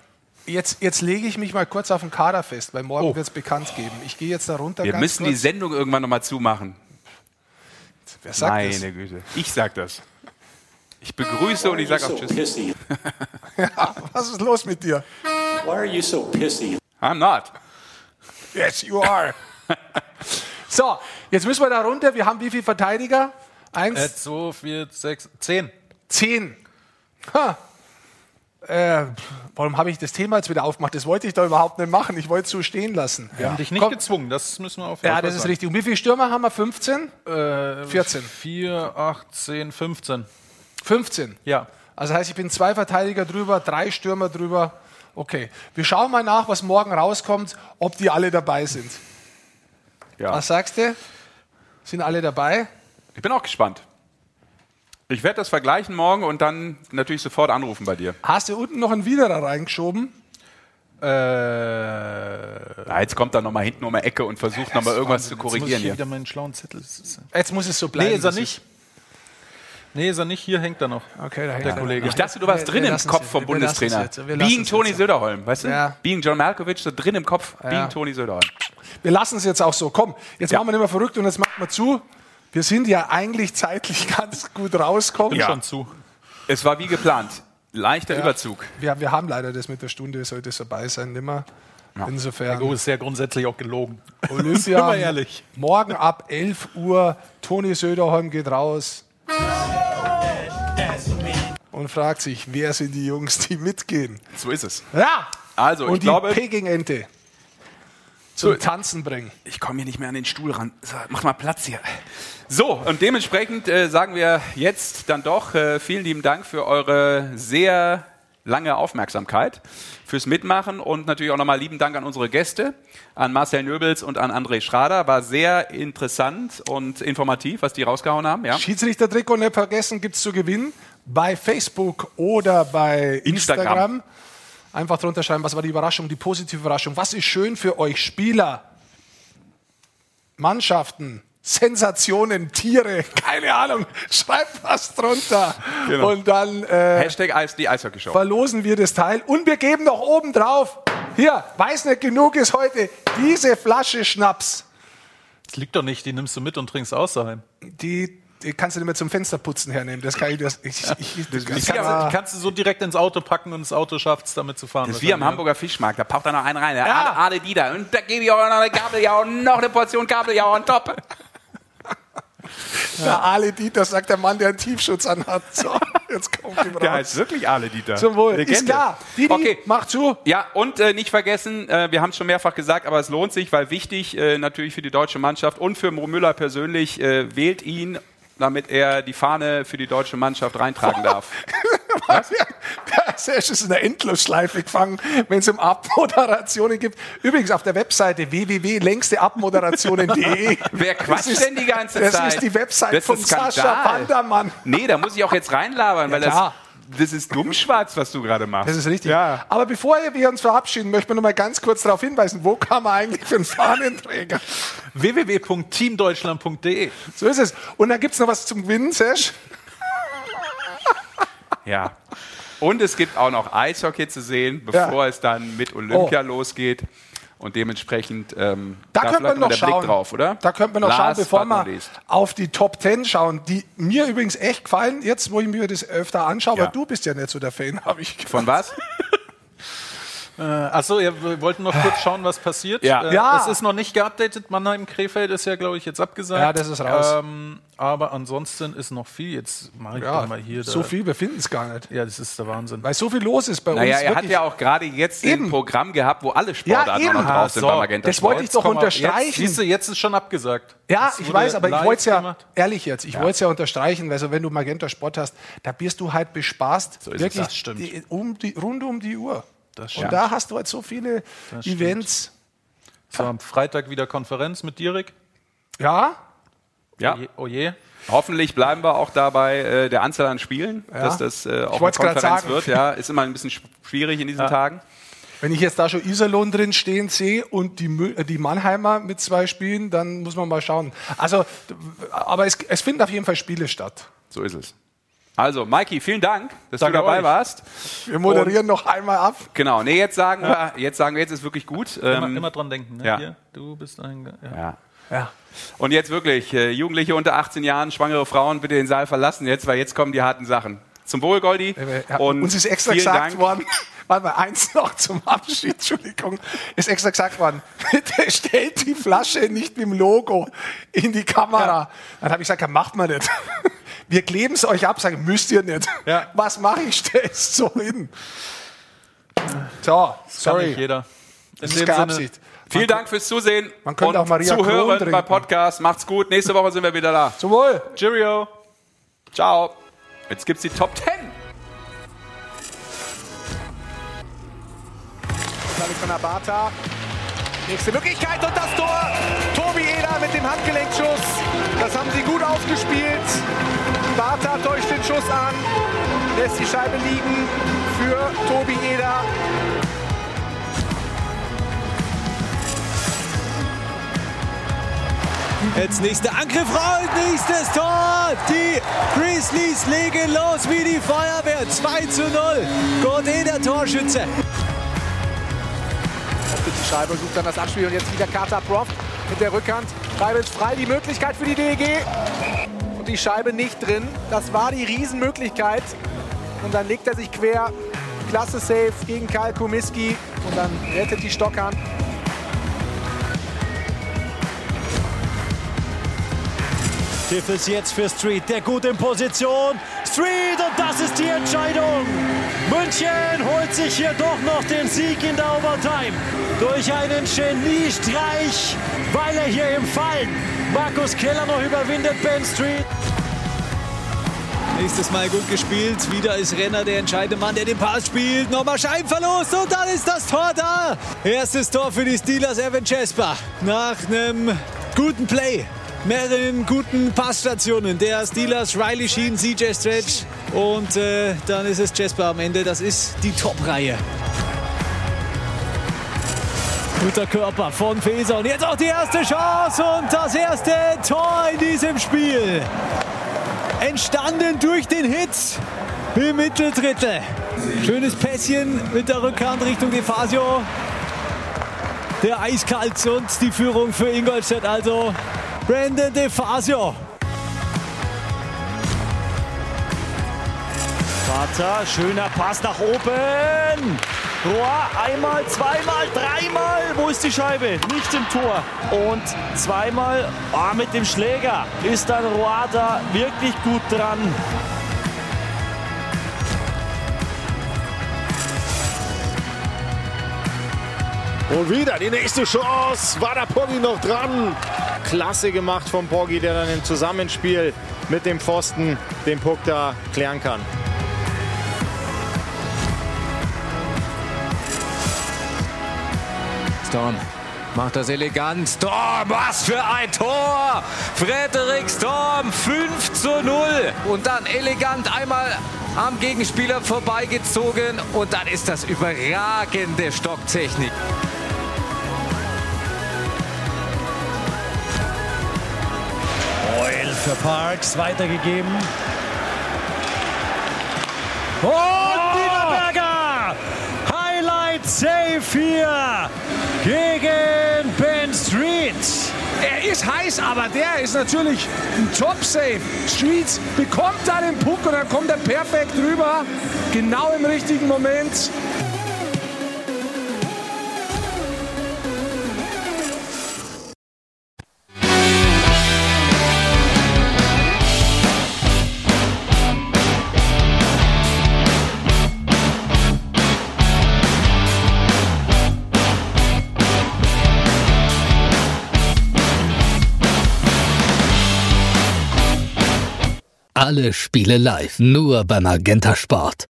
S3: Jetzt, jetzt lege ich mich mal kurz auf den Kader fest, weil morgen wird es bekannt geben. Ich gehe jetzt da runter
S1: Oh. Wir müssen
S3: kurz.
S1: die Sendung irgendwann nochmal zumachen.
S3: Wer sagt
S1: Meine
S3: das?
S1: Güte. Ich sag das. Ich begrüße und ich sage auch Tschüss. [laughs]
S3: ja, was ist los mit dir?
S14: Why are you so pissy?
S1: I'm not.
S3: Yes, you are. [laughs] so, jetzt müssen wir da runter. Wir haben wie viele Verteidiger? Eins,
S2: Äh, zwei, vier, sechs, zehn.
S3: zehn. Ha. Äh, warum habe ich das Thema jetzt wieder aufgemacht? Das wollte ich doch überhaupt nicht machen. Ich wollte es so stehen lassen.
S2: Wir haben dich nicht
S3: Komm.
S2: gezwungen, das müssen wir auf jeden
S3: Ja,
S2: Fall
S3: das ist
S2: sagen.
S3: richtig. Und wie viele Stürmer haben wir? 15?
S2: Äh,
S3: 14.
S2: 4, 8, 10, 15.
S3: 15.
S2: Ja.
S3: Also heißt, ich bin zwei Verteidiger drüber, drei Stürmer drüber. Okay. Wir schauen mal nach, was morgen rauskommt, ob die alle dabei sind.
S1: Ja.
S3: Was sagst du? Sind alle dabei?
S1: Ich bin auch gespannt. Ich werde das vergleichen morgen und dann natürlich sofort anrufen bei dir.
S3: Hast du unten noch einen Widerer reingeschoben?
S2: Äh,
S1: Ja, jetzt kommt er nochmal hinten um die Ecke und versucht nochmal irgendwas zu
S2: Jetzt muss ich
S1: korrigieren
S2: hier
S1: hier.
S2: wieder meinen schlauen Zettel.
S3: Jetzt muss es so bleiben.
S2: Nee, ist er nicht. Nee, ist er nicht. Hier hängt er noch.
S3: Okay, da hängt
S2: Der
S3: er.
S2: Kollege.
S1: Ich dachte, du warst
S3: Wir-
S1: drin
S3: wir
S1: im Kopf vom
S3: Wir
S1: Bundestrainer. Being Toni
S3: jetzt.
S1: Söderholm, weißt du?
S3: Ja.
S1: Being John Malkovich, so drin im Kopf. Being Toni Söderholm.
S3: Wir lassen es jetzt auch so. Komm, jetzt
S1: Ja.
S3: machen wir nicht mehr verrückt und jetzt machen wir zu. Wir sind ja eigentlich zeitlich [laughs] ganz gut rausgekommen.
S2: Bin schon zu.
S1: Es war wie geplant. Leichter
S3: Ja.
S1: Überzug.
S3: Wir, wir haben leider das mit der Stunde, sollte es dabei sein, nimmer. Insofern.
S2: Oh, ist ja grundsätzlich auch gelogen.
S3: Olympia. [laughs]
S2: Ehrlich.
S3: Morgen ab 11 Uhr. Toni Söderholm geht raus. Und fragt sich, wer sind die Jungs, die mitgehen?
S1: So ist es.
S3: Ja!
S1: Also,
S3: Und
S1: ich
S3: die
S1: glaube,
S3: Peking-Ente zum Tanzen bringen.
S1: ich komme hier nicht mehr an den Stuhl ran. So, mach mal Platz hier. So, und dementsprechend äh, sagen wir jetzt dann doch äh, vielen lieben Dank für eure sehr lange Aufmerksamkeit, fürs Mitmachen und natürlich auch nochmal lieben Dank an unsere Gäste, an Marcel Nöbels und an André Schrader. War sehr interessant und informativ, was die rausgehauen haben. Ja?
S3: Schiedsrichter-Trikot nicht vergessen, gibt es zu gewinnen bei Facebook oder bei Instagram.
S1: Instagram.
S3: Einfach drunter schreiben, was war die Überraschung, die positive Überraschung. Was ist schön für euch Spieler, Mannschaften, Sensationen, Tiere, [laughs] keine Ahnung. Schreibt was drunter.
S1: Genau.
S3: Und dann äh,
S1: Hashtag Eis, die Eishockey-Show.
S3: verlosen wir das Teil. Und wir geben noch oben drauf, hier, weiß nicht genug ist heute, diese Flasche Schnaps.
S2: Das liegt doch nicht, die nimmst du mit und trinkst außerhalb.
S3: Die kannst du nicht mehr zum Fensterputzen hernehmen. Das kann ich, das, ich, ich, das,
S2: Die kannst, du, die kannst du so direkt ins Auto packen und das Auto schafft es, damit zu fahren.
S1: Das ist wie am Hamburger Fischmarkt, da paucht da noch einen rein,
S3: Ja.
S1: Ade, Ade Dieter. Und da gebe ich auch noch eine Kabeljau und noch eine Portion Kabeljau on top.
S3: Der Ale Dieter sagt der Mann, der einen Tiefschutz anhat. So, jetzt kommt ihm
S1: Der
S3: raus.
S1: heißt wirklich Ale Dieter.
S3: Zum Wohl.
S1: Legende.
S3: Ist klar. Didi,
S1: Okay.
S3: mach zu.
S1: Ja, und äh, nicht vergessen, äh, wir haben es schon mehrfach gesagt, aber es lohnt sich, weil wichtig äh, natürlich für die deutsche Mannschaft und für Mo Müller persönlich, äh, wählt ihn, damit er die Fahne für die deutsche Mannschaft reintragen darf. [laughs]
S3: Der ist in der Endlosschleife gefangen, wenn es um Abmoderationen gibt. Übrigens auf der Webseite www.längsteabmoderationen.de.
S1: Wer quatscht
S3: Das ist-
S1: denn die ganze
S3: das
S1: Zeit?
S3: ist die Website
S1: Das ist
S3: von Sascha. Bandermann.
S1: Nee, da muss ich auch jetzt reinlabern, weil das,
S3: klar.
S1: das ist dummschwarz, was du gerade machst.
S3: Das ist richtig.
S1: Ja.
S3: Aber bevor wir uns verabschieden, möchten wir noch mal ganz kurz darauf hinweisen, wo kann man eigentlich für einen Fahnenträger?
S2: www.teamdeutschland.de
S3: So ist es. Und dann gibt es noch was zum Gewinnen, Sesh.
S1: Ja. Und es gibt auch noch Eishockey zu sehen, bevor
S3: Ja.
S1: es dann mit Olympia
S3: Oh.
S1: losgeht. Und dementsprechend ähm,
S3: Da
S1: da
S3: könnte man noch
S1: der
S3: schauen.
S1: Blick drauf, oder?
S3: Da könnte man noch
S1: Last
S3: schauen, bevor wir auf die Top 10 schauen, die mir übrigens echt gefallen, jetzt wo ich mir das öfter anschaue,
S1: Ja.
S3: aber du bist ja nicht so der Fan, [laughs] habe ich
S1: Von was? [laughs]
S2: Äh, achso, wir wollten noch kurz schauen, was passiert.
S1: Ja.
S2: Äh,
S3: Ja.
S2: Es ist noch nicht geupdatet. Mannheim-Krefeld ist ja, glaube ich, jetzt abgesagt.
S3: Ja, das ist raus.
S2: Ähm, aber ansonsten ist noch viel. Jetzt mache ich
S3: Ja,
S2: mal hier.
S3: so
S2: da-
S3: viel, wir finden es gar nicht.
S2: Ja, das ist der Wahnsinn.
S3: Weil so viel los ist bei
S1: Naja,
S3: uns.
S1: er hat
S3: wirklich.
S1: ja auch gerade jetzt
S3: Eben.
S1: ein Programm gehabt, wo alle
S3: Ja,
S1: Sportarten noch drauf sind
S2: So,
S1: beim Magenta
S3: das wollte ich doch unterstreichen.
S2: Jetzt, siehst du, jetzt ist schon abgesagt.
S3: Ja, ich weiß, aber ich wollte es ja,
S2: gemacht.
S3: ehrlich jetzt, ich wollte es ja unterstreichen, also wenn du Magenta Sport hast, da bist du halt bespaßt,
S1: So ist es.
S3: wirklich
S2: Das stimmt.
S3: Die, um die, rund um die Uhr.
S2: Das
S3: Und
S2: stimmt.
S3: da hast du halt so viele
S2: Das
S3: Events.
S2: So, am Freitag wieder Konferenz mit Dirk.
S3: Ja,
S1: Ja.
S2: Oje. oje.
S1: Hoffentlich bleiben wir auch dabei äh, der Anzahl an Spielen,
S3: Ja.
S1: dass das äh, auch eine Konferenz
S3: sagen.
S1: wird. Ja, ist immer ein bisschen sch- schwierig in diesen Tagen.
S3: Wenn ich jetzt da schon Iserlohn drin stehen sehe und die, äh, die Mannheimer mit zwei Spielen, dann muss man mal schauen. Also, aber es, es finden auf jeden Fall Spiele statt.
S1: So ist es. Also, Maiki, vielen Dank, dass
S3: Danke
S1: du dabei
S3: euch.
S1: warst.
S3: Wir moderieren noch einmal ab.
S1: Genau, nee, jetzt sagen wir, jetzt sagen wir, jetzt ist wirklich gut.
S2: Immer,
S1: Ähm,
S2: immer dran denken. Ne?
S1: ja.
S2: Hier, du bist ein. Ja.
S1: ja.
S3: Ja.
S1: Und jetzt wirklich, äh, Jugendliche unter 18 Jahren, schwangere Frauen, bitte den Saal verlassen jetzt, weil jetzt kommen die harten Sachen. Zum Wohl, Goldi.
S3: Ja,
S1: Und
S3: uns ist extra gesagt
S1: Dank.
S3: worden, [laughs] warte mal, eins noch zum Abschied, Entschuldigung, ist extra gesagt worden, [laughs] bitte stellt die Flasche nicht mit dem Logo in die Kamera. Dann habe ich gesagt, ja, macht man nicht. [laughs] Wir kleben es euch ab, sagen, müsst ihr nicht.
S2: Ja. [laughs]
S3: Was mache ich? Stell es so hin. So,
S2: Kann
S3: sorry.
S2: nicht jeder.
S3: Das ist keine Absicht.
S1: Vielen Dank fürs Zusehen
S3: Man könnte
S1: und
S3: auch Maria
S1: Zuhören beim Podcast. Macht's gut. Nächste Woche sind wir wieder da.
S3: Zum Wohl.
S1: Cheerio. Ciao. Jetzt gibt's die Top 10.
S15: David von Abata. Nächste Möglichkeit und das Tor. Tobi Eder mit dem Handgelenkschuss. Das haben sie gut aufgespielt. Bata täuscht den Schuss an. Lässt die Scheibe liegen für Tobi Eder.
S12: Jetzt nächster Angriff raus, nächstes Tor. Die Grizzlies legen los wie die Feuerwehr. 2 zu 0. Gott der Torschütze.
S15: Die Scheibe sucht dann das Abspiel und jetzt wieder Carter Proft mit der Rückhand. Scheibe ist frei, die Möglichkeit für die DEG. Und die Scheibe nicht drin. Das war die Riesenmöglichkeit. Und dann legt er sich quer. Klasse Safe gegen Karl Komiski. Und dann rettet die Stockhand.
S12: Tiff ist jetzt für Street, der gut in Position. Street und das ist die Entscheidung. München holt sich hier doch noch den Sieg in der Overtime. Durch einen Geniestreich, weil er hier im Fallen Markus Keller noch überwindet Ben Street. Nächstes Mal gut gespielt. Wieder ist Renner der entscheidende Mann, der den Pass spielt. Nochmal Scheinverlust und dann ist das Tor da. Erstes Tor für die Steelers, Evan Jasper. Nach einem guten Play. Mehreren guten Passstationen der Steelers, Riley Sheen, CJ Stretch und äh, dann ist es Jasper am Ende. Das ist die Top-Reihe. Guter Körper von Feser und jetzt auch die erste Chance und das erste Tor in diesem Spiel entstanden durch den Hit im Mitteldrittel. Schönes Pässchen mit der Rückhand Richtung Defasio. Der eiskalt und die Führung für Ingolstadt also. Brandon Defasio. Vater, schöner Pass nach oben. Rohr, einmal, zweimal, dreimal. Wo ist die Scheibe? Nicht im Tor. Und zweimal ah, mit dem Schläger ist dann Rohr da wirklich gut dran.
S16: Und wieder die nächste Chance. War der Poggi noch dran?
S17: Klasse gemacht von Poggi, der dann im Zusammenspiel mit dem Pfosten den Puck da klären kann.
S18: Storm macht das elegant. Storm, was für ein Tor! Frederik Storm 5 zu 0. Und dann elegant einmal am Gegenspieler vorbeigezogen. Und dann ist das überragende Stocktechnik.
S12: Oil für Parks weitergegeben. Und Niederberger! Highlight Save hier gegen Ben Street.
S3: Er ist heiß, aber der ist natürlich ein Top-Safe. Streets bekommt da den Puck und dann kommt er perfekt rüber. Genau im richtigen Moment.
S19: Alle Spiele live, nur beim Magenta Sport.